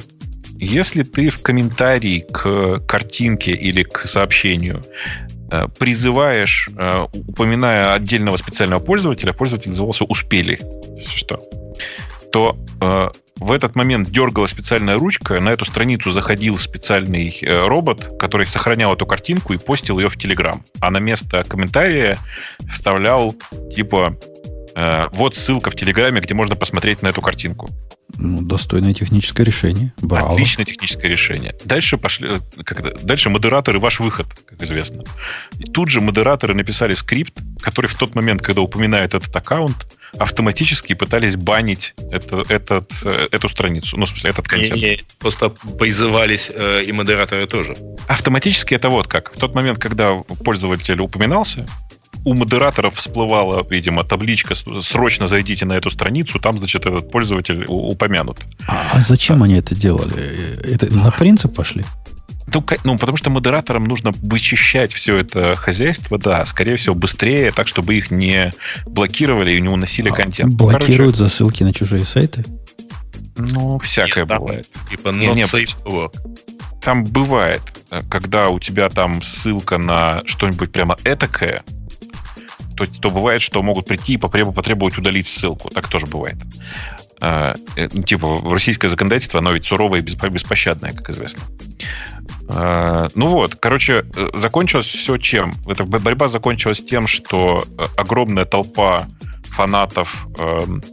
Если ты в комментарии к картинке или к сообщению э, призываешь, э, упоминая отдельного специального пользователя, пользователь назывался «Успели», что, то э, в этот момент дергала специальная ручка, на эту страницу заходил специальный робот, который сохранял эту картинку и постил ее в Телеграм. А на место комментария вставлял типа вот ссылка в Телеграме, где можно посмотреть на эту картинку. Ну, достойное техническое решение. Браво. Отличное техническое решение. Дальше пошли, когда, дальше модераторы ваш выход, как известно. И тут же модераторы написали скрипт, который в тот момент, когда упоминает этот аккаунт, автоматически пытались банить это, этот, э, эту страницу, ну, в смысле, этот контент. Не, не, просто призывались э, и модераторы тоже. Автоматически это вот как. В тот момент, когда пользователь упоминался, у модераторов всплывала, видимо, табличка «Срочно зайдите на эту страницу», там, значит, этот пользователь упомянут. А, а зачем а. они это делали? Это на принцип пошли? Ну, ну, потому что модераторам нужно вычищать все это хозяйство, да, скорее всего, быстрее, так, чтобы их не блокировали и не уносили а, контент. Блокируют Короче, засылки на чужие сайты? Ну, всякое Нет, бывает. Типа не, не, Там бывает, э, когда у тебя там ссылка на что-нибудь прямо этакое, то, то бывает, что могут прийти и потребовать удалить ссылку. Так тоже бывает. А, э, ну, типа, российское законодательство, оно ведь суровое и беспощадное, как известно. А, ну вот, короче, э, закончилось все чем? Эта борьба закончилась тем, что э, огромная толпа фанатов эм,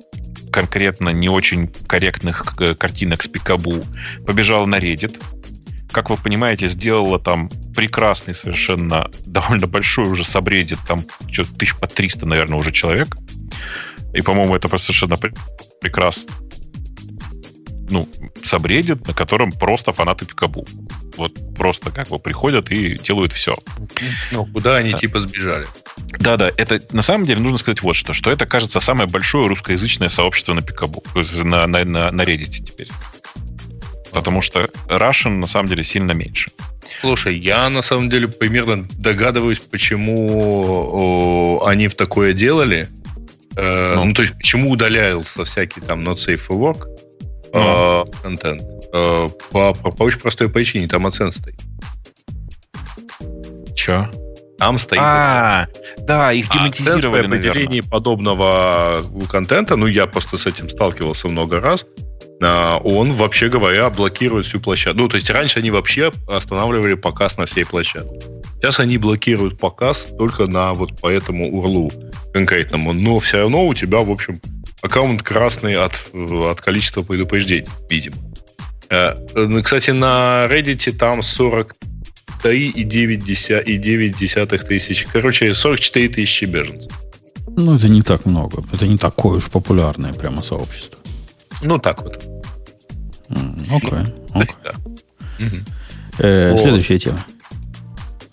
конкретно не очень корректных картинок с Пикабу побежала на Reddit, как вы понимаете, сделала там прекрасный совершенно, довольно большой уже сабреддит, там что-то тысяч по 300, наверное, уже человек. И, по-моему, это совершенно прекрасно. Ну, сабреддит, на котором просто фанаты Пикабу. Вот просто как бы приходят и делают все. Ну, куда они да. типа сбежали? Да-да, это на самом деле нужно сказать вот что, что это, кажется, самое большое русскоязычное сообщество на Пикабу, на, на, на, на Reddit теперь потому что Russian на самом деле сильно меньше. Слушай, я на самом деле примерно догадываюсь, почему они в такое делали. Э, ну. ну, то есть, почему удалялся всякий там not safe for work ну. э, контент. Э, по, по, по очень простой причине, там оценка стоит. Че? Там стоит. А, да, их демонтизировали, а определение подобного контента, ну, я просто с этим сталкивался много раз, он, вообще говоря, блокирует всю площадку. Ну, то есть раньше они вообще останавливали показ на всей площадке. Сейчас они блокируют показ только на вот по этому урлу конкретному. Но все равно у тебя, в общем, аккаунт красный от, от количества предупреждений, видимо. Э, ну, кстати, на Reddit там 43 и 9, и 9 десятых тысяч. Короче, 44 тысячи беженцев. Ну, это не так много. Это не такое уж популярное прямо сообщество. Ну, так вот. Окей. Э, следующая тема.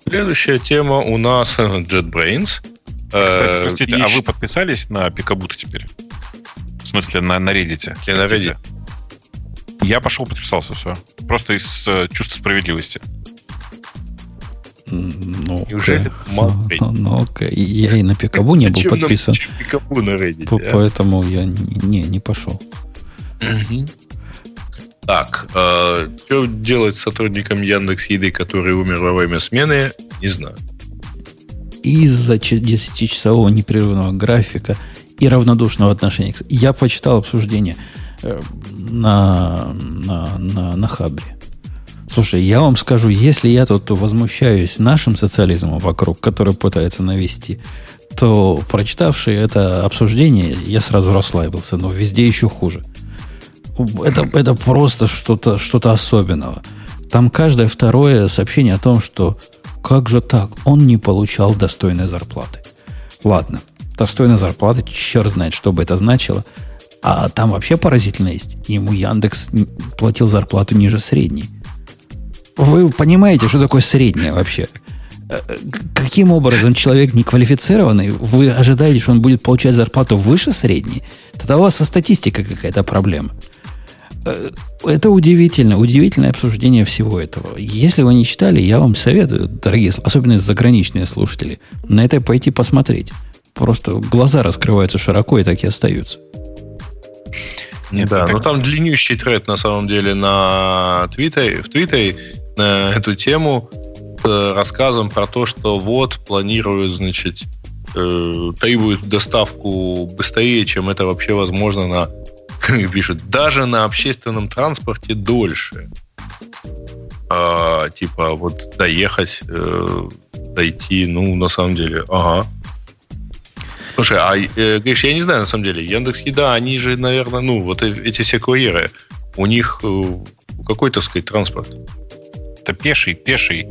Следующая тема у нас JetBrains. Кстати, простите, а вы подписались на Пикабута теперь? В смысле, на, на Reddit? Я на Reddit. Я пошел, подписался, все. Просто из э, чувства справедливости. Ну, Неужели мало ну, ну, окей. Я и на Пикабу не был подписан. Пикабу на Reddit, а? Поэтому я не, не пошел. Так, э, что делать с сотрудником Яндекс Еды, который умер во время смены, не знаю. Из-за 10-часового непрерывного графика и равнодушного отношения. Я почитал обсуждение э, на, на, на, на Хабре. Слушай, я вам скажу, если я тут возмущаюсь нашим социализмом вокруг, который пытается навести, то прочитавший это обсуждение, я сразу расслабился, но везде еще хуже это, это просто что-то что особенного. Там каждое второе сообщение о том, что как же так, он не получал достойной зарплаты. Ладно, достойная зарплата, черт знает, что бы это значило. А там вообще поразительно есть. Ему Яндекс платил зарплату ниже средней. Вы понимаете, что такое средняя вообще? Э, каким образом человек неквалифицированный, вы ожидаете, что он будет получать зарплату выше средней? Тогда у вас со статистикой какая-то проблема. Э, это удивительно, удивительное обсуждение всего этого. Если вы не читали, я вам советую, дорогие, особенно заграничные слушатели, на это пойти посмотреть. Просто глаза раскрываются широко и так и остаются. Нет, да, так... но там длиннющий тред на самом деле на Твиттере, в Твиттере на эту тему. э, рассказом про то, что вот планируют, значит, э, требуют доставку быстрее, чем это вообще возможно на, как пишут, даже на общественном транспорте дольше. А, типа вот доехать, э, дойти, ну, на самом деле, ага. Слушай, а, э, Гриш, я не знаю, на самом деле, Яндекс Еда, они же, наверное, ну, вот э, эти все курьеры, у них э, какой, так сказать, транспорт? Это пеший, пеший.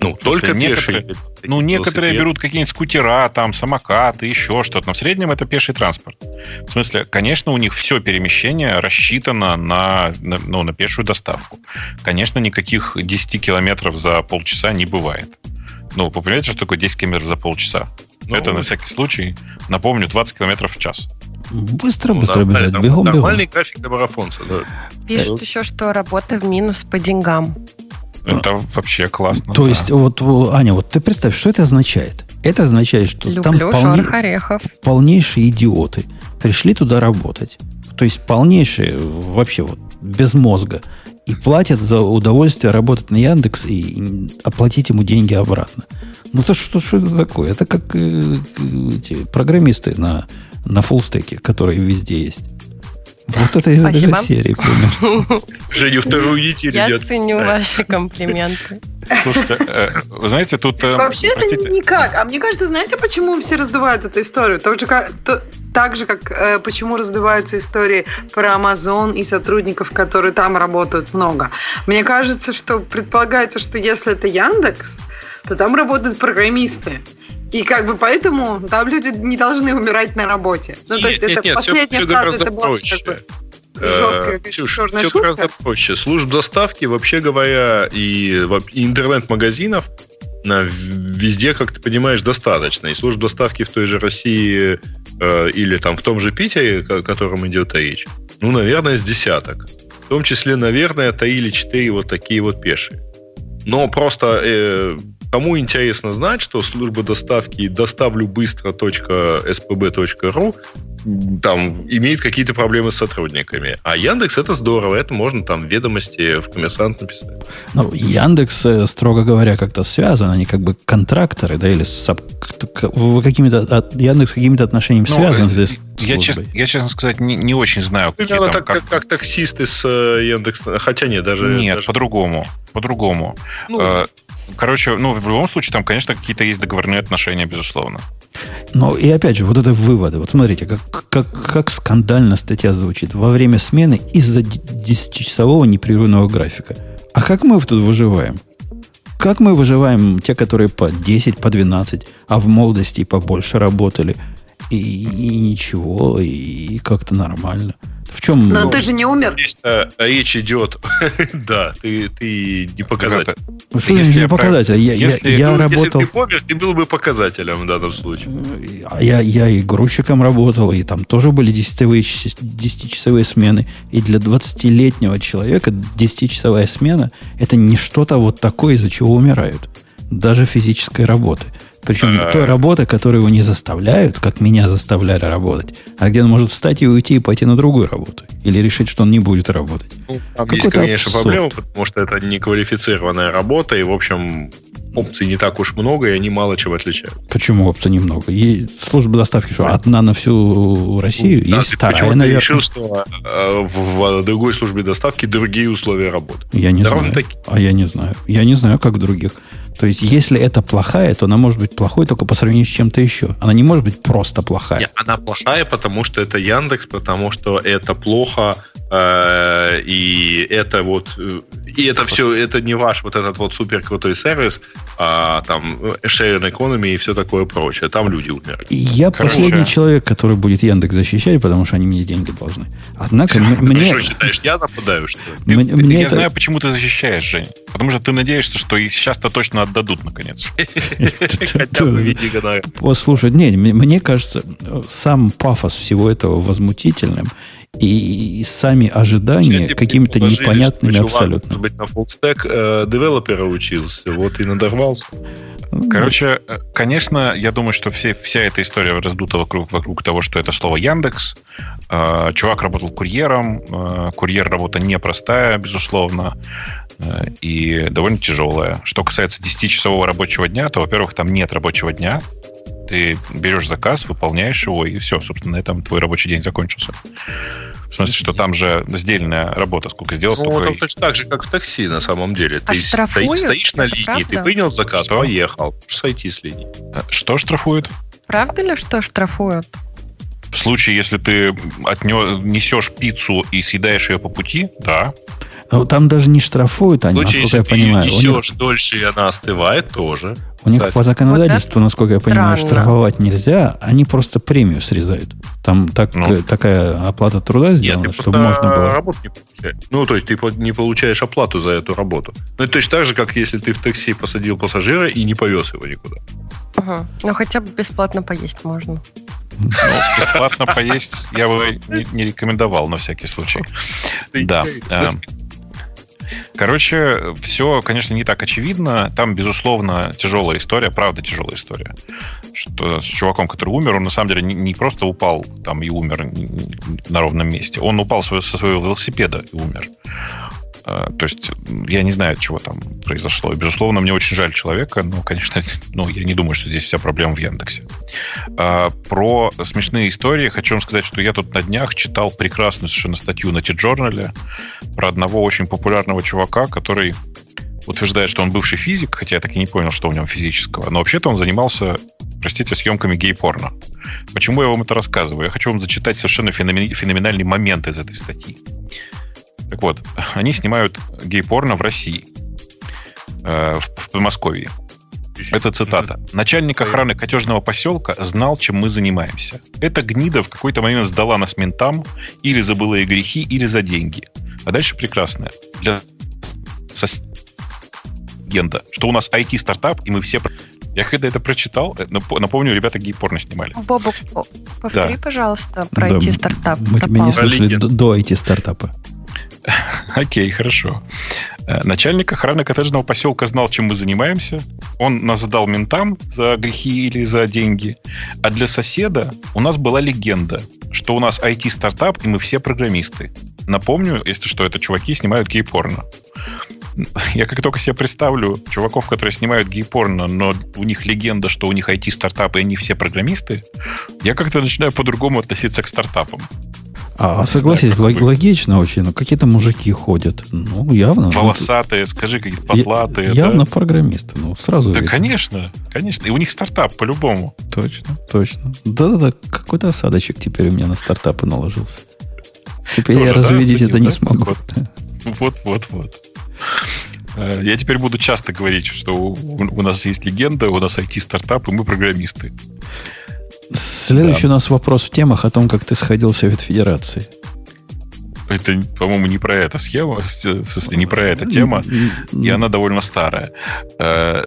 Ну, только некоторые, пеший. Ну, некоторые берут какие-нибудь скутера, там, самокаты, еще что-то. Но в среднем это пеший транспорт. В смысле, конечно, у них все перемещение рассчитано на, на, ну, на пешую доставку. Конечно, никаких 10 километров за полчаса не бывает. Ну, вы понимаете, что такое 10 километров за полчаса? Ну, это на всякий случай. Напомню, 20 километров в час. Быстро, ну, быстро бежать. Бегом, нормальный бегом. график для марафонца, да. Пишут еще, что работа в минус по деньгам. Это вообще классно. То да. есть, вот, Аня, вот ты представь, что это означает? Это означает, что Люблю там полне... орехов. полнейшие идиоты пришли туда работать. То есть полнейшие, вообще вот без мозга. И платят за удовольствие работать на Яндекс и оплатить ему деньги обратно. Ну, то что, что это такое? Это как э, эти программисты на, на фуллстеке, которые везде есть. Вот это из этой же серии примерно. Женю вторую неделю Я ценю ваши комплименты. Слушайте, э, вы знаете, тут... Э, Вообще это никак. А мне кажется, знаете, почему все раздувают эту историю? Так же, как, то, так же, как э, почему раздуваются истории про Amazon и сотрудников, которые там работают много. Мне кажется, что предполагается, что если это Яндекс, то там работают программисты. И как бы поэтому там люди не должны умирать на работе. Ну, нет, то есть нет, это нет, последняя все, фраза, это была бы жесткая все, черная все шутка. гораздо проще. Служб доставки, вообще говоря, и, и интернет-магазинов везде, как ты понимаешь, достаточно. И служб доставки в той же России э, или там в том же Питере, о котором идет речь, ну, наверное, с десяток. В том числе, наверное, три или четыре вот такие вот пешие. Но просто э, Кому интересно знать, что служба доставки доставлю быстро.spb.ru там имеет какие-то проблемы с сотрудниками. А Яндекс это здорово, это можно там в ведомости в коммерсант написать. Ну, Яндекс, э, строго говоря, как-то связан, они как бы контракторы, да, или с, какими-то, Яндекс какими-то отношениями ну, связан э, с я, честно, я, честно сказать, не, не очень знаю. Примерно там, так, как... Как, как таксисты с э, Яндекс, хотя нет, даже... Нет, даже... по-другому, по-другому. Ну, Короче, ну, в любом случае, там, конечно, какие-то есть договорные отношения, безусловно. Но и опять же, вот это выводы. Вот смотрите, как, как, как скандально статья звучит. Во время смены из-за 10-часового непрерывного графика. А как мы тут выживаем? Как мы выживаем, те, которые по 10, по 12, а в молодости побольше работали, и, и ничего, и как-то нормально. В чем... Но ну, ты же не умер. Здесь-то речь идет... да, ты, ты не показатель. Ну, что если не показатель? Я, если, я, я ну, работал... Если ты помер, ты был бы показателем в данном случае. Я, я и грузчиком работал, и там тоже были 10-часовые, 10 смены. И для 20-летнего человека 10-часовая смена – это не что-то вот такое, из-за чего умирают. Даже физической работы. Причем а... той работы, которую его не заставляют, как меня заставляли работать, а где он может встать и уйти и пойти на другую работу. Или решить, что он не будет работать. Ну, там есть, конечно, абсурд. проблема, потому что это неквалифицированная работа, и, в общем, опций не так уж много, и они мало чем отличаются. Почему опций немного? Есть служба доставки, что одна на всю Россию, да, есть вторая, наверное. решил, что э, в, в другой службе доставки другие условия работы. Я не знаю. А я не знаю. Я не знаю, как других. То есть, если это плохая, то она может быть плохой только по сравнению с чем-то еще. Она не может быть просто плохая. Нет, она плохая, потому что это Яндекс, потому что это плохо, э, и это вот, э, и это все, это не ваш вот этот вот супер крутой сервис, а там sharing economy и все такое прочее. Там люди умирают. Я Короче. последний человек, который будет Яндекс защищать, потому что они мне деньги должны. Однако мне... Ты что считаешь, я нападаю, что ли? Я знаю, почему ты защищаешь, Жень. Потому что ты надеешься, что сейчас-то точно отдадут, наконец. Послушай, не, мне кажется, сам пафос всего этого возмутительным, и, сами ожидания какими-то непонятными абсолютно. Может быть, на фуллстек э, девелопера учился, вот и надорвался. Ну, Короче, э, конечно, я думаю, что все, вся эта история раздута вокруг, вокруг того, что это слово Яндекс. Э, чувак работал курьером. Курьер работа непростая, безусловно. Э, и довольно тяжелая. Что касается 10-часового рабочего дня, то, во-первых, там нет рабочего дня. Ты берешь заказ, выполняешь его, и все, собственно, на этом твой рабочий день закончился. В смысле, что там же сдельная работа, сколько сделал, ну, столько... Ну, точно так же, как в такси, на самом деле. А ты штрафуют? стоишь на линии, правда? ты принял заказ, что? поехал. Сойти с линии. Э, что штрафуют? Правда ли, что штрафуют? В случае, если ты отнес, несешь пиццу и съедаешь ее по пути, да. Ну, там даже не штрафуют они, случае, насколько я понимаю. Если ты несешь них... дольше, и она остывает, тоже. У них по законодательству, вот насколько я понимаю, странно. штрафовать нельзя, они просто премию срезают. Там так, ну, такая оплата труда сделана, нет, чтобы можно было... работу не получаешь. Ну, то есть ты не получаешь оплату за эту работу. Ну, это точно так же, как если ты в такси посадил пассажира и не повез его никуда. Ага. Ну, хотя бы бесплатно поесть можно. Ну, бесплатно поесть я бы не, не рекомендовал на всякий случай. Да. Короче, все, конечно, не так очевидно. Там, безусловно, тяжелая история, правда тяжелая история. Что с чуваком, который умер, он на самом деле не, не просто упал там и умер на ровном месте. Он упал со своего велосипеда и умер. А, то есть я не знаю, чего там произошло. Безусловно, мне очень жаль человека, но, конечно, ну, я не думаю, что здесь вся проблема в Яндексе. А, про смешные истории хочу вам сказать, что я тут на днях читал прекрасную совершенно статью на T-Journal про одного очень популярного чувака, который утверждает, что он бывший физик, хотя я так и не понял, что у него физического. Но вообще-то он занимался, простите, съемками гей-порно. Почему я вам это рассказываю? Я хочу вам зачитать совершенно феноменальный момент из этой статьи. Так вот, они снимают гей-порно в России, э, в, в Подмосковье. Это цитата. Начальник охраны котежного поселка знал, чем мы занимаемся. Эта гнида в какой-то момент сдала нас ментам или за былые грехи, или за деньги. А дальше прекрасное. Для легенда, что у нас IT-стартап, и мы все... Я когда это прочитал, э, напомню, ребята гей-порно снимали. Бобок, повтори, да. пожалуйста, про да, IT-стартап. Мы тебя не слышали до IT-стартапа. Окей, хорошо. Э, начальник охраны коттеджного поселка знал, чем мы занимаемся. Он нас задал ментам за грехи или за деньги. А для соседа у нас была легенда, что у нас IT-стартап, и мы все программисты. Напомню, если что, это чуваки снимают гей-порно. Я как только себе представлю чуваков, которые снимают гей-порно, но у них легенда, что у них IT-стартап, и они все программисты, я как-то начинаю по-другому относиться к стартапам. А, согласись, знаю, логично очень, но какие-то мужики ходят. Ну, явно. Волосатые, скажи, какие-то потлатые. Явно да? программисты, ну, сразу Да, видно. конечно, конечно. И у них стартап, по-любому. Точно, точно. Да-да-да, какой-то осадочек теперь у меня на стартапы наложился. Теперь Тоже, я да, развидеть это да? не смогу. Вот-вот-вот. Э, я теперь буду часто говорить, что у нас есть легенда, у нас IT-стартап, и мы программисты. Следующий да. у нас вопрос в темах о том, как ты сходил в Совет Федерации. Это, по-моему, не про эта схема, не про эта тема, и она довольно старая. Э,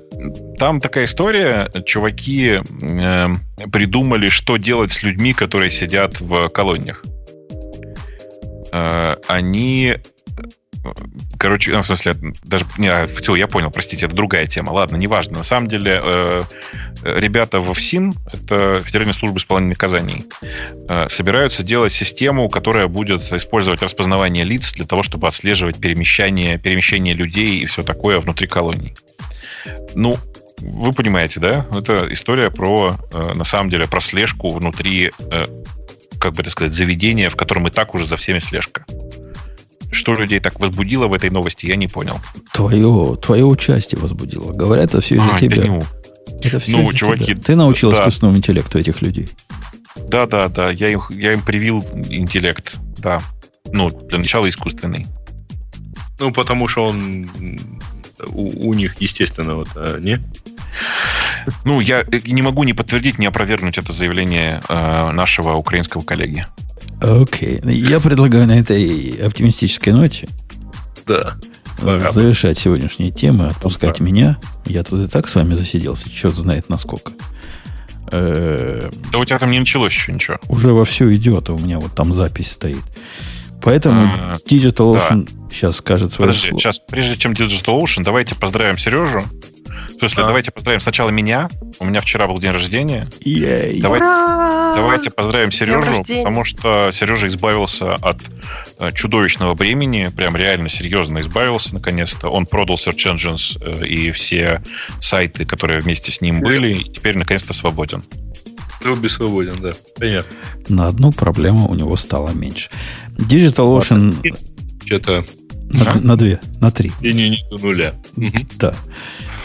там такая история, чуваки э, придумали, что делать с людьми, которые сидят в колониях. Э, они Короче, ну, в смысле, даже... Не, а, все, я понял, простите, это другая тема. Ладно, неважно. На самом деле, э, ребята в ФСИН, это Федеральная служба исполнения наказаний, э, собираются делать систему, которая будет использовать распознавание лиц для того, чтобы отслеживать перемещение, перемещение людей и все такое внутри колоний. Ну, вы понимаете, да? Это история про, э, на самом деле, про слежку внутри, э, как бы это сказать, заведения, в котором и так уже за всеми слежка. Что людей так возбудило в этой новости, я не понял. Твое, твое участие возбудило. Говорят, это все из-за а, тебя. Это, это все ну, чуваки, тебя. Ты научил да. искусственному интеллекту этих людей. Да, да, да. Я им, я им привил интеллект. Да. Ну, для начала искусственный. Ну, потому что он у, у них, естественно, вот, а, не? Ну, я не могу не подтвердить, не опровергнуть это заявление э, нашего украинского коллеги. Окей. Okay. Я предлагаю на этой оптимистической ноте да. завершать сегодняшние темы, отпускать да. меня. Я тут и так с вами засиделся, черт знает насколько. Э, да у тебя там не началось еще ничего. Уже вовсю идет, а у меня вот там запись стоит. Поэтому а, Digital Ocean да. сейчас скажет свое Подожди, слово. Сейчас, прежде чем Digital Ocean, давайте поздравим Сережу смысле, а. давайте поздравим сначала меня. У меня вчера был день рождения. Ей. Давайте, давайте поздравим Сережу, потому что Сережа избавился от э, чудовищного бремени. Прям реально серьезно избавился наконец-то. Он продал Search Engines э, и все сайты, которые вместе с ним были, и теперь наконец-то свободен. Руби свободен, да. Понятно. На одну проблему у него стало меньше. Digital Ocean... Что-то... На, на две, на три. И не, не до нуля. Да.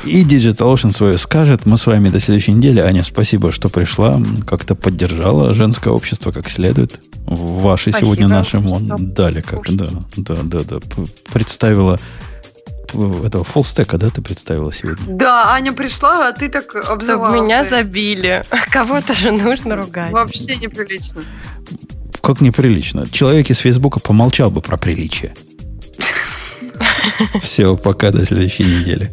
И DigitalOcean свое скажет. Мы с вами до следующей недели. Аня, спасибо, что пришла. Как-то поддержала женское общество как следует. Ваши спасибо, сегодня нашим он дали как. Да, да, да, да. Представила этого фолстека, да, ты представила сегодня? Да, Аня пришла, а ты так обзывалась. Чтобы меня забили. Кого-то же нужно ругать. Вообще неприлично. Как неприлично? Человек из Фейсбука помолчал бы про приличие. Все, пока до следующей недели.